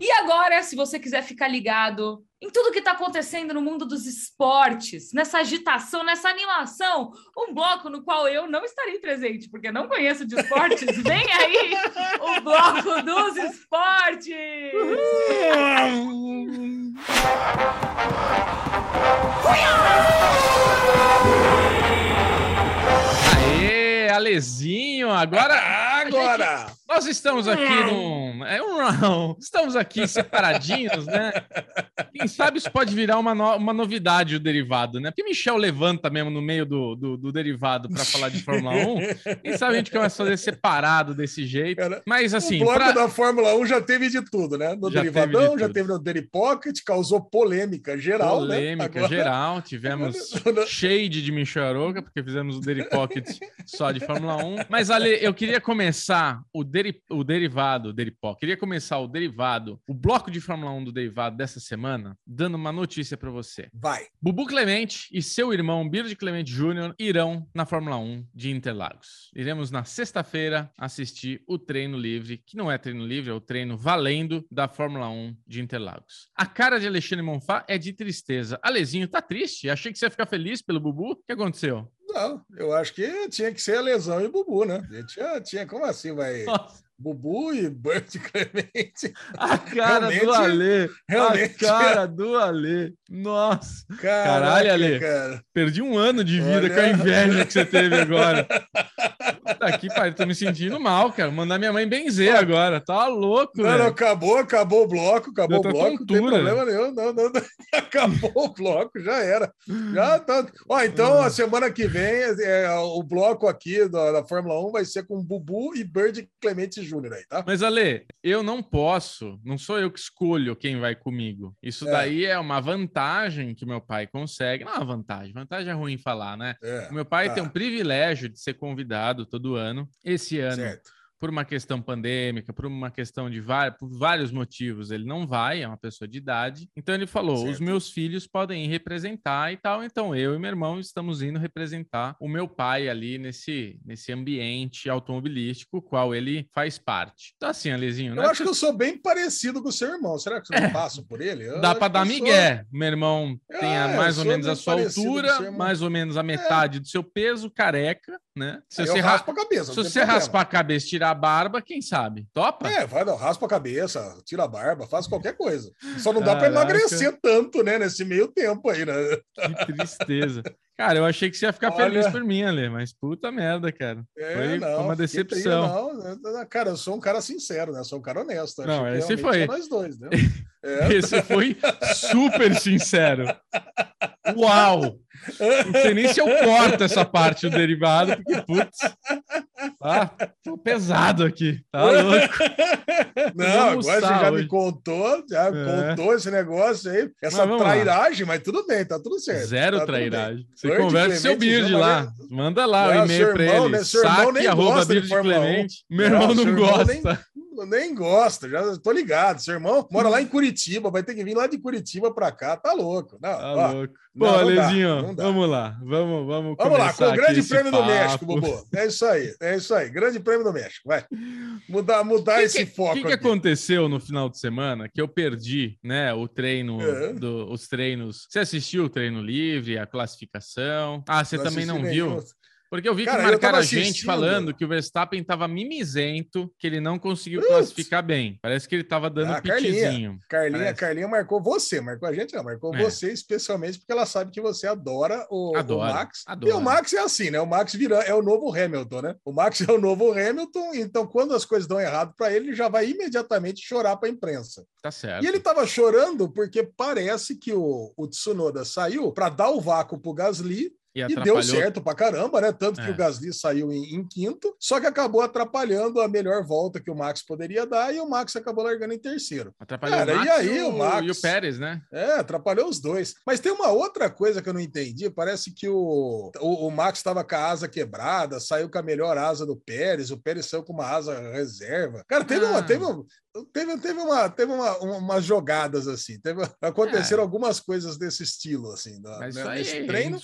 E agora, se você quiser ficar ligado em tudo que está acontecendo no mundo dos esportes, nessa agitação, nessa animação, um bloco no qual eu não estarei presente, porque não conheço de esportes, vem aí o bloco dos esportes! Aê, Alezinho, agora... Agora! Nós estamos aqui num. É um Estamos aqui separadinhos, né? Quem sabe isso pode virar uma, no... uma novidade o derivado, né? Porque Michel levanta mesmo no meio do, do, do derivado para falar de Fórmula 1. Quem sabe a gente começa a fazer separado desse jeito. Cara, Mas assim. O bloco pra... da Fórmula 1 já teve de tudo, né? No já derivadão, teve já teve no Deri Pocket, causou polêmica geral. Né? Polêmica né? geral. Tivemos shade de Michel Aroca, porque fizemos o Deri Pocket só de Fórmula 1. Mas, Ale, eu queria começar o deri o derivado, deripó. Queria começar o derivado, o bloco de Fórmula 1 do derivado dessa semana, dando uma notícia para você. Vai. Bubu Clemente e seu irmão Bird Clemente Jr. irão na Fórmula 1 de Interlagos. Iremos na sexta-feira assistir o treino livre, que não é treino livre, é o treino valendo da Fórmula 1 de Interlagos. A cara de Alexandre Monfá é de tristeza. Alezinho, tá triste? Achei que você ia ficar feliz pelo Bubu. O que aconteceu? Não, eu acho que tinha que ser a lesão e Bubu, né? Tinha, tinha como assim vai. Nossa. Bubu e Bert Clemente. A cara realmente, do Alê. Realmente. A cara do Alê. Nossa. Caraca, Caralho, Alê. Cara. Perdi um ano de vida Olha... com a inveja que você teve agora. Aqui, pai, tô me sentindo mal, cara. Mandar minha mãe benzer agora. Tá louco, Não, não, acabou, acabou o bloco, acabou o bloco. Tontura. Não tem problema nenhum. Não, não, não. Acabou o bloco, já era. Já tá. Ó, então, a semana que vem, é, o bloco aqui da, da Fórmula 1 vai ser com Bubu e Bird Clemente Júnior aí, tá? Mas, Ale, eu não posso, não sou eu que escolho quem vai comigo. Isso é. daí é uma vantagem que meu pai consegue. Não é uma vantagem, vantagem é ruim falar, né? É. Meu pai tá. tem um privilégio de ser convidado todo ano. Esse ano. Certo por uma questão pandêmica, por uma questão de vários, por vários motivos, ele não vai, é uma pessoa de idade. Então ele falou: certo. os meus filhos podem ir representar e tal. Então eu e meu irmão estamos indo representar o meu pai ali nesse, nesse ambiente automobilístico, qual ele faz parte. Então, assim, Alezinho. Eu é acho que eu sou bem parecido com o seu irmão. Será que você não é. passa por ele? Eu Dá para dar migué. Sou... Meu irmão tem é, mais ou menos a sua altura, mais ou menos a metade do seu peso, careca, né? Se você raspa a cabeça. Se você raspar a cabeça, tirar a barba, quem sabe? Topa? É, vai, não, raspa a cabeça, tira a barba, faz qualquer coisa. Só não dá para emagrecer tanto, né, nesse meio tempo aí, né? Que tristeza. Cara, eu achei que você ia ficar Olha... feliz por mim, Ale, mas puta merda, cara. É, foi, não, foi uma decepção. não, cara, eu sou um cara sincero, né? Eu sou um cara honesto. Não, esse foi. Nós dois, né? É. Esse foi super sincero. Uau! Não sei nem se eu corto essa parte do derivado, porque, putz, tá tô pesado aqui, tá louco. Não, agora você já hoje. me contou, já é. contou esse negócio aí, essa mas trairagem, lá. mas tudo bem, tá tudo certo. Zero tá trairagem. Você conversa com seu Bird lá, manda lá o e-mail pra ele, né? saque arroba Bird Clemente. Meu irmão não, não gosta. Nem nem gosta, já tô ligado. Seu irmão mora lá em Curitiba, vai ter que vir lá de Curitiba para cá, tá louco. Não, tá ó, louco. Pô, não, Alezinho, vamos lá, vamos, vamos Vamos lá, com o Grande Prêmio papo. do México, Bobo. É isso aí, é isso aí. Grande Prêmio do México, vai. Mudar, mudar que esse que, foco. O que, que aconteceu no final de semana que eu perdi, né, o treino, é. do, os treinos. Você assistiu o treino livre, a classificação? Ah, você não também não viu? Porque eu vi Cara, que marcaram a gente falando que o Verstappen estava mimizento, que ele não conseguiu Ups. classificar bem. Parece que ele estava dando ah, pitizinho. Carlinha, Carlinha marcou você, marcou a gente, não, marcou é. você especialmente porque ela sabe que você adora o, o Max. E o Max é assim, né? O Max vira, é o novo Hamilton, né? O Max é o novo Hamilton, então quando as coisas dão errado para ele, ele já vai imediatamente chorar para a imprensa. Tá certo. E ele estava chorando porque parece que o, o Tsunoda saiu para dar o vácuo pro Gasly e, e, deu certo pra caramba, né? Tanto que é. o Gasly saiu em, em, quinto, só que acabou atrapalhando a melhor volta que o Max poderia dar e o Max acabou largando em terceiro. Atrapalhou Cara, o Max e aí o, o Max e o Pérez, né? É, atrapalhou os dois. Mas tem uma outra coisa que eu não entendi. Parece que o, o, o Max estava com a asa quebrada, saiu com a melhor asa do Pérez, o Pérez saiu com uma asa reserva. Cara, teve, ah. uma, teve, teve, teve, uma, teve uma, umas jogadas assim, teve, aconteceram é. algumas coisas desse estilo, assim, da, Mas né, nesse é treino.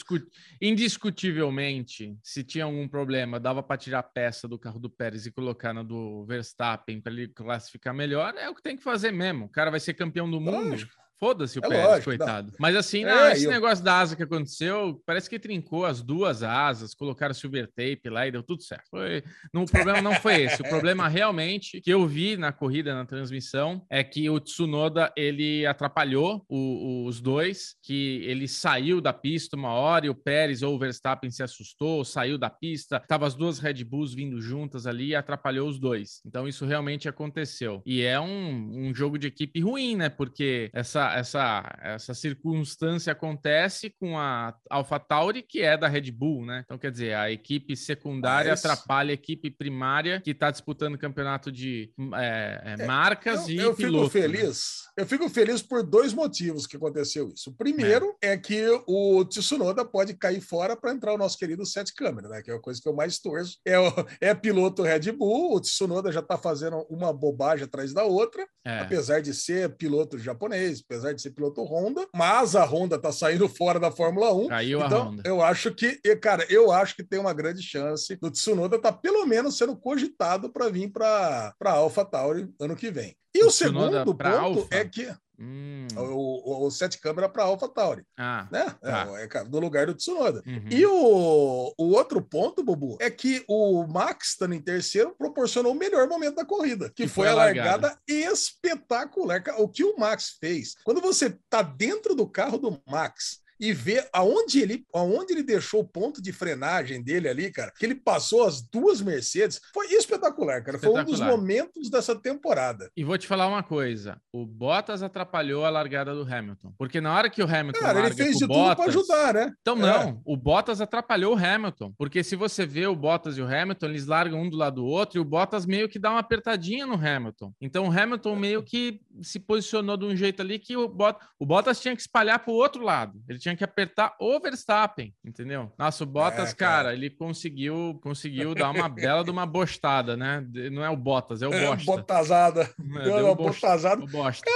indiscutivelmente, se tinha algum problema, dava para tirar a peça do carro do Pérez e colocar na do Verstappen para ele classificar melhor, é o que tem que fazer mesmo. O cara vai ser campeão do mundo. Lógico. Foda-se o é Pérez, lógico, coitado. Mas assim, não, é, esse eu... negócio da asa que aconteceu, parece que trincou as duas asas, colocaram silver tape lá e deu tudo certo. Foi... Não, o problema não foi esse. O problema realmente que eu vi na corrida, na transmissão, é que o Tsunoda ele atrapalhou o, os dois, que ele saiu da pista uma hora e o Pérez ou o Verstappen se assustou, saiu da pista, tava as duas Red Bulls vindo juntas ali e atrapalhou os dois. Então isso realmente aconteceu. E é um, um jogo de equipe ruim, né? Porque essa essa, essa, circunstância acontece com a AlphaTauri, que é da Red Bull, né? Então, quer dizer, a equipe secundária Mas... atrapalha a equipe primária que está disputando campeonato de é, é, é marcas eu, e eu pilotos. Fico né? feliz, né? Eu fico feliz por dois motivos que aconteceu isso. O primeiro é, é que o Tsunoda pode cair fora para entrar o nosso querido Sete Câmara, né? Que é a coisa que eu mais torço. É, o, é piloto Red Bull, o Tsunoda já está fazendo uma bobagem atrás da outra, é. apesar de ser piloto japonês, apesar de ser piloto Honda, mas a Honda está saindo fora da Fórmula 1. Caiu então, a Honda. eu acho que, cara, eu acho que tem uma grande chance do Tsunoda estar tá pelo menos sendo cogitado para vir para a AlphaTauri ano que vem. E o, o segundo ponto Alpha. é que Hum. O, o, o sete câmera para Alpha Tauri. Ah, né? Tá. É, é, no lugar do Tsunoda. Uhum. E o, o outro ponto, Bubu, é que o Max, estando em terceiro, proporcionou o melhor momento da corrida, que, que foi, foi, a largada. largada espetacular. O que o Max fez? Quando você tá dentro do carro do Max e ver aonde ele, aonde ele deixou o ponto de frenagem dele ali, cara, que ele passou as duas Mercedes, foi espetacular, cara. Espetacular. Foi um dos momentos dessa temporada. E vou te falar uma coisa: o Bottas atrapalhou a largada do Hamilton. Porque na hora que o Hamilton. Cara, ele fez de Bottas, tudo para ajudar, né? Então, é. não, é. o Bottas atrapalhou o Hamilton. Porque se você vê o Bottas e o Hamilton, eles largam um do lado do outro e o Bottas meio que dá uma apertadinha no Hamilton. Então o Hamilton meio que se posicionou de um jeito ali que o Bottas, o Bottas tinha que espalhar para o outro lado. Ele tinha tinha que apertar o Verstappen, entendeu? Nossa, o Bottas, é, cara. cara. ele conseguiu conseguiu dar uma bela de uma bostada, né? Não é o Bottas, é o é, Bosta. Botasada. É, deu uma botasada.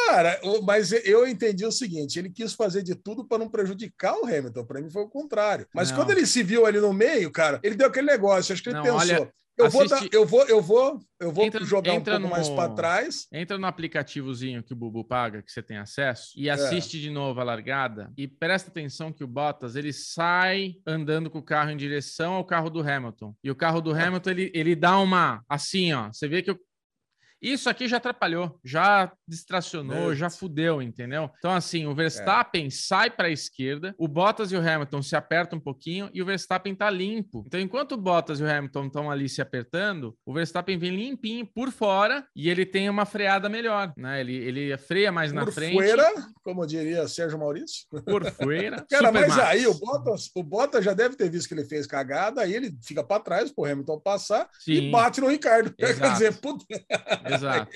Cara, mas eu entendi o seguinte, ele quis fazer de tudo para não prejudicar o Hamilton, para mim foi o contrário. Mas não. quando ele se viu ali no meio, cara, ele deu aquele negócio, acho que ele não, pensou, olha... Eu vou, dar, eu vou, eu vou, eu vou entra, jogar entra um pouco no, mais para trás. Entra no aplicativozinho que o Bubu paga, que você tem acesso, e é. assiste é. de novo a largada. E presta atenção que o Bottas ele sai andando com o carro em direção ao carro do Hamilton. E o carro do é. Hamilton ele, ele dá uma assim, ó. Você vê que o isso aqui já atrapalhou, já distracionou, é. já fudeu, entendeu? Então, assim, o Verstappen é. sai para a esquerda, o Bottas e o Hamilton se apertam um pouquinho e o Verstappen tá limpo. Então, enquanto o Bottas e o Hamilton estão ali se apertando, o Verstappen vem limpinho por fora e ele tem uma freada melhor, né? Ele, ele freia mais por na frente. Por fuera, como diria Sérgio Maurício. Por fuera. Cara, mas Max. aí o Bottas, o Bottas já deve ter visto que ele fez cagada, aí ele fica para trás pro Hamilton passar Sim. e bate no Ricardo. Exato. Quer dizer, puta. Exato.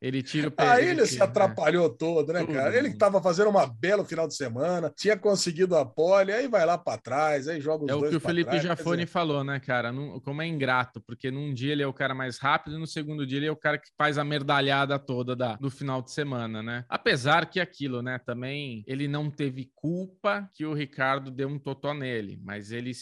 Ele tira o pé. Aí ele, se atrapalhou né? todo, né, cara? Ele que estava fazendo uma bela final de semana, tinha conseguido a pole, aí vai lá para trás, aí joga os É o que o Felipe trás, Jafone dizer... falou, né, cara? como é ingrato, porque num dia ele é o cara mais rápido e no segundo dia ele é o cara que faz a merdalhada toda da, do final de semana, né? Apesar que aquilo, né, também ele não teve culpa que o Ricardo deu um totó nele, mas ele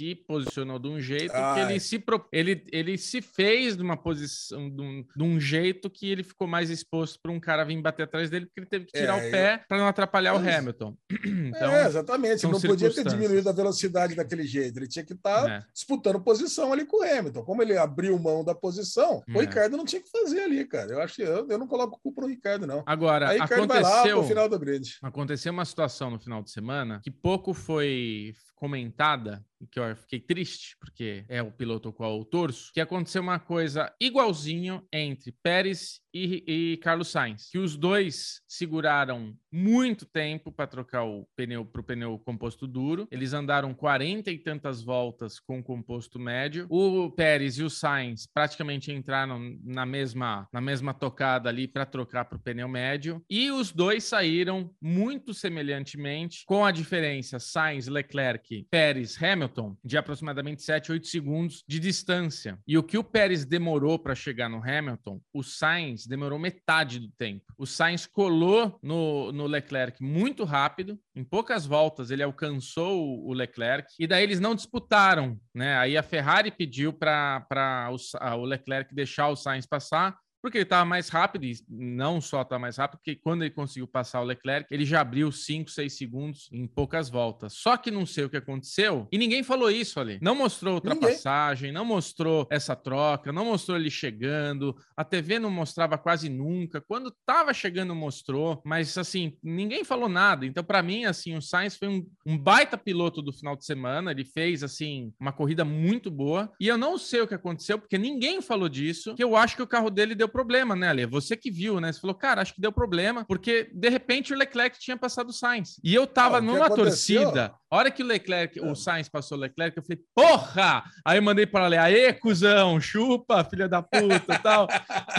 se posicionou de um jeito Ai. que ele se, ele, ele se fez de uma posição, de um, de um jeito que ele ficou mais exposto para um cara vir bater atrás dele, porque ele teve que tirar é, o pé eu... para não atrapalhar o Hamilton. então, é, exatamente. Ele não podia ter diminuído a velocidade daquele jeito. Ele tinha que estar tá é. disputando posição ali com o Hamilton. Como ele abriu mão da posição, o é. Ricardo não tinha que fazer ali, cara. Eu acho que eu, eu não coloco culpa no Ricardo, não. Agora, Aí, Ricardo aconteceu, vai lá pro final do grid. Aconteceu uma situação no final de semana que pouco foi comentada que eu fiquei triste, porque é o piloto qual eu torço, que aconteceu uma coisa igualzinho entre Pérez e, e Carlos Sainz, que os dois seguraram muito tempo para trocar o pneu para o pneu composto duro. Eles andaram 40 e tantas voltas com o composto médio. O Pérez e o Sainz praticamente entraram na mesma, na mesma tocada ali para trocar para o pneu médio. E os dois saíram muito semelhantemente, com a diferença Sainz, Leclerc, Pérez, Hamilton de aproximadamente 7, 8 segundos de distância. E o que o Pérez demorou para chegar no Hamilton, o Sainz demorou metade do tempo. O Sainz colou no, no Leclerc muito rápido, em poucas voltas ele alcançou o Leclerc, e daí eles não disputaram, né? Aí a Ferrari pediu para o, o Leclerc deixar o Sainz passar, porque ele estava mais rápido, e não só está mais rápido, porque quando ele conseguiu passar o Leclerc, ele já abriu 5, 6 segundos em poucas voltas. Só que não sei o que aconteceu, e ninguém falou isso ali. Não mostrou ultrapassagem, ninguém. não mostrou essa troca, não mostrou ele chegando, a TV não mostrava quase nunca. Quando estava chegando, mostrou, mas assim, ninguém falou nada. Então, para mim, assim, o Sainz foi um, um baita piloto do final de semana, ele fez, assim, uma corrida muito boa, e eu não sei o que aconteceu, porque ninguém falou disso, que eu acho que o carro dele deu problema, né, Ale? Você que viu, né? Você falou, cara, acho que deu problema, porque de repente o Leclerc tinha passado o Sainz. E eu tava numa torcida. A hora que o Leclerc, o Sainz passou o Leclerc, eu falei, porra! Aí eu mandei para Ale, aê, cuzão, chupa, filha da puta tal.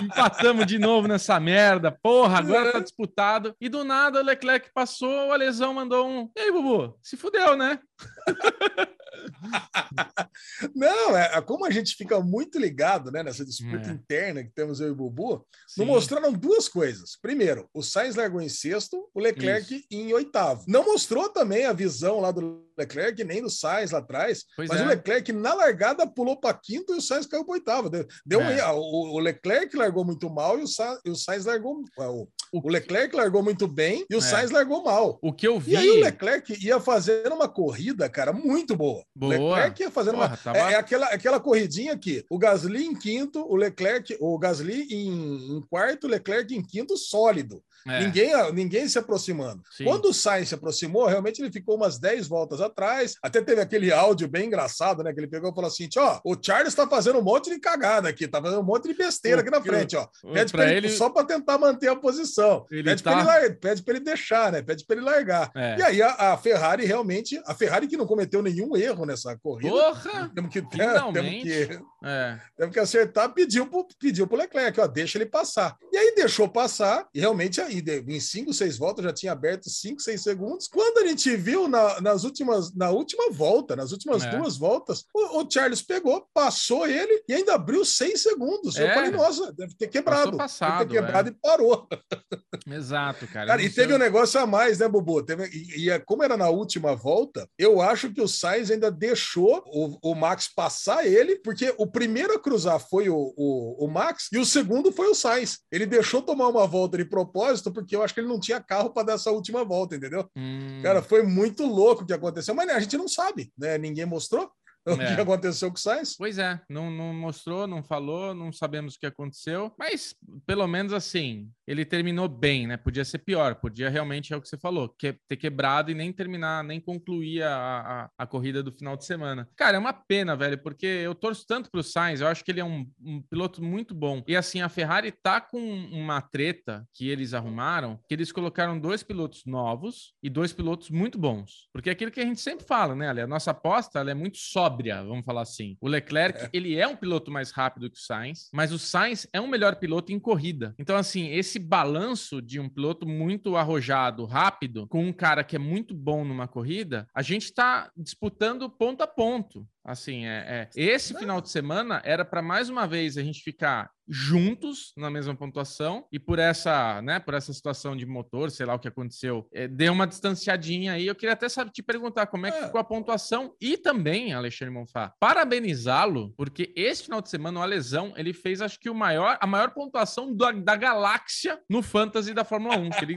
Empatamos de novo nessa merda, porra, agora tá disputado. E do nada o Leclerc passou, o Alesão mandou um. E aí, Bubu? Se fudeu, né? Não, é, é, como a gente fica muito ligado né, nessa disputa é. interna que temos eu e o Bubu, Sim. não mostraram duas coisas. Primeiro, o Sainz largou em sexto, o Leclerc Isso. em oitavo. Não mostrou também a visão lá do Leclerc, nem do Sainz lá atrás, pois mas é. o Leclerc na largada pulou para quinto e o Sainz caiu para oitavo. Deu, é. um, o, o, Leclerc largou muito mal e o, Sa, e o Sainz largou. O, o Leclerc largou muito bem e o é. Sainz largou mal. O que eu vi. E aí o Leclerc ia fazendo uma corrida, cara, muito boa. Boa. Leclerc ia fazendo Porra, uma. Tava... É, é, aquela, aquela corridinha aqui. O Gasly em quinto, o Leclerc, o Gasly em, em quarto, o Leclerc em quinto, sólido. É. Ninguém, ninguém se aproximando. Sim. Quando o Sainz se aproximou, realmente ele ficou umas 10 voltas atrás. Até teve aquele áudio bem engraçado, né? Que ele pegou e falou assim: ó, o Charles tá fazendo um monte de cagada aqui, tá fazendo um monte de besteira o, aqui na frente, ó. Pede para ele, ele, só para tentar manter a posição. Ele pede tá... para ele, pede ele deixar, né? Pede para ele largar. É. E aí a, a, Ferrari realmente, a Ferrari que não cometeu nenhum erro nessa corrida. Porra! Temos que, temos que, é. temos que acertar, pediu pro, pediu pro Leclerc, ó, deixa ele passar. E aí deixou passar, e realmente e em cinco, seis voltas já tinha aberto cinco, seis segundos. Quando a gente viu na, nas últimas, na última volta, nas últimas é. duas voltas, o, o, Charles pegou, passou ele e ainda abriu seis segundos. É. Eu falei, nossa, deve ter quebrado. Passado, deve ter quebrado é. e parou. Exato, cara. cara e teve sei. um negócio a mais, né, Bubu? Teve, e, e, é, como era na última volta, eu acho que o Sainz ainda deixou o, o Max passar ele, porque o primeiro a cruzar foi o, o, o Max e o segundo foi o Sainz. Ele deixou tomar uma volta de propósito, porque eu acho que ele não tinha carro para dar essa última volta, entendeu? Hum. Cara, foi muito louco o que aconteceu, mas né, a gente não sabe, né? Ninguém mostrou. O é. que aconteceu com o Sainz? Pois é, não, não, mostrou, não falou, não sabemos o que aconteceu, mas pelo menos assim, ele terminou bem, né? Podia ser pior, podia realmente, é o que você falou, que, ter quebrado e nem terminar, nem concluir a, a, a, corrida do final de semana. Cara, é uma pena, velho, porque eu torço tanto pro Sainz, eu acho que ele é um, um piloto muito bom. E assim, a Ferrari tá com uma treta que eles arrumaram, que eles colocaram dois pilotos novos e dois pilotos muito bons. Porque é aquilo que a gente sempre fala, né, Ali? A nossa aposta ela é muito sóbria sóbria, vamos falar assim. O Leclerc, é. ele é um piloto mais rápido que o Sainz, mas o Sainz é um melhor piloto em corrida. Então, assim, esse balanço de um piloto muito arrojado, rápido, com um cara que é muito bom numa corrida, a gente está disputando ponto a ponto. Assim, é, é. esse final de semana era para mais uma vez a gente ficar juntos na mesma pontuação e por essa, né, por essa situação de motor, sei lá o que aconteceu, é, deu uma distanciadinha aí. Eu queria até sabe, te perguntar como é que é. ficou a pontuação e também, Alexandre Monfá, parabenizá-lo, porque esse final de semana o Alesão, ele fez acho que o maior, a maior pontuação da, da galáxia no Fantasy da Fórmula 1, que ele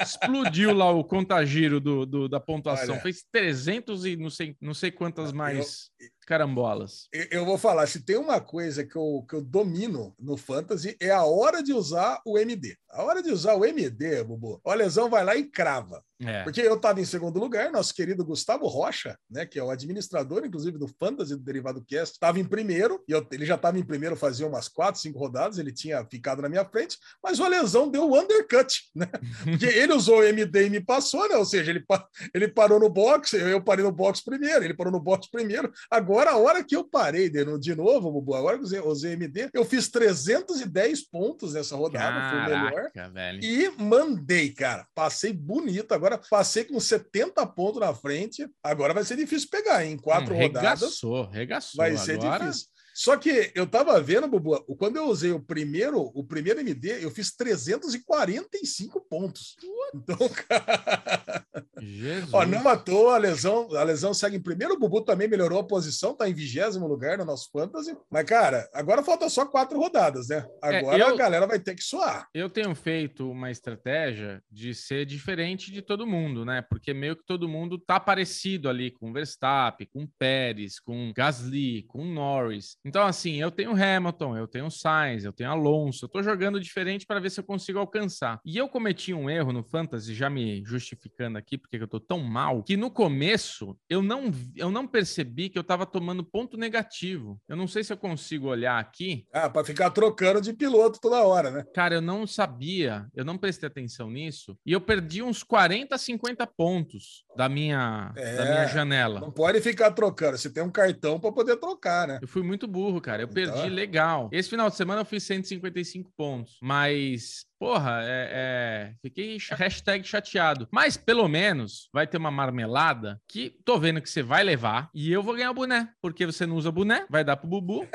explodiu lá o contagiro do, do da pontuação, Olha, fez 300 e não sei, não sei quantas mais. Eu carambolas. Eu vou falar, se tem uma coisa que eu, que eu domino no Fantasy é a hora de usar o MD. A hora de usar o MD, Bubu, o Lesão vai lá e crava. É. Porque eu estava em segundo lugar, nosso querido Gustavo Rocha, né, que é o administrador, inclusive, do Fantasy do Derivado Cast, estava em primeiro, e eu, ele já estava em primeiro fazia umas quatro, cinco rodadas, ele tinha ficado na minha frente, mas o Alesão deu o undercut, né? Porque ele usou o MD e me passou, né? Ou seja, ele, ele parou no box, eu, parei no box primeiro, ele parou no box primeiro. Agora, a hora que eu parei de, de novo, Bubu, agora que eu usei, usei MD, eu fiz 310 pontos nessa rodada, Caraca, foi melhor. Velho. E mandei, cara. Passei bonito agora Agora passei com 70 pontos na frente. Agora vai ser difícil pegar, em quatro hum, rodadas. Regaçou, regaçou. Vai ser agora... difícil. Só que eu tava vendo, Bubu, quando eu usei o primeiro, o primeiro MD, eu fiz 345 pontos. Então, cara. Jesus. Ó, não matou a lesão, a lesão segue em primeiro. O Bubu também melhorou a posição, tá em vigésimo lugar no nosso fantasy. Mas, cara, agora falta só quatro rodadas, né? É, agora é, eu, a galera vai ter que suar. Eu tenho feito uma estratégia de ser diferente de todo mundo, né? Porque meio que todo mundo tá parecido ali com Verstappen, com Pérez, com Gasly, com Norris. Então, assim, eu tenho Hamilton, eu tenho Sainz, eu tenho Alonso, eu tô jogando diferente para ver se eu consigo alcançar. E eu cometi um erro no Fantasy, já me justificando aqui, porque eu tô tão mal, que no começo eu não, eu não percebi que eu tava tomando ponto negativo. Eu não sei se eu consigo olhar aqui. Ah, para ficar trocando de piloto toda hora, né? Cara, eu não sabia, eu não prestei atenção nisso, e eu perdi uns 40, 50 pontos da minha, é, da minha janela. Não pode ficar trocando, você tem um cartão para poder trocar, né? Eu fui muito burro, cara. Eu perdi então... legal. Esse final de semana eu fiz 155 pontos, mas Porra, é, é, fiquei hashtag chateado. Mas pelo menos vai ter uma marmelada que tô vendo que você vai levar e eu vou ganhar o boné, porque você não usa boné, vai dar pro Bubu.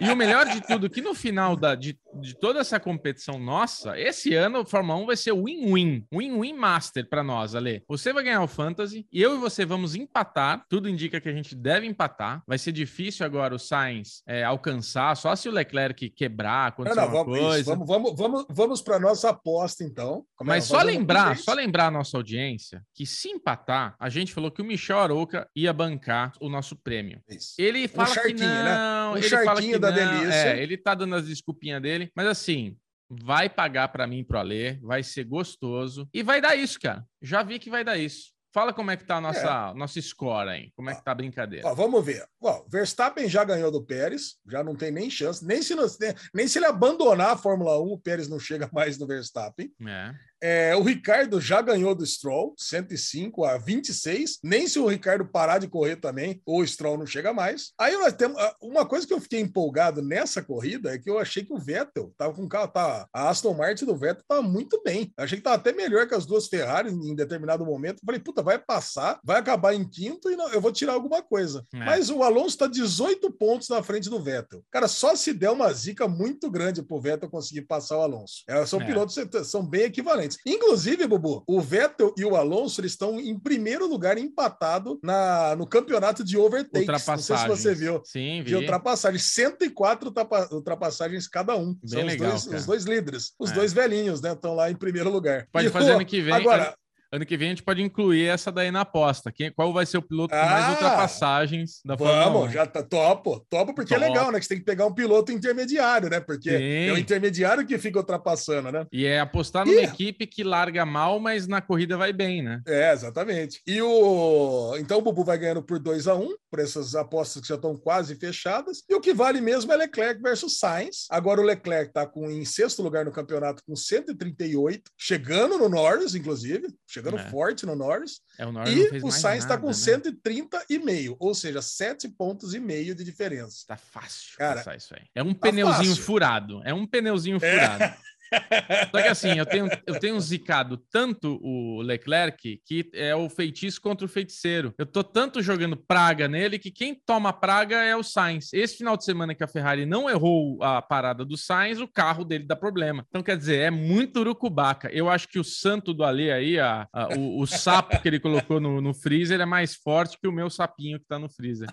E o melhor de tudo, que no final da, de, de toda essa competição nossa, esse ano o Fórmula 1 vai ser win-win. Win-win master para nós, Ale. Você vai ganhar o Fantasy e eu e você vamos empatar. Tudo indica que a gente deve empatar. Vai ser difícil agora o Sainz é, alcançar, só se o Leclerc quebrar, acontecer não, não, vamos, coisa. Isso, vamos, vamos, vamos, vamos para nossa aposta, então. Como é Mas só lembrar, só lembrar a nossa audiência que se empatar, a gente falou que o Michel Arouca ia bancar o nosso prêmio. Isso. Ele fala um que né? não, né? Um ele fala que da não, delícia. É, ele tá dando as desculpinhas dele, mas assim, vai pagar para mim pro Alê, vai ser gostoso e vai dar isso, cara. Já vi que vai dar isso. Fala como é que tá a nossa, é. nosso score aí. Como é que tá a brincadeira? Ó, vamos ver. Ó, Verstappen já ganhou do Pérez, já não tem nem chance. Nem se, nem se ele abandonar a Fórmula 1, o Pérez não chega mais no Verstappen. É. É, o Ricardo já ganhou do Stroll, 105 a 26. Nem se o Ricardo parar de correr também, o Stroll não chega mais. Aí nós temos. Ah, uma coisa que eu fiquei empolgado nessa corrida é que eu achei que o Vettel tava com o carro. Tá, a Aston Martin do Vettel tava muito bem. Eu achei que tava até melhor que as duas Ferrari em determinado momento. falei, puta, vai passar, vai acabar em quinto e não, eu vou tirar alguma coisa. É. Mas o Alonso tá 18 pontos na frente do Vettel. Cara, só se der uma zica muito grande pro Vettel conseguir passar o Alonso. É, são é. pilotos são bem equivalentes. Inclusive, Bubu, o Vettel e o Alonso eles estão em primeiro lugar empatado na, no campeonato de overtakes. Não sei se você viu. Sim, vi. De ultrapassagem. 104 ultrapassagens cada um. Bem São legal, os, dois, os dois líderes. Os é. dois velhinhos, né? Estão lá em primeiro lugar. Pode e, fazer ano que vem. Agora, Ano que vem a gente pode incluir essa daí na aposta. Quem, qual vai ser o piloto com ah, mais ultrapassagens da Fórmula Vamos, 1? já tá topo. Topo porque é top. é legal, né? Que você tem que pegar um piloto intermediário, né? Porque Sim. é o intermediário que fica ultrapassando, né? E é apostar numa e... equipe que larga mal, mas na corrida vai bem, né? É, exatamente. E o então o Bubu vai ganhando por 2 a 1 um, por essas apostas que já estão quase fechadas. E o que vale mesmo é Leclerc versus Sainz. Agora o Leclerc tá com em sexto lugar no campeonato com 138, chegando no Norris, inclusive, chegando chegando é. forte no Norris. É, o Norris e o Sainz está com né? 130 e meio, ou seja, 7 pontos e meio de diferença. Tá fácil Cara, isso aí. É um tá pneuzinho fácil. furado. É um pneuzinho é. furado. Só que assim, eu tenho, eu tenho zicado tanto o Leclerc que é o feitiço contra o feiticeiro. Eu tô tanto jogando praga nele que quem toma praga é o Sainz. Esse final de semana que a Ferrari não errou a parada do Sainz, o carro dele dá problema. Então, quer dizer, é muito urucubaca. Eu acho que o santo do Ale aí, a, a, o, o, sapo que ele colocou no, no freezer é mais forte que o meu sapinho que tá no freezer.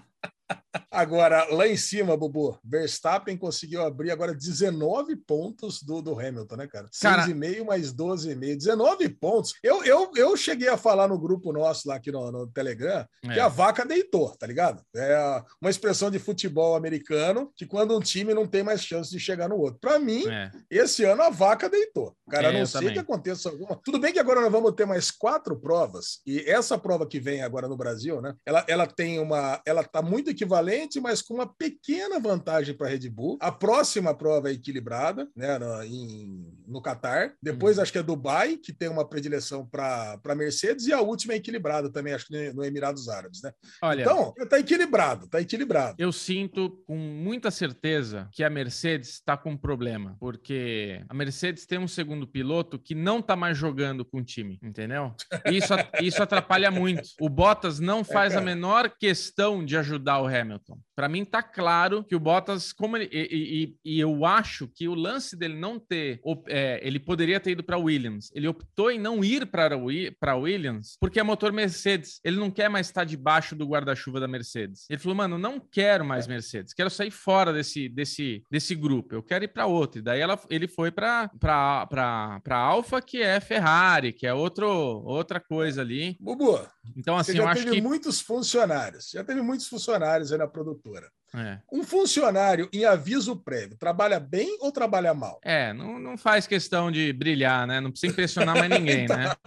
Agora, lá em cima, Bubu, Verstappen conseguiu abrir agora 19 pontos do, do Hamilton, né, cara? cara 6,5 mais 12,5. 19 pontos. Eu, eu, eu cheguei a falar no grupo nosso lá aqui no, no Telegram é. que a vaca deitou, tá ligado? É uma expressão de futebol americano que quando um time não tem mais chance de chegar no outro. Para mim, é. esse ano a vaca deitou. Cara, é, a não ser também. que aconteça alguma. Tudo bem que agora nós vamos ter mais quatro provas, e essa prova que vem agora no Brasil, né? Ela, ela tem uma. Ela tá muito equivalente, mas com uma pequena vantagem para a Red Bull. A próxima prova é equilibrada, né? No, em, no Qatar. Depois uhum. acho que é Dubai, que tem uma predileção para Mercedes, e a última é equilibrada também, acho que no Emirados Árabes, né? Olha, então, tá equilibrado, tá equilibrado. Eu sinto com muita certeza que a Mercedes está com um problema, porque a Mercedes tem um segundo piloto que não tá mais jogando com o time, entendeu? Isso, isso atrapalha muito. O Bottas não é, faz é, a menor questão de ajudar o Hamilton. Para mim tá claro que o Bottas, como ele e, e, e, eu acho que o lance dele não ter, é, ele poderia ter ido para Williams. Ele optou em não ir para para Williams porque é motor Mercedes. Ele não quer mais estar debaixo do guarda-chuva da Mercedes. Ele falou, mano, não quero mais é. Mercedes. Quero sair fora desse desse desse grupo. Eu quero ir para outro. E daí ela, ele foi para para para Alfa, que é Ferrari, que é outro outra coisa ali. Bubu. Então assim, eu acho que muitos funcionários. Já teve muitos funcionários aí na produtora. É. Um funcionário em aviso prévio trabalha bem ou trabalha mal? É, não, não faz questão de brilhar, né? Não precisa impressionar mais ninguém, né?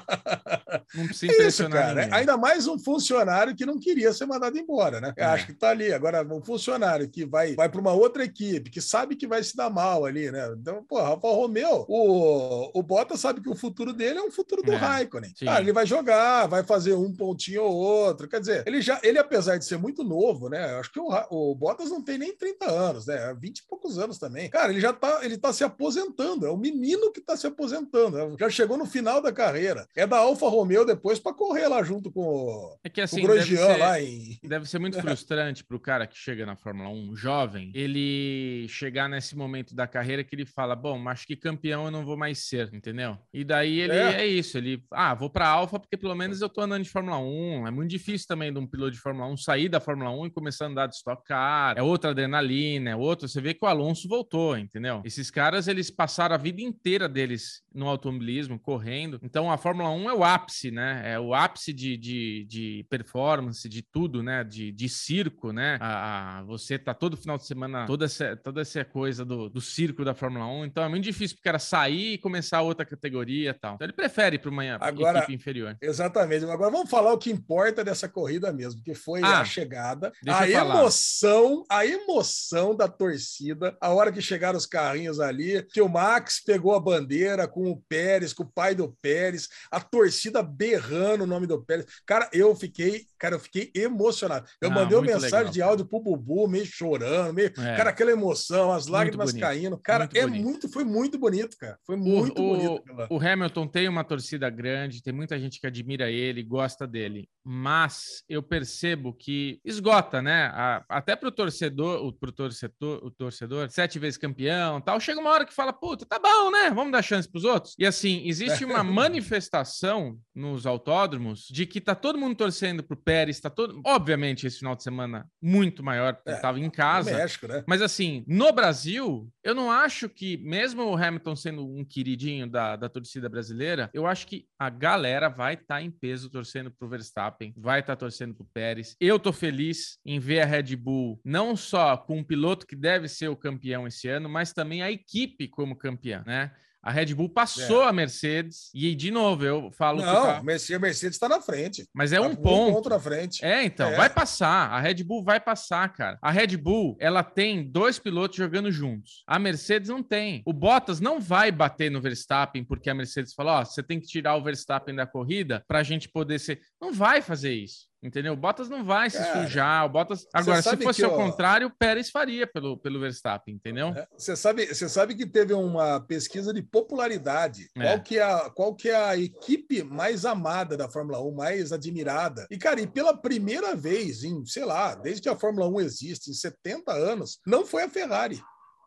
Não precisa impressionar Isso, cara. Ninguém. Ainda mais um funcionário que não queria ser mandado embora, né? É. Acho que tá ali. Agora, um funcionário que vai, vai para uma outra equipe, que sabe que vai se dar mal ali, né? Então, pô, Rafa Romeu, o, o Bota sabe que o futuro dele é um futuro do é. Raikkonen. Cara, ele vai jogar, vai fazer um pontinho ou outro. Quer dizer, ele já, ele apesar de ser muito novo, né? Acho que o, o Bota Bottas não tem nem 30 anos, né? 20 e poucos anos também. Cara, ele já tá, ele tá se aposentando. É o menino que tá se aposentando. Né? Já chegou no final da carreira. É da Alfa Romeo depois para correr lá junto com o, é que, assim, o Grosjean ser, lá em... Deve ser muito frustrante para o cara que chega na Fórmula 1, jovem, ele chegar nesse momento da carreira que ele fala, bom, acho que campeão eu não vou mais ser, entendeu? E daí ele é, é isso, ele, ah, vou para Alfa porque pelo menos eu tô andando de Fórmula 1. É muito difícil também de um piloto de Fórmula 1 sair da Fórmula 1 e começar a andar de Stock Car, é outra adrenalina, é outro. Você vê que o Alonso voltou, entendeu? Esses caras, eles passaram a vida inteira deles no automobilismo, correndo. Então, a Fórmula 1 é o ápice, né? É o ápice de, de, de performance, de tudo, né? De, de circo, né? A, a, você tá todo final de semana, toda essa, toda essa coisa do, do circo da Fórmula 1. Então, é muito difícil pro cara sair e começar outra categoria e tal. Então, ele prefere para uma Agora, equipe inferior. Exatamente. Agora, vamos falar o que importa dessa corrida mesmo, que foi ah, a chegada, a emoção, a emoção emoção da torcida a hora que chegaram os carrinhos ali, que o Max pegou a bandeira com o Pérez, com o pai do Pérez, a torcida berrando o nome do Pérez. Cara, eu fiquei, cara, eu fiquei emocionado. Eu ah, mandei uma mensagem legal, de áudio pro Bubu, meio chorando, meio, é. cara, aquela emoção, as lágrimas caindo. Cara, muito é bonito. muito, foi muito bonito, cara. Foi muito o, bonito. O, o Hamilton tem uma torcida grande, tem muita gente que admira ele, gosta dele, mas eu percebo que esgota, né? A, até pro torcedor torcedor, pro torcedor, o torcedor, sete vezes campeão tal, chega uma hora que fala, puta, tá bom, né? Vamos dar chance pros outros. E assim, existe uma manifestação nos autódromos de que tá todo mundo torcendo pro Pérez, tá todo. Obviamente, esse final de semana muito maior, porque é, tava em casa. México, né? Mas assim, no Brasil, eu não acho que, mesmo o Hamilton sendo um queridinho da, da torcida brasileira, eu acho que a galera vai estar tá em peso torcendo pro Verstappen, vai estar tá torcendo pro Pérez. Eu tô feliz em ver a Red Bull não só com um piloto que deve ser o campeão esse ano, mas também a equipe como campeã, né? A Red Bull passou é. a Mercedes e de novo eu falo não, tá... a Mercedes está na frente. Mas é tá um ponto. Um ponto na frente. É, então é. vai passar. A Red Bull vai passar, cara. A Red Bull ela tem dois pilotos jogando juntos. A Mercedes não tem. O Bottas não vai bater no Verstappen porque a Mercedes falou: ó, oh, você tem que tirar o Verstappen da corrida para a gente poder ser. Não vai fazer isso. Entendeu? O Bottas não vai se Cara, sujar. O Bottas. Agora, se fosse ao contrário, o Pérez faria pelo, pelo Verstappen, entendeu? É, você sabe, você sabe que teve uma pesquisa de popularidade. É. Qual, que é a, qual que é a equipe mais amada da Fórmula 1, mais admirada? E, cara, e pela primeira vez em, sei lá, desde que a Fórmula 1 existe, em 70 anos, não foi a Ferrari.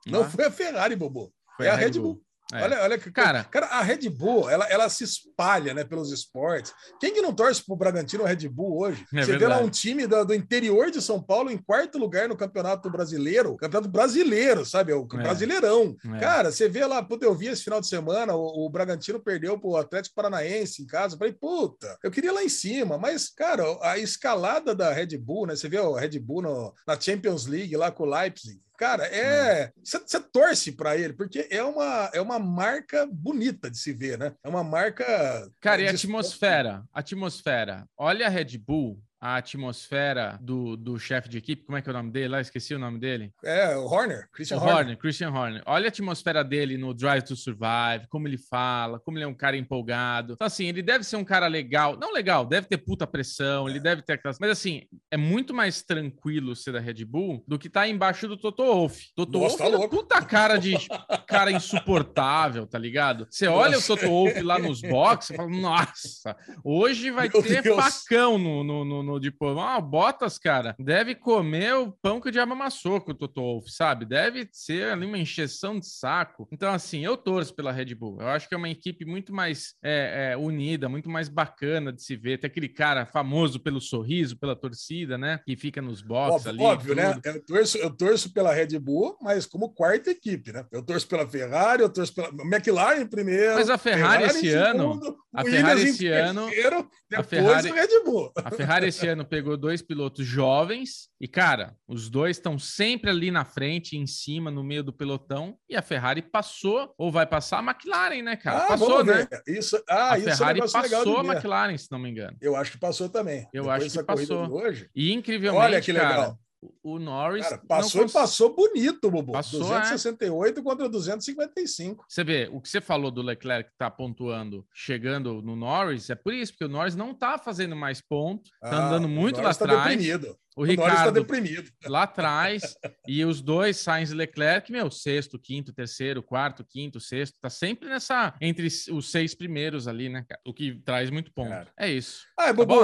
Não ah. foi a Ferrari, Bobo. Foi é a Red Bull. Bull. É. Olha, olha que cara, cara, a Red Bull, ela, ela se espalha, né, pelos esportes. Quem que não torce pro Bragantino Red Bull hoje? É Você verdade. vê lá um time do, do, interior de São Paulo em quarto lugar no Campeonato Brasileiro, Campeonato Brasileiro, sabe? O é. Brasileirão. É. Cara, você vê lá, puta, eu vi esse final de semana, o, o Bragantino perdeu pro Atlético Paranaense em casa. Eu falei, puta, eu queria lá em cima, mas, cara, a escalada da Red Bull, né? Você vê o Red Bull no, na Champions League lá com o Leipzig. Cara, é. Você torce para ele, porque é uma, é uma marca bonita de se ver, né? É uma marca. Cara, e a atmosfera? Atmosfera. Olha a Red Bull a atmosfera do, do chefe de equipe, como é que é o nome dele lá? Esqueci o nome dele. É, o Horner, Christian o Horner. Horner. Christian Horner. Olha a atmosfera dele no Drive to Survive, como ele fala, como ele é um cara empolgado. Então, assim, ele deve ser um cara legal. Não legal, deve ter puta pressão, ele deve ter aquelas... Mas, assim, é muito mais tranquilo ser da Red Bull do que estar tá embaixo do Toto Wolff. Toto Wolff tá é puta cara de cara insuportável, tá ligado? Você olha Nossa. o Toto Wolff lá nos boxes e fala, nossa, hoje vai Meu ter Deus. facão no, no, no de pão. Ah, Bottas, cara, deve comer o pão que o diabo amassou com o Toto Wolff, sabe? Deve ser ali uma encheção de saco. Então, assim, eu torço pela Red Bull. Eu acho que é uma equipe muito mais é, é, unida, muito mais bacana de se ver. Tem aquele cara famoso pelo sorriso, pela torcida, né? Que fica nos boxes ali. Óbvio, né? Eu torço, eu torço pela Red Bull, mas como quarta equipe, né? Eu torço pela Ferrari, eu torço pela McLaren primeiro. Mas a Ferrari, Ferrari esse ano. a Ferrari esse ano. a Ferrari, Red Bull. A Ferrari esse ano pegou dois pilotos jovens e, cara, os dois estão sempre ali na frente, em cima, no meio do pelotão. E a Ferrari passou, ou vai passar a McLaren, né, cara? Ah, passou, né? Isso, ah, a isso Ferrari é um passou a McLaren, se não me engano. Eu acho que passou também. Eu Depois acho que passou. Hoje, e incrivelmente, Olha que legal. Cara, o Norris. Cara, passou cons... e passou bonito, Bubu. Passou, 268 é. contra 255. Você vê, o que você falou do Leclerc que tá pontuando, chegando no Norris, é por isso, porque o Norris não tá fazendo mais ponto, tá ah, andando muito lá tá atrás. Deprimido. O, o Ricardo deprimido. lá atrás e os dois Sainz e Leclerc, meu, sexto, quinto, terceiro, quarto, quinto, sexto, tá sempre nessa entre os seis primeiros ali, né? O que traz muito ponto. Cara. É isso. Ah, é tá bom,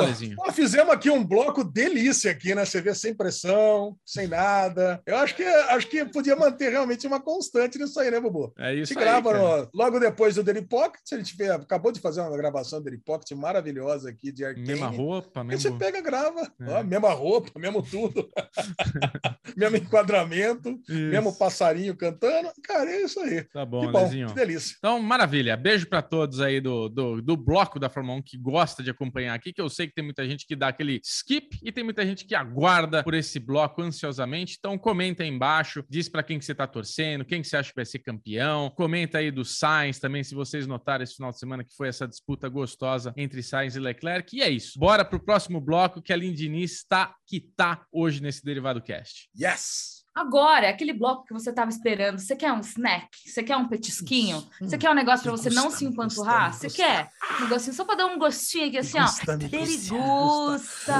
fizemos aqui um bloco delícia aqui, né? Você vê sem pressão, sem nada. Eu acho que acho que podia manter realmente uma constante nisso aí, né, Bubu? É isso. A gente aí, grava no, logo depois do Daily Pocket, a gente vê, acabou de fazer uma gravação do Daily Pocket maravilhosa aqui de Arcane. Mesma roupa, mesmo. A gente pega, grava, é. ó, mesma roupa, mesmo tudo, mesmo enquadramento, isso. mesmo passarinho cantando. Cara, é isso aí. Tá bom, que bom, que delícia. Então, maravilha. Beijo para todos aí do, do, do, bloco da Fórmula 1 que gosta de acompanhar aqui, que eu sei que tem muita gente que dá aquele skip e tem muita gente que aguarda por esse bloco ansiosamente. Então, comenta aí embaixo, diz para quem que você tá torcendo, quem que você acha que vai ser campeão. Comenta aí do Sainz também, se vocês notaram esse final de semana que foi essa disputa gostosa entre Sainz e Leclerc. E é isso. Bora pro próximo bloco que a Lindini está que tá hoje nesse Derivado Cast. Yes! Agora, aquele bloco que você estava esperando, você quer um snack? Você quer um petisquinho? Hum, você quer um negócio para você não se empanturrar? Você quer um negocinho só para dar um gostinho aqui assim, gusta, ó? Me Ele gusta!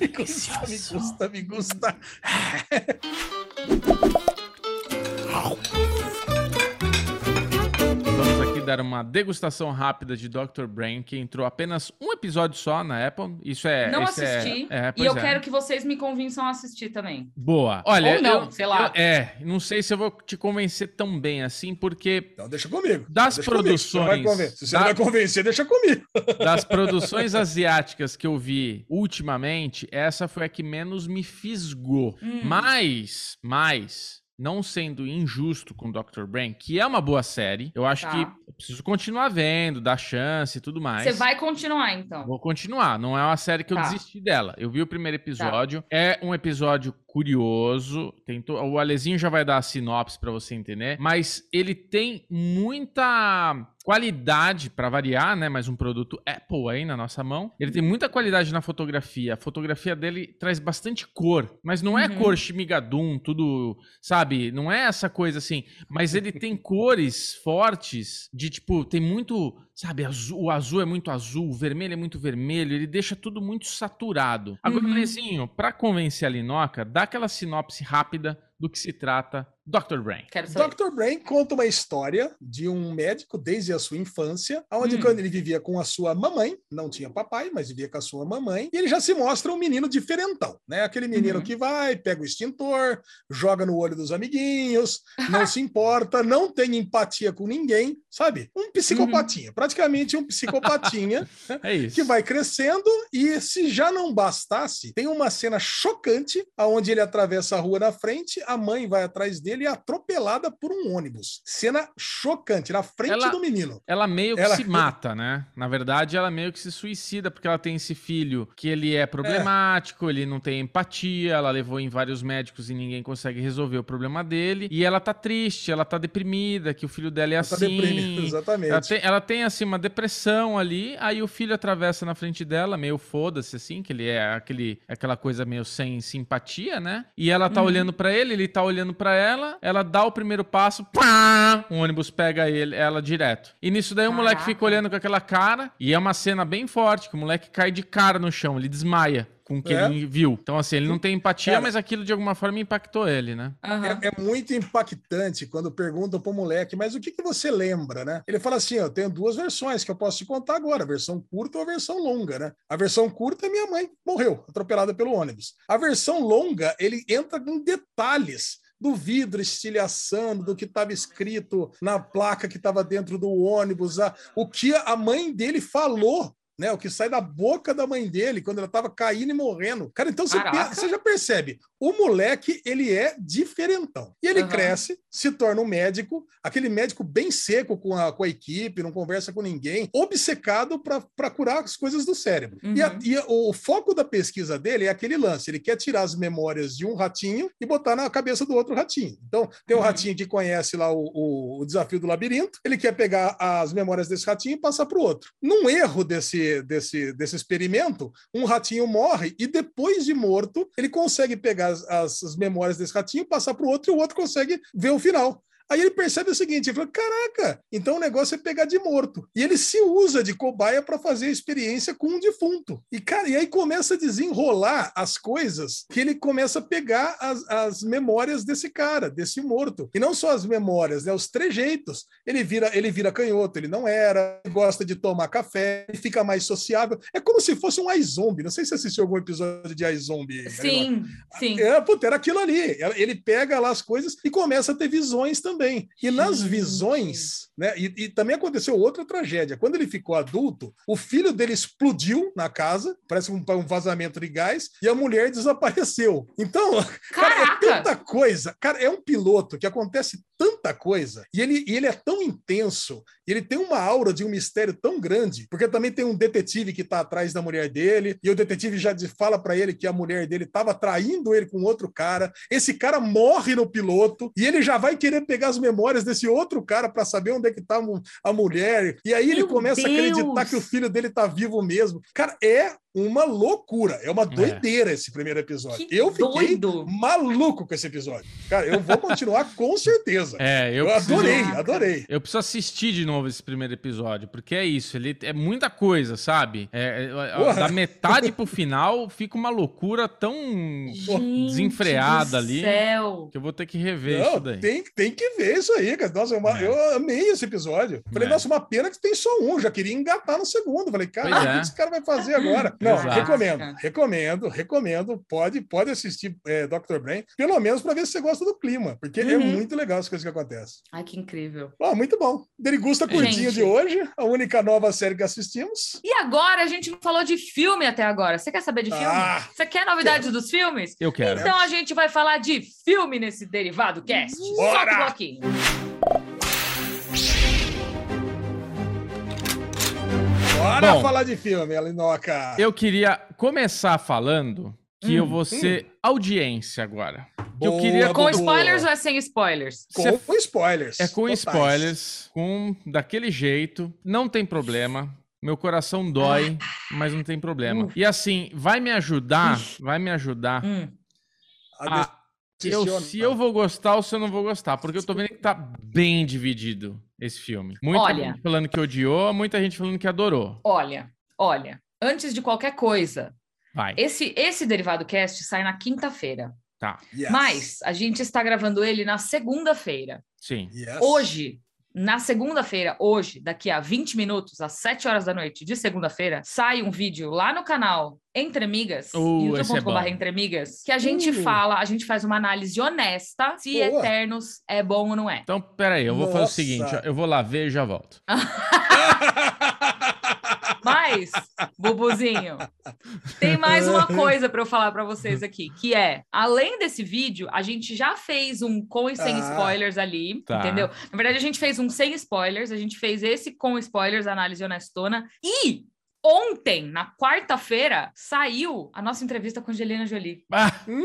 Me gusta, me gusta, me gusta. dar uma degustação rápida de Dr. Brain, que entrou apenas um episódio só na Apple. Isso é. Não é- assisti. É, é, e eu é. quero que vocês me convençam a assistir também. Boa. Olha. Ou não, eu, sei lá. Eu, é, não sei se eu vou te convencer tão bem assim, porque. Então deixa comigo. Das deixa produções. Comigo. Se você da... não vai convencer, deixa comigo. Das produções asiáticas que eu vi ultimamente, essa foi a que menos me fisgou. Hum. Mas, mas não sendo injusto com Dr. Brain, que é uma boa série, eu acho tá. que eu preciso continuar vendo, dar chance e tudo mais. Você vai continuar, então? Vou continuar. Não é uma série que eu tá. desisti dela. Eu vi o primeiro episódio. Tá. É um episódio curioso. To... O Alezinho já vai dar a sinopse para você entender. Mas ele tem muita qualidade para variar, né? Mais um produto Apple aí na nossa mão. Ele tem muita qualidade na fotografia. A fotografia dele traz bastante cor, mas não é uhum. cor chimigadum, tudo, sabe? Não é essa coisa assim. Mas ele tem cores fortes de tipo, tem muito Sabe, azul, o azul é muito azul, o vermelho é muito vermelho, ele deixa tudo muito saturado. Agora, uhum. Lezinho, pra convencer a Linoca, dá aquela sinopse rápida do que se trata Dr. Brain. Dr. Brain conta uma história de um médico desde a sua infância, onde hum. quando ele vivia com a sua mamãe, não tinha papai, mas vivia com a sua mamãe, e ele já se mostra um menino diferentão, né? Aquele menino uhum. que vai, pega o extintor, joga no olho dos amiguinhos, não se importa, não tem empatia com ninguém, sabe? Um psicopatinha, uhum. praticamente um psicopatinha, é que vai crescendo e se já não bastasse, tem uma cena chocante aonde ele atravessa a rua na frente, a mãe vai atrás dele dele é atropelada por um ônibus. Cena chocante, na frente ela, do menino. Ela meio que ela... se mata, né? Na verdade, ela meio que se suicida, porque ela tem esse filho que ele é problemático, é. ele não tem empatia, ela levou em vários médicos e ninguém consegue resolver o problema dele. E ela tá triste, ela tá deprimida, que o filho dela é ela tá assim. Tá deprimida, exatamente. Ela tem, ela tem, assim, uma depressão ali, aí o filho atravessa na frente dela, meio foda-se, assim, que ele é aquele, aquela coisa meio sem simpatia, né? E ela tá uhum. olhando para ele, ele tá olhando para ela, ela, ela dá o primeiro passo, pá, o ônibus pega ele, ela direto. E nisso daí o moleque fica olhando com aquela cara, e é uma cena bem forte, que o moleque cai de cara no chão, ele desmaia com o que é. ele viu. Então, assim, ele não tem empatia, mas aquilo de alguma forma impactou ele, né? Uhum. É, é, muito impactante quando perguntam pro moleque, mas o que, que você lembra, né? Ele fala assim: eu tenho duas versões que eu posso te contar agora, a versão curta ou a versão longa, né? A versão curta, minha mãe morreu, atropelada pelo ônibus. A versão longa, ele entra com detalhes do vidro estilhaçando, do que estava escrito na placa que estava dentro do ônibus, a, o que a mãe dele falou né? O que sai da boca da mãe dele quando ela estava caindo e morrendo. Cara, então você, você, já percebe, o moleque, ele é diferentão. E ele uhum. cresce, se torna um médico, aquele médico bem seco com a, com a equipe, não conversa com ninguém, obcecado para curar as coisas do cérebro. Uhum. E, a, uhum. e a, o foco da pesquisa dele é aquele lance, ele quer tirar as memórias de um ratinho e botar na cabeça do outro ratinho. Então, tem um uhum. ratinho que conhece lá o, o, o desafio do labirinto, ele quer pegar as memórias desse ratinho e passar para o outro. Num erro desse desse, desse, experimento, um ratinho morre e depois de morto, ele consegue pegar as, as memórias desse ratinho, passar para o outro e o outro consegue ver o final. Aí ele percebe o seguinte: ele fala, caraca, então o negócio é pegar de morto. E ele se usa de cobaia para fazer a experiência com um defunto. E, cara, e aí começa a desenrolar as coisas que ele começa a pegar as, as memórias desse cara, desse morto. E não só as memórias, né? Os trejeitos. Ele vira, ele vira canhoto, ele não era, ele gosta de tomar café, ele fica mais sociável. É como se fosse um iZombie. Não sei se você assistiu algum episódio de iZombie. Sim, sim. É, puta, era aquilo ali. Ele pega lá as coisas e começa a ter visões também também. E nas visões, né? E, e, também aconteceu outra tragédia. Quando ele ficou adulto, o filho dele explodiu na casa, parece um, um vazamento de gás, e a mulher desapareceu. Então, cara, é tanta coisa. Cara, é um piloto que acontece tanta coisa, e ele, e ele é tão intenso, e ele tem uma aura de um mistério tão grande, porque também tem um detetive que está atrás da mulher dele, e o detetive já fala para ele que a mulher dele estava traindo ele com outro cara. Esse cara morre no piloto, e ele já vai querer pegar as memórias desse outro cara para saber onde é que tá a mulher. E aí ele Meu começa Deus. a acreditar que o filho dele tá vivo mesmo. Cara, é uma loucura. É uma é. doideira é. esse primeiro episódio. Que eu fiquei doido. maluco com esse episódio. Cara, eu vou continuar com certeza. É, eu, eu preciso... adorei, adorei. Eu preciso assistir de novo esse primeiro episódio, porque é isso, ele é muita coisa, sabe? É, é da metade pro final fica uma loucura tão Gente desenfreada ali céu. que eu vou ter que rever Não, isso daí. Tem, tem que ver isso aí, cara. Nossa, eu, é. eu amei esse episódio. Falei, nossa, uma pena que tem só um. Já queria engatar no segundo. Falei, cara, o que esse cara vai fazer agora? Não, Exato. recomendo, recomendo, recomendo. Pode, pode assistir é, Dr. Brain, pelo menos para ver se você gosta do clima, porque é uhum. é muito legal as coisas que acontecem. Ai, que incrível. Bom, muito bom. Derigusta curtinho gente. de hoje, a única nova série que assistimos. E agora a gente falou de filme até agora. Você quer saber de filme? Ah, você quer novidades quero. dos filmes? Eu quero. Então a gente vai falar de filme nesse Derivado Cast. Bora! Solta o bloquinho. Bora Bom, falar de filme, Alinoca. Eu queria começar falando que hum, eu vou ser hum. audiência agora. que eu queria com spoilers ou é sem spoilers? Com, com spoilers. É com totais. spoilers, com daquele jeito, não tem problema. Meu coração dói, ah. mas não tem problema. Uh. E assim, vai me ajudar, vai me ajudar hum. a, eu, se eu vou gostar ou se eu não vou gostar, porque eu tô vendo que tá bem dividido esse filme. Muita olha, gente falando que odiou, muita gente falando que adorou. Olha, olha, antes de qualquer coisa, Vai. Esse, esse Derivado Cast sai na quinta-feira. Tá. Yes. Mas a gente está gravando ele na segunda-feira. Sim. Yes. Hoje, na segunda-feira, hoje, daqui a 20 minutos, às 7 horas da noite de segunda-feira, sai um vídeo lá no canal Entre Amigas, uh, youtube.com.br é Entre Amigas, que a gente uh. fala, a gente faz uma análise honesta se Boa. Eternos é bom ou não é. Então, peraí, eu vou Nossa. fazer o seguinte, eu vou lá ver e já volto. Mas, Bubuzinho, tem mais uma coisa para eu falar para vocês aqui, que é, além desse vídeo, a gente já fez um com e sem ah, spoilers ali, tá. entendeu? Na verdade, a gente fez um sem spoilers, a gente fez esse com spoilers, análise honestona, e ontem, na quarta-feira, saiu a nossa entrevista com a Angelina Jolie. Ah. Hum.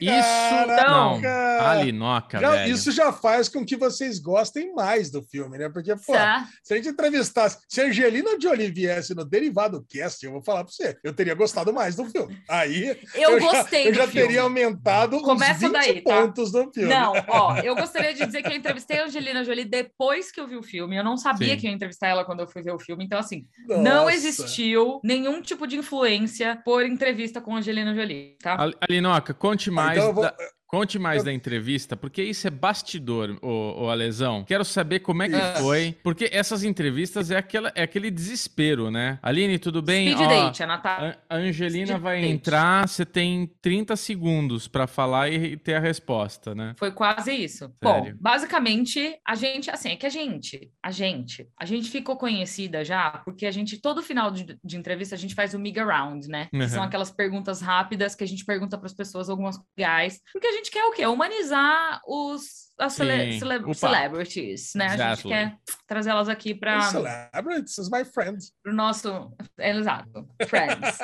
Isso não, Alinoca, já, velho. Isso já faz com que vocês gostem mais do filme, né? Porque, pô, tá. se a gente entrevistasse, se a Angelina Jolie viesse no Derivado Cast, eu vou falar pra você, eu teria gostado mais do filme. Aí eu, eu gostei já, Eu já teria aumentado Começa uns 20 daí, tá? pontos do filme. Não, ó, eu gostaria de dizer que eu entrevistei a Angelina Jolie depois que eu vi o filme. Eu não sabia Sim. que ia entrevistar ela quando eu fui ver o filme. Então, assim, Nossa. não existiu nenhum tipo de influência por entrevista com a Angelina Jolie, tá? Alinoca, conte mais mais. Então vou... da... Conte mais eu... da entrevista, porque isso é bastidor, o, o Alesão. Quero saber como é que é. foi, porque essas entrevistas é, aquela, é aquele desespero, né? Aline, tudo bem? Speed Ó, date, a Natália. A Angelina Speed vai date. entrar, você tem 30 segundos para falar e ter a resposta, né? Foi quase isso. Sério? Bom, basicamente, a gente, assim, é que a gente, a gente, a gente ficou conhecida já, porque a gente, todo final de, de entrevista, a gente faz o Miga Round, né? Uhum. Que são aquelas perguntas rápidas que a gente pergunta para as pessoas algumas legais, porque a gente quer o quê? Humanizar os as cele cele celebrities, né? Exactly. A gente quer trazer elas aqui para celebrities is my friends. Pro nosso, exato, friends.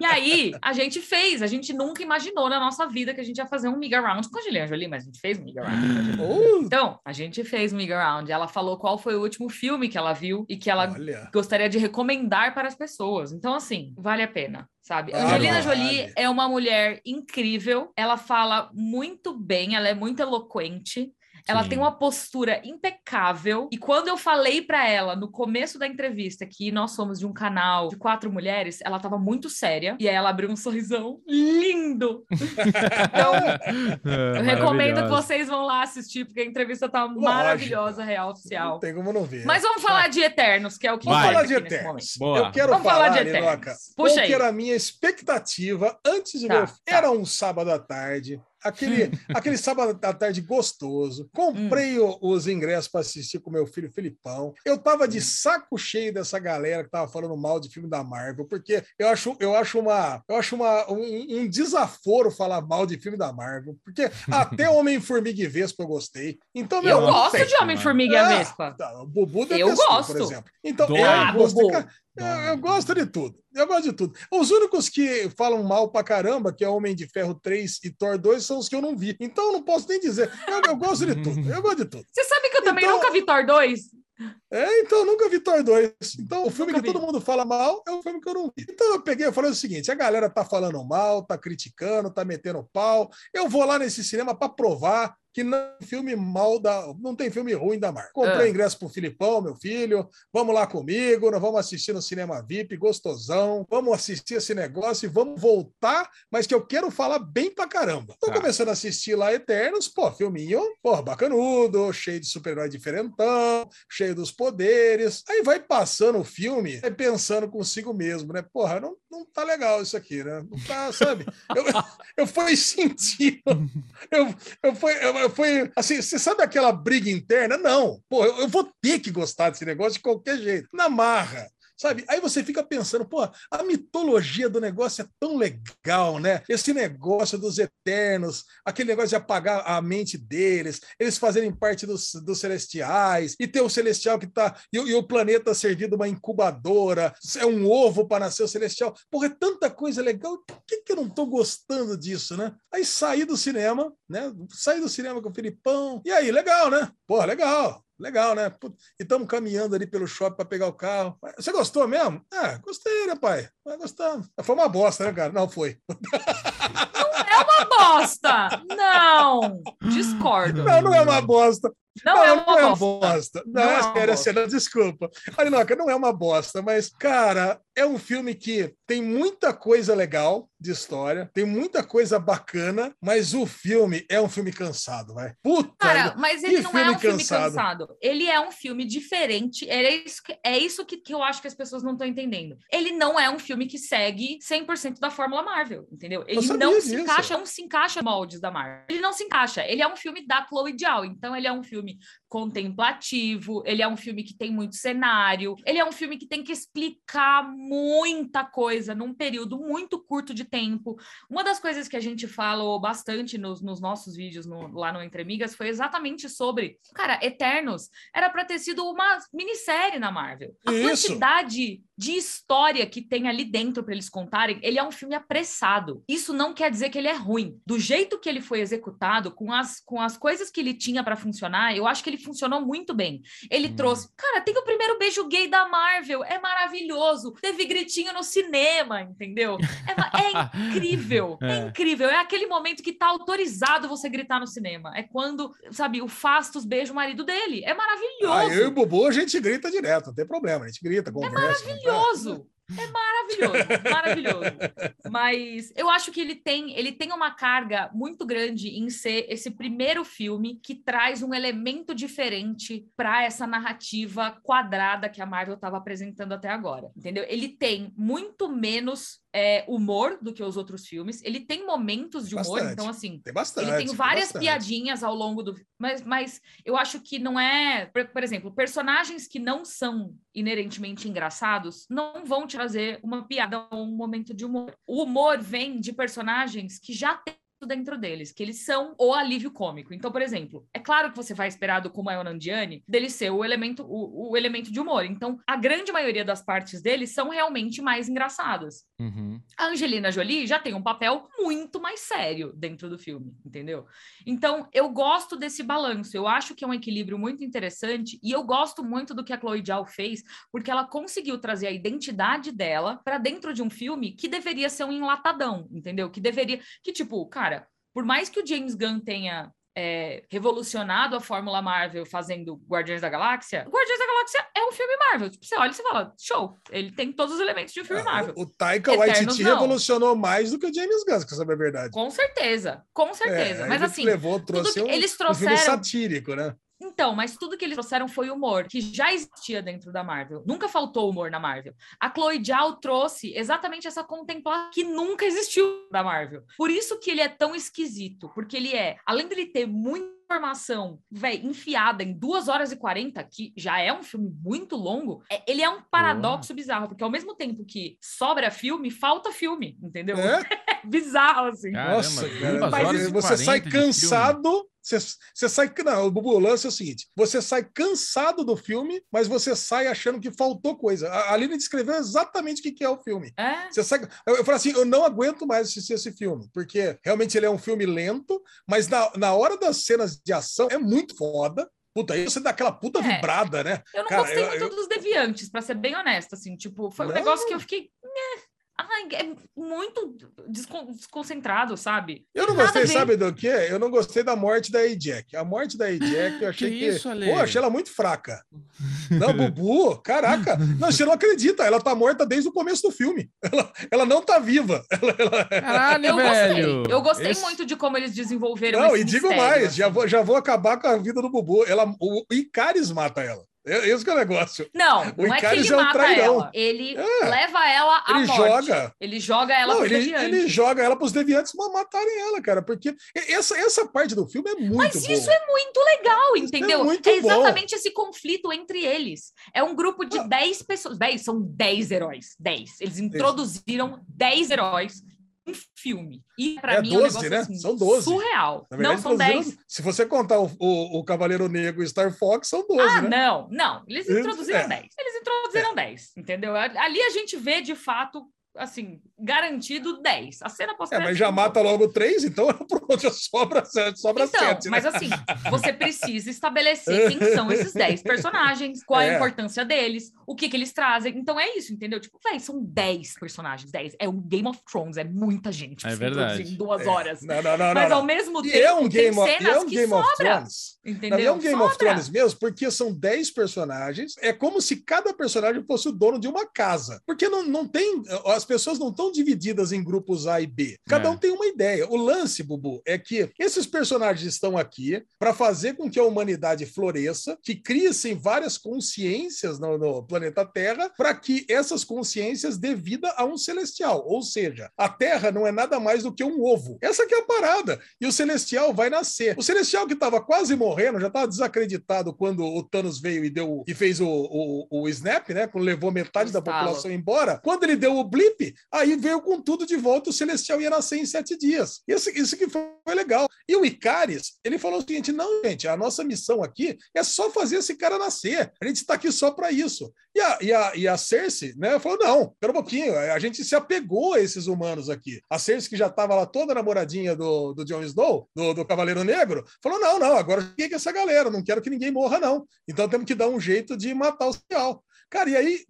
e aí a gente fez, a gente nunca imaginou na nossa vida que a gente ia fazer um Miga Round com a Juliana Jolie, mas a gente fez um Miga Round. Uh. Então, a gente fez um Miga Round. Ela falou qual foi o último filme que ela viu e que ela Olha. gostaria de recomendar para as pessoas. Então, assim, vale a pena sabe? Ah, Angelina Jolie é uma mulher incrível, ela fala muito bem, ela é muito eloquente. Ela Sim. tem uma postura impecável. E quando eu falei para ela no começo da entrevista que nós somos de um canal de quatro mulheres, ela tava muito séria. E aí ela abriu um sorrisão lindo. então, é, eu recomendo que vocês vão lá assistir, porque a entrevista tá Lógico. maravilhosa, real, oficial. Não tem como não ver. Mas vamos falar de Eternos, que é o que Vamos falar de Eternos. Eu quero vamos falar, falar de Eternos. Puxa qual aí. que era a minha expectativa antes de tá, ver. Tá. Era um sábado à tarde aquele, aquele sábado à tarde gostoso. Comprei hum. os ingressos para assistir com meu filho Filipão. Eu tava de hum. saco cheio dessa galera que tava falando mal de filme da Marvel, porque eu acho, eu acho uma, eu acho uma, um, um desaforo falar mal de filme da Marvel, porque até Homem-Formiga e Vespa eu gostei. Então, meu, eu gosto de Homem-Formiga e ah, Vespa. Tá, o Bubu eu gosto. por exemplo. Então, Do... eu ah, gostei. Eu, eu, gosto de tudo. Eu gosto de tudo. Os únicos que falam mal pra caramba, que é Homem de Ferro 3 e Thor 2, são os que eu não vi. Então eu não posso nem dizer. Eu, eu gosto de tudo. Eu gosto de tudo. Você sabe que eu também então, nunca vi Thor 2? É, então eu nunca vi Thor 2. Então o filme nunca que vi. todo mundo fala mal é o filme que eu não vi. Então eu peguei e falei o seguinte: a galera tá falando mal, tá criticando, tá metendo pau. Eu vou lá nesse cinema para provar que não tem filme mal da. Não tem filme ruim da marca. Comprei é. ingresso pro Filipão, meu filho. Vamos lá comigo, nós vamos assistir no cinema VIP, gostosão. Vamos assistir esse negócio e vamos voltar, mas que eu quero falar bem pra caramba. Tô tá. começando a assistir lá Eternos, pô, filminho, pô, bacanudo, cheio de super-herói diferentão, cheio dos poderes. Aí vai passando o filme, é pensando consigo mesmo, né? Porra, não, não tá legal isso aqui, né? Não tá, sabe? Eu, eu fui sentindo. Eu, eu fui. Eu, foi assim, você sabe aquela briga interna? Não, pô, eu, eu vou ter que gostar desse negócio de qualquer jeito. Na marra. Sabe? Aí você fica pensando, pô, a mitologia do negócio é tão legal, né? Esse negócio dos eternos, aquele negócio de apagar a mente deles, eles fazerem parte dos, dos celestiais, e ter o celestial que tá. E, e o planeta servindo uma incubadora, é um ovo para nascer o celestial. Porra, é tanta coisa legal, por que, que eu não tô gostando disso, né? Aí saí do cinema, né? Saí do cinema com o Filipão, e aí, legal, né? Porra, legal. Legal, né? E estamos caminhando ali pelo shopping para pegar o carro. Você gostou mesmo? Ah, gostei, né, pai? Vai gostar. Foi uma bosta, né, cara? Não foi. Não é uma bosta! Não! Discordo. Não, não é uma bosta. Não, não, é uma, não é uma bosta. Não, não é sério, sério, desculpa. Arinoca, não é uma bosta, mas, cara, é um filme que tem muita coisa legal de história, tem muita coisa bacana, mas o filme é um filme cansado, vai. Puta! Cara, mas ele não é um filme cansado. Ele é um filme diferente. É isso, que, é isso que, que eu acho que as pessoas não estão entendendo. Ele não é um filme que segue 100% da fórmula Marvel, entendeu? Ele não disso. se encaixa, não se encaixa moldes da Marvel. Ele não se encaixa. Ele é um filme da Chloe Zhao, então ele é um filme filme contemplativo, ele é um filme que tem muito cenário, ele é um filme que tem que explicar muita coisa num período muito curto de tempo. Uma das coisas que a gente falou bastante nos, nos nossos vídeos no, lá no Entre Amigas foi exatamente sobre, cara, Eternos era para ter sido uma minissérie na Marvel. A Isso. quantidade de história que tem ali dentro para eles contarem, ele é um filme apressado. Isso não quer dizer que ele é ruim. Do jeito que ele foi executado, com as, com as coisas que ele tinha para funcionar, eu acho que ele funcionou muito bem. Ele hum. trouxe, cara, tem o primeiro beijo gay da Marvel, é maravilhoso. Teve gritinho no cinema, entendeu? É, é incrível, é. é. incrível. É aquele momento que tá autorizado você gritar no cinema. É quando, sabe, o Fastos beija o marido dele. É maravilhoso. Ah, eu e o Bubu a gente grita direto, não tem problema, a gente grita, é conversa. É maravilhoso. É maravilhoso, maravilhoso. Mas eu acho que ele tem, ele tem uma carga muito grande em ser esse primeiro filme que traz um elemento diferente para essa narrativa quadrada que a Marvel estava apresentando até agora. Entendeu? Ele tem muito menos é, humor do que os outros filmes. Ele tem momentos de humor, bastante. então assim, tem bastante, ele tem várias tem piadinhas ao longo do, mas, mas eu acho que não é, por, por exemplo, personagens que não são inerentemente engraçados não vão trazer uma piada ou um momento de humor. O humor vem de personagens que já têm dentro deles, que eles são o alívio cômico. Então, por exemplo, é claro que você vai esperar do Kumail Nanjiani dele ser o elemento, o, o, elemento de humor. Então, a grande maioria das partes dele são realmente mais engraçadas. Uhum. A Angelina Jolie já tem um papel muito mais sério dentro do filme, entendeu? Então, eu gosto desse balanço. Eu acho que é um equilíbrio muito interessante e eu gosto muito do que a Chloe Zhao fez, porque ela conseguiu trazer a identidade dela para dentro de um filme que deveria ser um enlatadão, entendeu? Que deveria, que tipo, cara, por mais que o James Gunn tenha é, revolucionado a Fórmula Marvel fazendo Guardiões da Galáxia, Guardiões da Galáxia é um filme Marvel. Tipo, você olha e você fala, show, ele tem todos os elementos de um filme ah, Marvel. O, o Taika Waititi revolucionou mais do que o James Gunn, se saber a verdade. Com certeza, com certeza. É, Mas assim, levou, trouxe um, eles trouxeram... um filme satírico, né? Então, mas tudo que eles trouxeram foi humor, que já existia dentro da Marvel. Nunca faltou humor na Marvel. A Chloe Zhao trouxe exatamente essa contemplação que nunca existiu da Marvel. Por isso que ele é tão esquisito, porque ele é, além dele ter muita informação, velho, enfiada em 2 horas e 40, que já é um filme muito longo, é, ele é um paradoxo bizarro, porque ao mesmo tempo que sobra filme, falta filme, entendeu? É? bizarro, assim. Caramba, Nossa, cara, você sai cansado você, você sai. Não, o lance é o seguinte: você sai cansado do filme, mas você sai achando que faltou coisa. A Aline descreveu exatamente o que é o filme. É? Você sai, eu, eu falei assim: eu não aguento mais assistir esse filme, porque realmente ele é um filme lento, mas na, na hora das cenas de ação é muito foda. Puta, aí você dá aquela puta é, vibrada, né? Eu não Cara, gostei eu, muito eu... dos deviantes, para ser bem honesta, assim, tipo, foi não. um negócio que eu fiquei. Ai, é muito desconcentrado, sabe? Eu não gostei, sabe do quê? Eu não gostei da morte da A-Jack. A morte da A-Jack, eu achei que. que... Isso, Ale? Pô, achei ela muito fraca. Não, Bubu, caraca. Não, você não acredita. Ela tá morta desde o começo do filme. Ela, ela não tá viva. Ela, ela... Caralho, eu velho. gostei. Eu gostei Esse... muito de como eles desenvolveram Não, e digo mais, já vou, já vou acabar com a vida do Bubu. Ela, o Icaris mata ela. Esse que é o negócio. Não, o não é que ele é um mata trairão. ela. Ele é. leva ela à ele morte. Joga. Ele joga ela para os deviantes. Ele joga ela para os deviantes matarem ela, cara. Porque essa, essa parte do filme é muito Mas boa. isso é muito legal, entendeu? É, muito é exatamente bom. esse conflito entre eles. É um grupo de 10 ah. pessoas. 10, são 10 heróis. 10. Eles introduziram 10 heróis um filme. E para é mim 12, é um negócio né? assim, são 12. surreal. Verdade, não são 10. Se você contar o, o, o, Cavaleiro Negro e Star Fox, são 12. Ah, né? não, não. Eles introduziram é. 10. Eles introduziram é. 10, entendeu? Ali a gente vê de fato assim, garantido 10. A cena pós É, mas já mata logo 3, então pronto, já sobra 7, sobra então, 7. Né? Mas assim, você precisa estabelecer quem são esses 10 personagens, qual é. a importância deles, o que que eles trazem. Então é isso, entendeu? Tipo, velho, são 10 personagens, 10. É um Game of Thrones, é muita gente. É verdade. Em duas horas. É. Não, não, não, mas não, ao mesmo e tempo, é um Game of, cenas é um que Game sobra. Of Thrones. Entendeu? Não, é um Game sobra. of Thrones mesmo, porque são 10 personagens. É como se cada personagem fosse o dono de uma casa. Porque não, não tem. As pessoas não estão divididas em grupos A e B. Cada é. um tem uma ideia. O lance, Bubu, é que esses personagens estão aqui para fazer com que a humanidade floresça, que crie-se várias consciências no, no planeta Terra, para que essas consciências dê vida a um celestial. Ou seja, a Terra não é nada mais do que um ovo. Essa que é a parada. E o celestial vai nascer. O celestial que estava quase morrendo, já estava desacreditado quando o Thanos veio e deu e fez o, o, o snap, né? Quando levou metade da população embora. Quando ele deu o blip, aí veio com tudo de volta, o Celestial ia nascer em sete dias. Isso, isso que foi legal. E o Icaris, ele falou o seguinte: não, gente, a nossa missão aqui é só fazer esse cara nascer. A gente está aqui só para isso. E a, e, a, e a Cersei, né, falou: não, pera um pouquinho, a gente se apegou a esses humanos aqui. A Cersei, que já estava lá toda namoradinha do, do Jon Snow, do, do Cavaleiro Negro, falou: não, não, agora fiquei com essa galera, não quero que ninguém morra, não. Então temos que dar um jeito de matar o Cial. Cara, e aí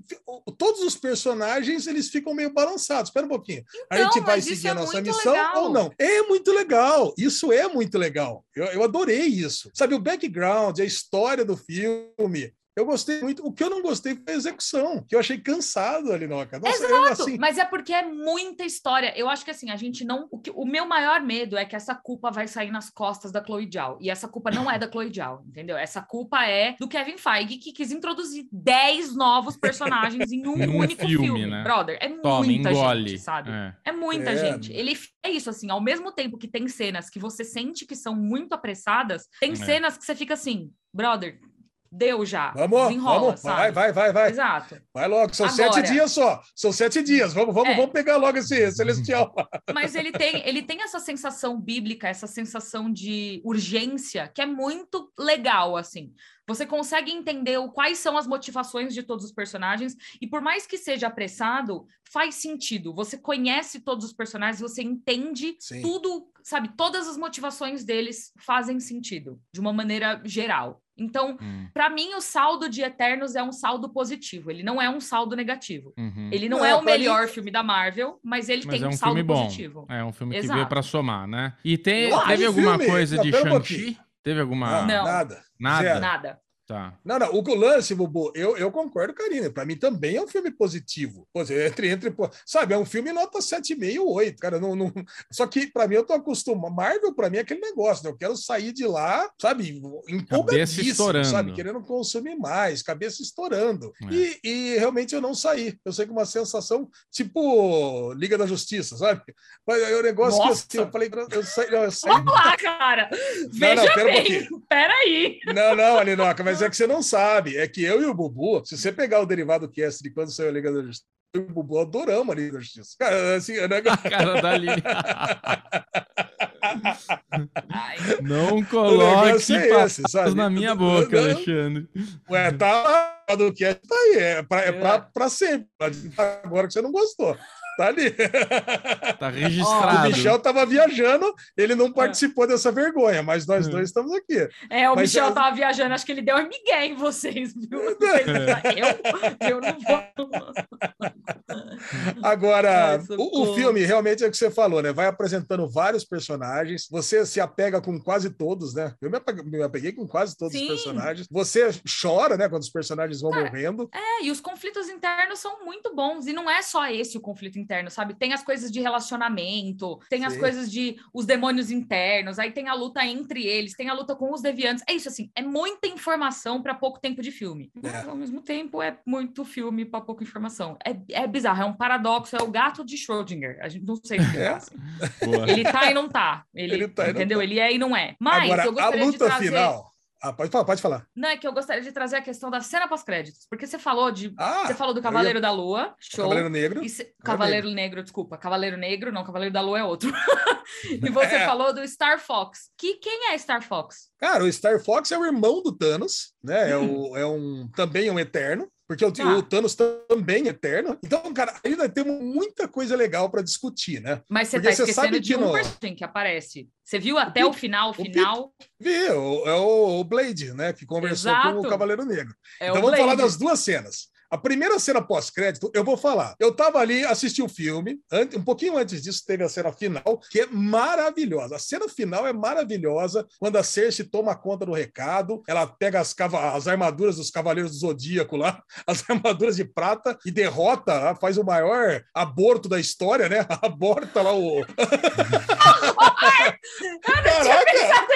todos os personagens eles ficam meio balançados. Espera um pouquinho. Então, a gente vai seguir é a nossa missão legal. ou não? É muito legal. Isso é muito legal. Eu, eu adorei isso. Sabe, o background, a história do filme, eu gostei muito. O que eu não gostei foi a execução, que eu achei cansado ali, Noca. Nossa, Exato, eu, assim... mas é porque é muita história. Eu acho que assim, a gente não. O, que, o meu maior medo é que essa culpa vai sair nas costas da Chloe Zhao. E essa culpa não é da Chloe Zhao, entendeu? Essa culpa é do Kevin Feige, que quis introduzir 10 novos personagens em um, um único filme, filme. Né? Brother, é Toma, muita engole. gente, sabe? É, é muita é. gente. Ele é isso, assim, ao mesmo tempo que tem cenas que você sente que são muito apressadas, tem é. cenas que você fica assim, brother, Deu já. Vamos, Desenrola, vamos. Sabe? Vai, vai, vai, vai. Exato. Vai logo, são Agora, sete dias só. São sete dias. Vamos, vamos, é. vamos pegar logo esse celestial. Mas ele tem, ele tem essa sensação bíblica, essa sensação de urgência, que é muito legal, assim. Você consegue entender quais são as motivações de todos os personagens, e por mais que seja apressado, faz sentido. Você conhece todos os personagens, você entende Sim. tudo, sabe? Todas as motivações deles fazem sentido, de uma maneira geral. Então, hum. para mim, o saldo de Eternos é um saldo positivo. Ele não é um saldo negativo. Uhum. Ele não, não, é o melhor mim... filme da Marvel, mas ele mas tem é um, um saldo positivo. É um filme Exato. que veio para somar, né? E tem, teve alguma filme... coisa de Shang-Chi? Teve alguma. Não. Nada. Nada. Zero. Nada. Tá. Não, não, o lance, Bubu, eu, eu concordo, Karine. Para mim também é um filme positivo. Pô, entre, entre, sabe, é um filme nota 7,5, 8, cara. Não, não... Só que para mim eu tô acostumado. Marvel, para mim, é aquele negócio, né? Eu quero sair de lá, sabe, empolgadíssimo, sabe, querendo consumir mais, cabeça estourando. É. E, e realmente eu não saí. Eu sei que uma sensação tipo Liga da Justiça, sabe? Mas é um negócio Nossa. que assim, eu falei, eu saí. Eu saí... Vamos lá, cara. Veja não, pera bem. Um Peraí. Não, não, Alinoca, mas mas é que você não sabe. É que eu e o Bubu, se você pegar o derivado cast de quando saiu a Liga da Justiça, eu e o Bubu adoramos a Liga da Justiça. Cara, assim, né? A cara da Lili. não coloque é esse, na minha boca, não, Alexandre. Ué, tá lá do cast, tá aí. É pra, é pra, pra sempre. Agora que você não gostou. Tá ali. Tá registrado. O Michel tava viajando, ele não participou é. dessa vergonha, mas nós é. dois estamos aqui. É, o mas, Michel tava viajando, acho que ele deu um migué em vocês, viu? É. Eu, eu não vou. Agora, o, o, filme realmente é o que você falou, né? Vai apresentando vários personagens, você se apega com quase todos, né? Eu me apeguei, me apeguei com quase todos Sim. os personagens. Você chora, né, quando os personagens vão Cara, morrendo. É, e os conflitos internos são muito bons. E não é só esse o conflito interno, sabe? Tem as coisas de relacionamento, tem Sim. as coisas de os demônios internos, aí tem a luta entre eles, tem a luta com os deviantes. É isso, assim, é muita informação para pouco tempo de filme. É. Mas, ao mesmo tempo, é muito filme para pouca informação. É, é bizarro, é um paradoxo, é o gato de Schrödinger. A gente não sei o que é. Assim. Ele tá e não tá. Ele, ele tá entendeu? Tá. Ele é e não é. Mas Agora, eu gostaria a luta de trazer... final ah, pode falar, pode falar. Não, é que eu gostaria de trazer a questão da cena pós-créditos, porque você falou de. Ah, você falou do Cavaleiro ia... da Lua, show. Cavaleiro Negro. Se... Cavaleiro Negro. Negro, desculpa. Cavaleiro Negro, não, Cavaleiro da Lua é outro. e você é. falou do Star Fox. Que, quem é Star Fox? Cara, o Star Fox é o irmão do Thanos, né? É, o, é um também um eterno. Porque o, ah. o, Thanos também é eterno. Então, cara, ainda temos muita coisa legal para discutir, né? Mas você porque tá esquecendo de um no... personagem que aparece. Você viu até o, o final, o final? Vi, é o Blade, né? Que conversou Exato. com o Cavaleiro Negro. É então vamos falar das duas cenas. A primeira cena pós-crédito, eu vou falar. Eu estava ali, assisti o filme, um pouquinho antes disso teve a cena final, que é maravilhosa. A cena final é maravilhosa, quando a Cersei toma conta do recado, ela pega as, as armaduras dos Cavaleiros do Zodíaco lá, as armaduras de prata, e derrota, faz o maior aborto da história, né? Aborta lá o... Caraca.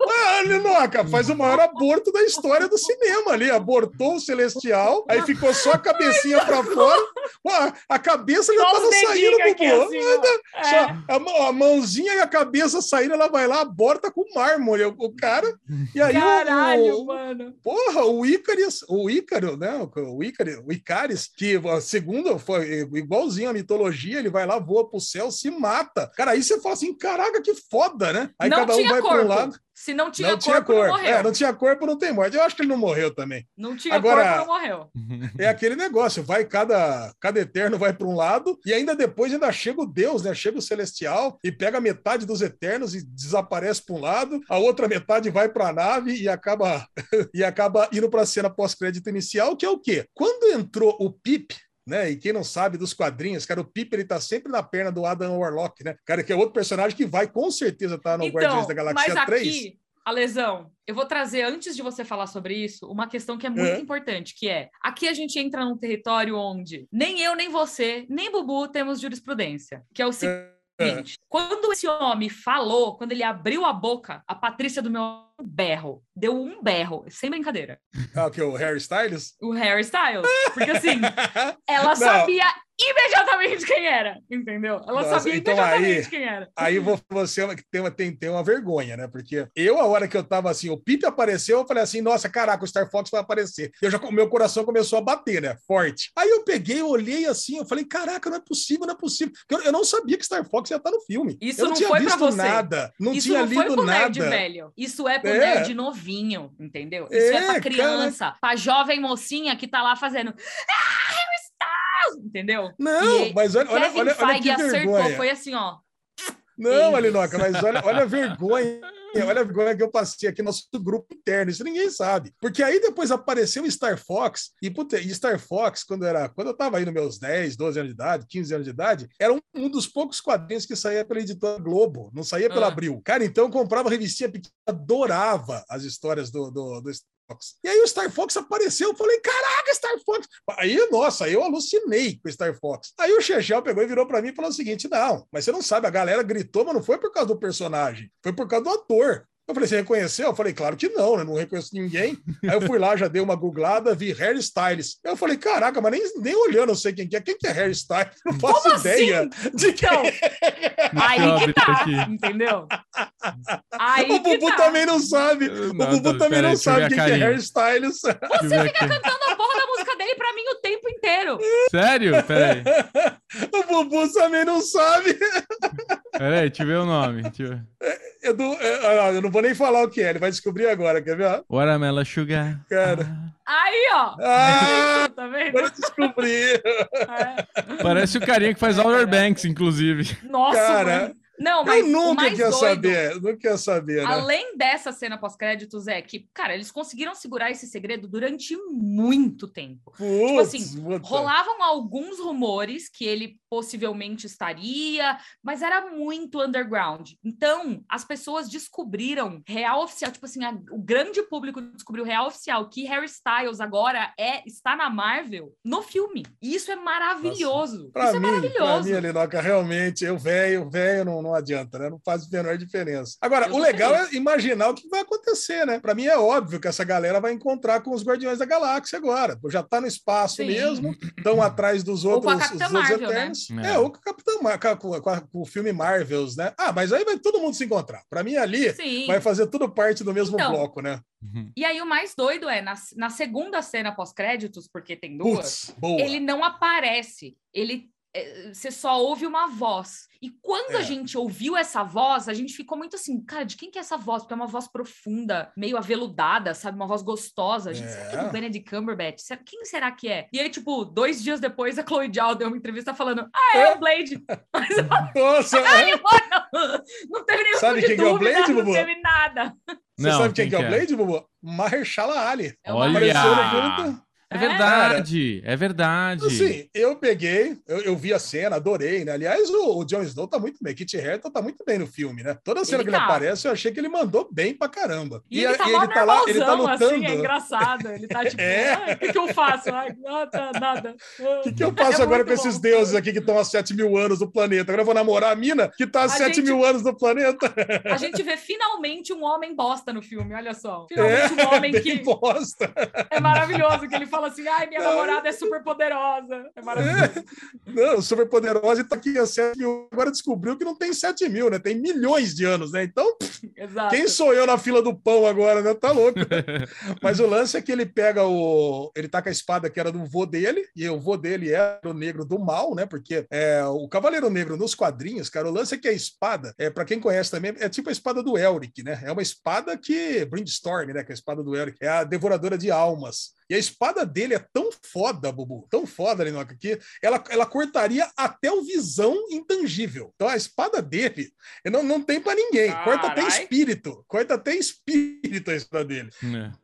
Ah, Linoca, faz o maior aborto da história do cinema ali. Abortou o Celestial, aí ficou só a cabecinha para fora. Ué, a cabeça já estava saindo, Bubu. Assim, é. a, a, mãozinha e a cabeça saindo, ela vai lá, aborta com mármore o, o cara. E aí Caralho, o, mano. Porra, o Icaris, o Ícaro, né? O Ícaro, o Icaris, que segundo foi igualzinho a mitologia, ele vai lá, voa pro céu, se mata. Cara, aí você fala assim: caraca, que foda, né? Aí Não cada um vai corpo. um lado. Se não tinha, não corpo, tinha cor. não morreu. É, não tinha corpo, não tem morte. Eu acho que ele não morreu também. Não tinha Agora, corpo, não morreu. É aquele negócio, vai cada, cada eterno vai para um lado e ainda depois ainda chega o Deus, né? Chega o celestial e pega metade dos eternos e desaparece para um lado, a outra metade vai para a nave e acaba e acaba indo para a cena pós-crédito inicial, que é o quê? Quando entrou o Pip, né? E quem não sabe dos quadrinhos, cara, o Piper ele tá sempre na perna do Adam Warlock, né? Cara, que é outro personagem que vai com certeza estar tá no então, Guardiões da Galáxia mas 3. Aqui... A lesão, eu vou trazer, antes de você falar sobre isso, uma questão que é muito é. importante, que é, aqui a gente entra num território onde nem eu, nem você, nem Bubu temos jurisprudência, que é o seguinte, é. quando esse homem falou, quando ele abriu a boca, a Patrícia do meu berro. Deu um berro, sem brincadeira. Ah, o que? O Harry Styles? O Harry Styles. Porque assim, ela Não. sabia imediatamente quem era, entendeu? Ela Nossa, sabia então imediatamente aí, quem era. Aí você tem uma, tem, tem uma vergonha, né? Porque eu, a hora que eu tava assim, o Pip apareceu, eu falei assim, nossa, caraca, o Star Fox vai aparecer. Eu já, meu coração começou a bater, né? Forte. Aí eu peguei, olhei assim, eu falei, caraca, não é possível, não é possível. Eu, eu não sabia que Star Fox ia estar no filme. Isso eu não, não tinha foi visto pra você. nada, não Isso tinha não lido foi pro nada. Nerd, velho. Isso é pro é. nerd novinho, entendeu? Isso é, é pra criança, cara... pra jovem mocinha que tá lá fazendo. Ah, entendeu? Não, e, mas olha, olha, olha, olha que acertou, vergonha. foi assim, ó. Não, Alinoca, mas olha, olha a vergonha. Olha a vergonha que eu passei aqui no nosso grupo interno, isso ninguém sabe. Porque aí depois apareceu o Star Fox, e, puta, e Star Fox, quando, era, quando eu tava aí nos meus 10, 12 anos de idade, 15 anos de idade, era um, um dos poucos quadrinhos que saía pela editora Globo, não saía pela ah. Abril. Cara, então eu comprava revistinha pequena, adorava as histórias do, do, do Fox. E aí o Star Fox apareceu, eu falei, caraca, Star Fox! Aí, nossa, eu alucinei com o Star Fox. Aí o Chechel pegou e virou para mim e falou o seguinte, não, mas você não sabe, a galera gritou, mas não foi por causa do personagem, foi por causa do ator. Eu falei, você reconheceu? Eu falei, claro que não, né? Não reconheço ninguém. Aí eu fui lá, já dei uma googlada, vi Harry Styles. Eu falei, caraca, mas nem, nem olhando eu sei quem que é. Quem que é Harry Styles? Não faço Como ideia assim? de quem. Então, aí que tá, entendeu? Aí o Bubu tá. também não sabe. Não, o Bubu também não sabe quem que é Harry Styles. Você fica cantando a porra da música dele pra mim o tempo inteiro. Sério? Peraí. o Bubu também não sabe. Peraí, deixa eu ver o nome. Deixa eu ver. É, do, é, eu não vou nem falar o que é, ele vai descobrir agora, quer ver? Watermelon Sugar. Cara. Aí, ó. Ah, tá vendo? Agora descobri. É. Parece o carinha que faz Outer Banks, inclusive. Nossa, Cara, Não, mas eu nunca quer saber, não quer saber. Né? Além dessa cena pós-créditos, é que, cara, eles conseguiram segurar esse segredo durante muito tempo. Putz, tipo assim, puta. rolavam alguns rumores que ele possivelmente estaria, mas era muito underground. Então, as pessoas descobriram real oficial, tipo assim, a, o grande público descobriu real oficial que Harry Styles agora é está na Marvel no filme. E isso é maravilhoso. Pra isso mim, é maravilhoso. Pra mim, Linoca, realmente, eu velho, velho não, não adianta, né? Não faz a menor diferença. Agora, eu o legal é imaginar o que vai acontecer, né? Pra mim é óbvio que essa galera vai encontrar com os Guardiões da Galáxia agora. Já tá no espaço Sim. mesmo, estão atrás dos outros, os outros Marvel, né? Eternos. Né? É, é, o Capitão Marvel, com, com, com, o filme Marvels, né? Ah, mas aí vai todo mundo se encontrar. Pra mim, ali Sim. vai fazer tudo parte do mesmo então, bloco, né? Uhum. E aí o mais doido é, na, na segunda cena pós-créditos, porque tem duas, Puts, ele não aparece. Ele você só ouve uma voz. E quando é. a gente ouviu essa voz, a gente ficou muito assim, cara, de quem que é essa voz? Porque é uma voz profunda, meio aveludada, sabe? Uma voz gostosa. A gente, é. será que é do Benedict Cumberbatch? Quem será que é? E aí, tipo, dois dias depois, a Chloe Zhao deu uma entrevista falando, ah, é, é. o Blade. Nossa! Ai, mano, não teve nenhum Sabe quem dúvida, é o Blade, Bubu? Não teve nada. Você não, sabe quem, quem é o Blade, Bubu? Mahershala Ali. Olha! Apareceu no é verdade, é, é verdade. Assim, eu peguei, eu, eu, vi a cena, adorei, né? Aliás, o, o Jon Snow tá muito bem, Kit Harington tá muito bem no filme, né? Toda cena ele que tá. ele aparece, eu achei que ele mandou bem pra caramba. E, e ele, tá, e ele tá lá, ele tá lutando. Assim, é engraçado. Ele tá tipo, é. o que, que eu faço? Ai, nada, nada. O que, que eu faço é agora com bom. esses deuses aqui que estão há 7 mil anos no planeta? Agora eu vou namorar a mina que tá há 7 gente, mil anos no planeta. A gente vê finalmente um homem bosta no filme, olha só. Finalmente é, um homem que. Bosta. É maravilhoso, que ele fala assim, ai, minha namorada é super poderosa. É maravilhoso. É. Não, super poderosa e tá aqui há 7 mil. Agora descobriu que não tem 7 mil, né? Tem milhões de anos, né? Então, Exato. quem sou eu na fila do pão agora, né? Tá louco. Mas o lance é que ele pega o. Ele tá com a espada que era do vô dele, e o vô dele era o negro do mal, né? Porque é, o Cavaleiro Negro nos quadrinhos, cara, o lance é que a espada, é, para quem conhece também, é tipo a espada do Elric, né? É uma espada que. Brindstorm, né? Que é a espada do Elric. É a devoradora de almas. E a espada dele é tão foda, Bubu, tão foda, Linoca, que ela, ela cortaria até o visão intangível. Então a espada dele não, não tem para ninguém. Carai. Corta até espírito. Corta até espírito a espada dele.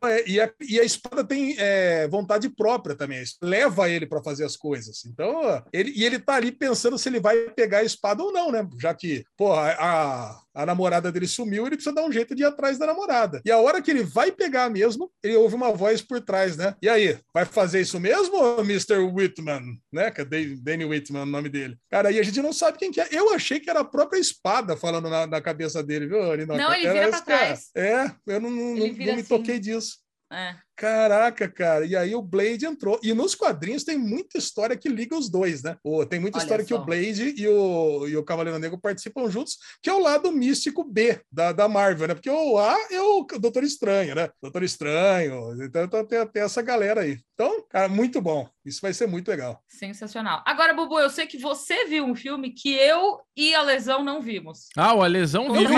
É. É, e, a, e a espada tem é, vontade própria também. Leva ele para fazer as coisas. Então, ele, e ele tá ali pensando se ele vai pegar a espada ou não, né? Já que, pô, a, a namorada dele sumiu, ele precisa dar um jeito de ir atrás da namorada. E a hora que ele vai pegar mesmo, ele ouve uma voz por trás, né? E aí, vai fazer isso mesmo, Mr. Whitman? Né? Que é Danny Whitman o nome dele. Cara, aí a gente não sabe quem que é. Eu achei que era a própria espada falando na, na cabeça dele, viu, Não, não ele vira pra trás. É, eu não, não, não me assim. toquei disso. É. Caraca, cara. E aí o Blade entrou. E nos quadrinhos tem muita história que liga os dois, né? tem muita Olha história só. que o Blade e o, e o Cavaleiro Negro participam juntos, que é o lado místico B da, da Marvel, né? Porque o A é o Doutor Estranho, né? Doutor Estranho. Então tem, tem essa galera aí. Então, cara, muito bom. Isso vai ser muito legal. Sensacional. Agora, Bubu, eu sei que você viu um filme que eu e a Lesão não vimos. Ah, o Alesão viu?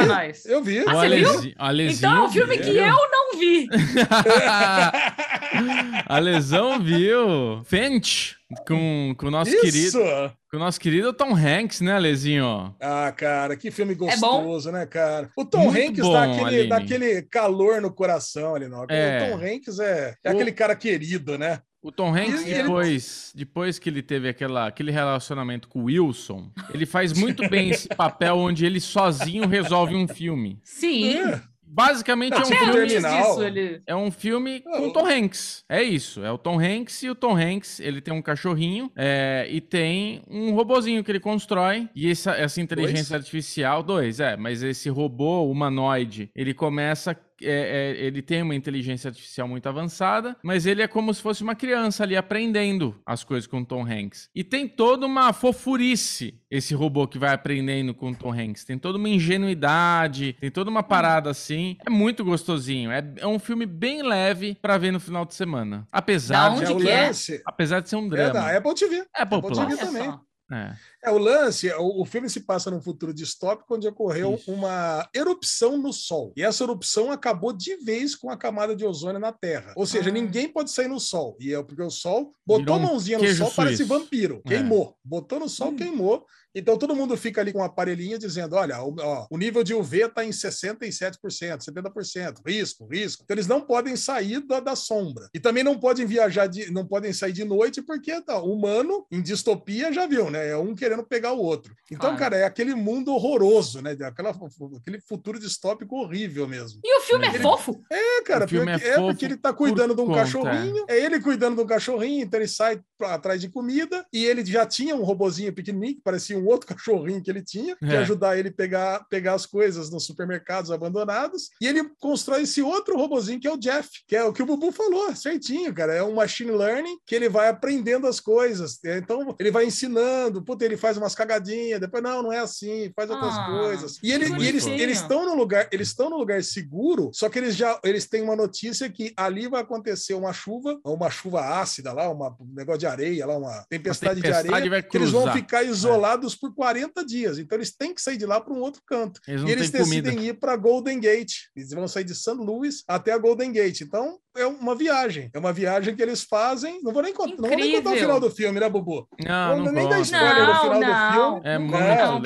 Eu vi. Ah, você viu? Então, é um filme que eu não vi. a lesão viu. Fench com, com o nosso Isso. querido. Com o nosso querido Tom Hanks, né, Lezinho? Ah, cara, que filme é gostoso, é né, cara? O Tom Muito Hanks bom, dá, aquele, dá aquele calor no coração ali, não. É. O Tom Hanks é, é o... aquele cara querido, né? O Tom Hanks, depois, depois que ele teve aquela, aquele relacionamento com o Wilson, ele faz muito bem esse papel onde ele sozinho resolve um filme. Sim. É. Basicamente é um filme. Disso, ele... É um filme com o Tom Hanks. É isso. É o Tom Hanks e o Tom Hanks, ele tem um cachorrinho é, e tem um robozinho que ele constrói. E essa, essa inteligência dois? artificial, dois, é, mas esse robô humanoide, ele começa é, é, ele tem uma inteligência artificial muito avançada, mas ele é como se fosse uma criança ali aprendendo as coisas com Tom Hanks. E tem toda uma fofurice esse robô que vai aprendendo com Tom Hanks. Tem toda uma ingenuidade, tem toda uma parada assim. É muito gostosinho. É, é um filme bem leve para ver no final de semana. Apesar de, é? apesar de ser um drama. É da Apple TV. Apple, Apple TV também. É. é. o lance, o, o, filme se passa num futuro distópico onde ocorreu Isso. uma erupção no Sol. E essa erupção acabou de vez com a camada de ozônio na Terra. Ou seja, ah. ninguém pode sair no Sol. E é porque o Sol botou a mãozinha no Sol, parece vampiro. É. Queimou. Botou no Sol, hum. queimou. Então todo mundo fica ali com um aparelhinho dizendo: olha, o, ó, o nível de UV está em 67%, 70%, risco, risco. Então eles não podem sair da, da sombra. E também não podem viajar, de, não podem sair de noite, porque tá, o humano, em distopia, já viu, né? É um querendo pegar o outro. Então, claro. cara, é aquele mundo horroroso, né? Aquela, aquele futuro distópico horrível mesmo. E o filme é fofo? É, cara, o filme é, é porque ele tá cuidando de um conta. cachorrinho, é ele cuidando de um cachorrinho, então ele sai atrás de comida, e ele já tinha um robozinho pequenininho, que parecia um outro cachorrinho que ele tinha, que é. ajudar ele a pegar, pegar as coisas nos supermercados abandonados, e ele constrói esse outro robozinho que é o Jeff, que é o que o Bubu falou, certinho, cara, é um machine learning que ele vai aprendendo as coisas, é, então ele vai ensinando, puta, ele faz umas cagadinhas, depois, não, não é assim, faz outras ah, coisas. E, ele, e eles estão no lugar, eles estão no lugar seguro, só que eles já eles têm uma notícia que ali vai acontecer uma chuva, uma chuva ácida lá, uma, um negócio de areia lá, uma tempestade, tempestade de areia, que eles vão ficar é. isolados é. por 40 dias. Então eles têm que sair de lá para um outro canto. Eles e eles decidem comida. ir para Golden Gate. Eles vão sair de St. Louis até a Golden Gate. Então é uma viagem. É uma viagem que eles fazem. Não vou nem, contar, não vou nem contar o final do filme, né, Bubu? Não, não, não nem dar spoiler não, do final não. do filme. É muito não, legal.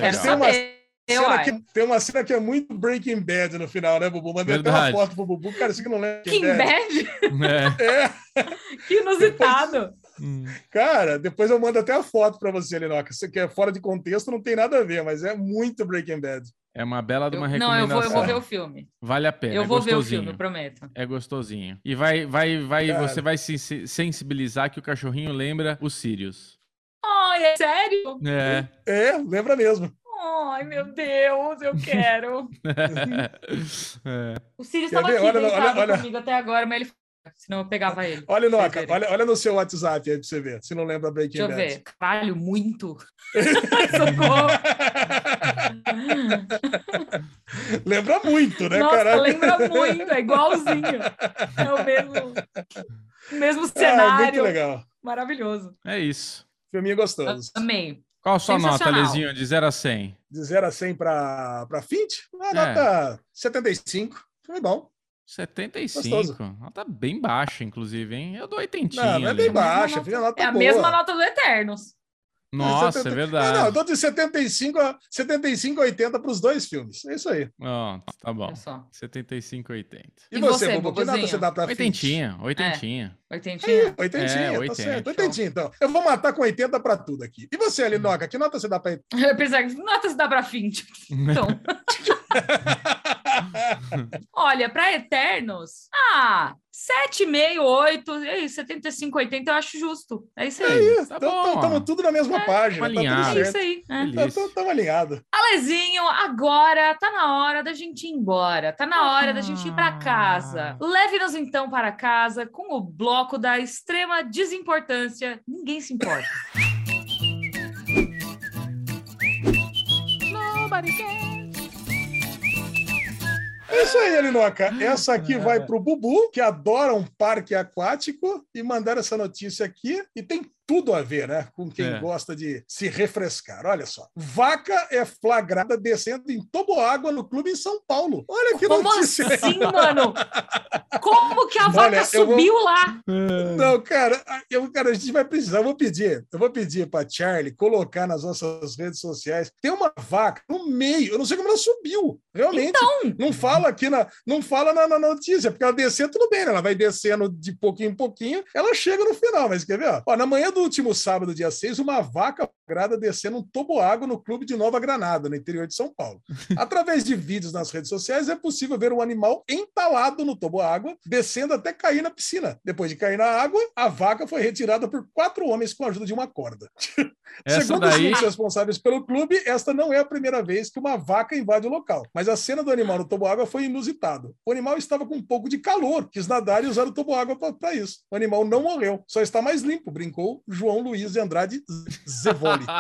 Tem uma, cena que, tem uma cena que é muito Breaking Bad no final, né, Bubu? Mandei Verdade. até uma foto pro Bubu, cara, isso que não lembra. Breaking Bad? Bad? É. é. que inusitado. Hum. Cara, depois eu mando até a foto para você, Linoca. Você que é fora de contexto, não tem nada a ver, mas é muito Breaking Bad. É uma bela de uma eu, recomendação. Não, eu vou, eu vou ver o filme. Vale a pena. Eu é vou ver o filme, prometo. É gostosinho. E vai, vai, vai, você vai se sensibilizar que o cachorrinho lembra o Sirius. Ai, é sério? É. É, lembra mesmo. Ai, meu Deus, eu quero. é. O Sirius estava aqui olha, olha, olha, comigo até agora, mas ele senão eu pegava ele. Olha, Noca, olha, olha no seu WhatsApp aí pra você ver, se não lembra Breaking Bad. Deixa eu ver. Caralho, muito. Socorro. lembra muito, né, Nossa, Caraca? lembra muito, é igualzinho. É o mesmo, mesmo cenário. Ah, muito legal. Maravilhoso. É isso. Filminho gostoso. Amei. Qual a sua nota, Lezinho, de 0 a 100? De 0 a 100 para Fint? Uma é. nota 75. Foi bom. 75. Gostoso. Nota bem baixa, inclusive, hein? Eu dou 80. Não, não é bem baixa, nota... é a mesma nota do Eternos. Nossa, 70... é verdade. Não, não, eu dou de 75 a 75 a 80 para os dois filmes. É isso aí. Oh, tá bom. 75 a 80. E, e você, Bubu, que nota você dá para Oitentinha, oitentinha. É. Oitentinha? É, oitentinha, é, 80. tá certo. Oitentinha, então. Eu vou matar com 80 para tudo aqui. E você, Alinoca, que nota você dá para... Eu pensei, que nota você dá para fim? Então... Olha, para Eternos, ah, 7,5, 8, 75, 80 eu acho justo. É isso aí. É isso. Tá Estamos tudo na mesma é, página. Tá é isso aí. Estamos é. alinhados. Alezinho, agora tá na hora da gente ir embora. Tá na hora ah. da gente ir para casa. Leve-nos então para casa com o bloco da extrema desimportância. Ninguém se importa. Nobody cares. É isso aí, Elinoca. Essa aqui vai para o Bubu, que adora um parque aquático, e mandar essa notícia aqui. E tem tudo a ver, né? Com quem é. gosta de se refrescar. Olha só. Vaca é flagrada descendo em toboágua no clube em São Paulo. Olha que Como notícia. assim, mano? Como que a vaca Olha, subiu vou... lá? Não, cara, eu, cara, a gente vai precisar. Eu vou pedir, eu vou pedir para Charlie colocar nas nossas redes sociais. Tem uma vaca no meio. Eu não sei como ela subiu. Realmente. Então... Não fala aqui na, não fala na, na notícia, porque ela descer tudo bem, né? Ela vai descendo de pouquinho em pouquinho, ela chega no final. Mas quer ver? Ó, na manhã do último sábado, dia 6, uma vaca grada descendo um toboágua no clube de Nova Granada, no interior de São Paulo. Através de vídeos nas redes sociais, é possível ver um animal entalado no toboágua, descendo até cair na piscina. Depois de cair na água, a vaca foi retirada por quatro homens com a ajuda de uma corda. Segundo daí... os responsáveis pelo clube, esta não é a primeira vez que uma vaca invade o local. Mas a cena do animal no toboágua foi inusitado. O animal estava com um pouco de calor, quis nadar e usar o toboágua para isso. O animal não morreu, só está mais limpo, brincou João Luiz de Andrade Zevoli.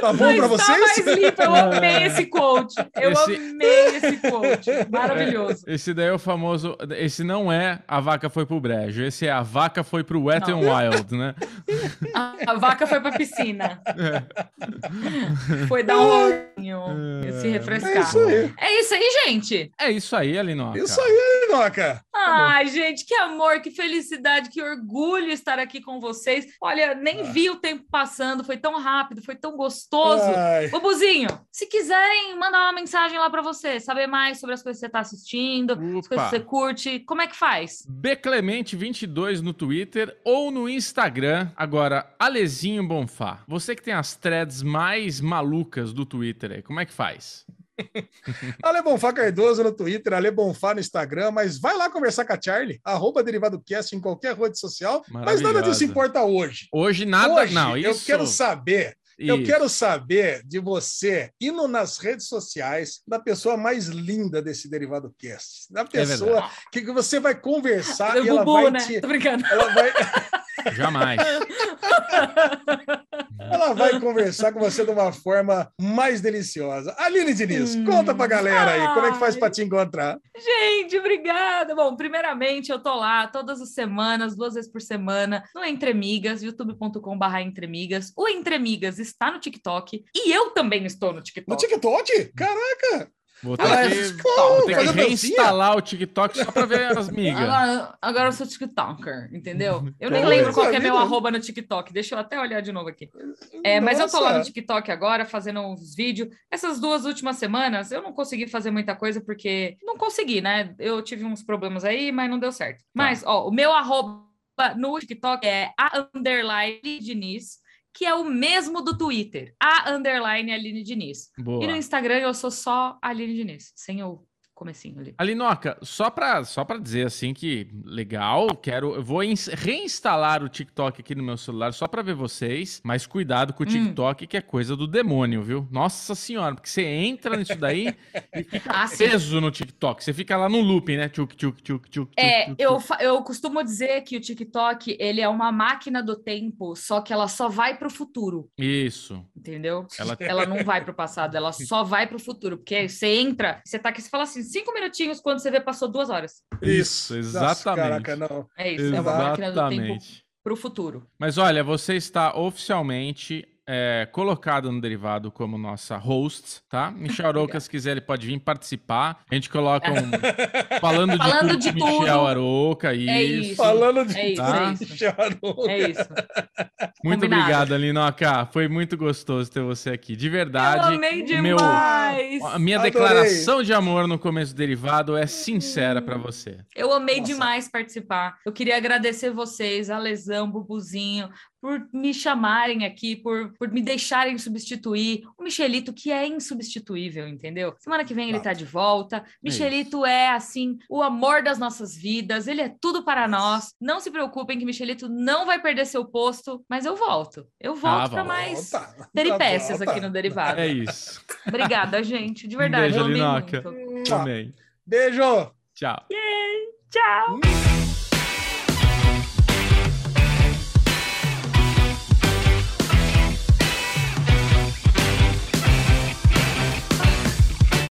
Tá bom para vocês? mais limpo, eu amei esse quote. Eu esse... amei esse quote. Maravilhoso. Esse daí é o famoso. Esse não é a vaca foi pro brejo, esse é a vaca foi pro Wet n Wild, né? A, a vaca foi pra piscina. É. Foi dar um rolinho, é. se refrescar. É isso, aí. é isso aí, gente. É isso aí, Alinoca. Isso aí, Linoca? Ai, gente, que amor, que felicidade, que orgulho estar aqui com vocês. Olha, nem ah. vi o tempo passando, foi tão rápido, foi tão gostoso. Ai. Ô, Buzinho, se quiserem mandar uma mensagem lá para você, saber mais sobre as coisas que você está assistindo, Opa. as coisas que você curte, como é que faz? Beclemente22 no Twitter ou no Instagram. Agora, Alezinho Bonfá, você que tem as threads mais malucas do Twitter aí, como é que faz? Ale Bonfá Cardoso no Twitter, Ale Bonfá no Instagram, mas vai lá conversar com a Charlie, arroba DerivadoCast em qualquer rede social, mas nada disso importa hoje. Hoje nada, hoje, não, isso... Eu quero saber isso. Eu quero saber de você, indo nas redes sociais, da pessoa mais linda desse Derivado Cast. Da é pessoa é que, você vai conversar e ela vai né? te... Tô brincando. Ela vai... Jamais. Ela vai conversar com você de uma forma mais deliciosa. Aline Diniz, hum. conta pra galera aí, como é que faz para te encontrar? Gente, obrigada. Bom, primeiramente, eu tô lá todas as semanas, duas vezes por semana, no Entre Migas, youtube.com.br Entremigas. O Entremigas está no TikTok e eu também estou no TikTok. No TikTok? Caraca! Vou ter, ah, que, vou ter que reinstalar o TikTok só pra ver as migas. Agora, agora eu sou TikToker, entendeu? Eu nem lembro qual é meu arroba no TikTok. Deixa eu até olhar de novo aqui. É, mas eu tô lá no TikTok agora, fazendo uns vídeos. Essas duas últimas semanas, eu não consegui fazer muita coisa, porque... Não consegui, né? Eu tive uns problemas aí, mas não deu certo. Tá. Mas, ó, o meu arroba no TikTok é a underline Diniz que é o mesmo do Twitter, a underline Aline Diniz. Boa. E no Instagram eu sou só Aline Diniz, sem o comecinho ali. Alinoca, só para só pra dizer assim que legal, quero, eu vou reinstalar o TikTok aqui no meu celular só para ver vocês, mas cuidado com o hum. TikTok hum. que é coisa do demônio, viu? Nossa senhora, porque você entra nisso daí e fica ah, preso no TikTok, você fica lá no looping, né? Tchuk, tchuk, tchuk, tchuk, é, tchuk, eu, eu costumo dizer que o TikTok, ele é uma máquina do tempo, só que ela só vai pro futuro. Isso. Entendeu? Ela, ela não vai pro passado, ela só vai pro futuro, porque você entra, você tá aqui, você fala assim, cinco minutinhos, quando você vê, passou duas horas. Isso, exatamente. Caraca, não. É isso, exatamente. é uma máquina do tempo para o futuro. Mas olha, você está oficialmente é, colocado no derivado como nossa host, tá? Michel Aroca, se quiser, ele pode vir participar. A gente coloca um. Falando de Falando tudo, de Michel Aroca, isso. É isso. Falando de é isso, tá? é isso. Michel Aroca. É isso. Muito Combinado. obrigado, Linoca. Foi muito gostoso ter você aqui. De verdade. Eu amei demais. Meu, a minha Adorei. declaração de amor no começo do derivado é sincera para você. Eu amei Nossa. demais participar. Eu queria agradecer vocês, a Lesão, Bubuzinho, por me chamarem aqui, por, por me deixarem substituir o Michelito, que é insubstituível, entendeu? Semana que vem ele tá de volta. É Michelito é, assim, o amor das nossas vidas, ele é tudo para nós. Não se preocupem que Michelito não vai perder seu posto, mas eu volto. Eu volto ah, para mais volta. peripécias volta. aqui no Derivado. É isso. Obrigada, gente, de verdade. Um beijo, Linoca. Também. Beijo. Tchau. Yeah. Tchau.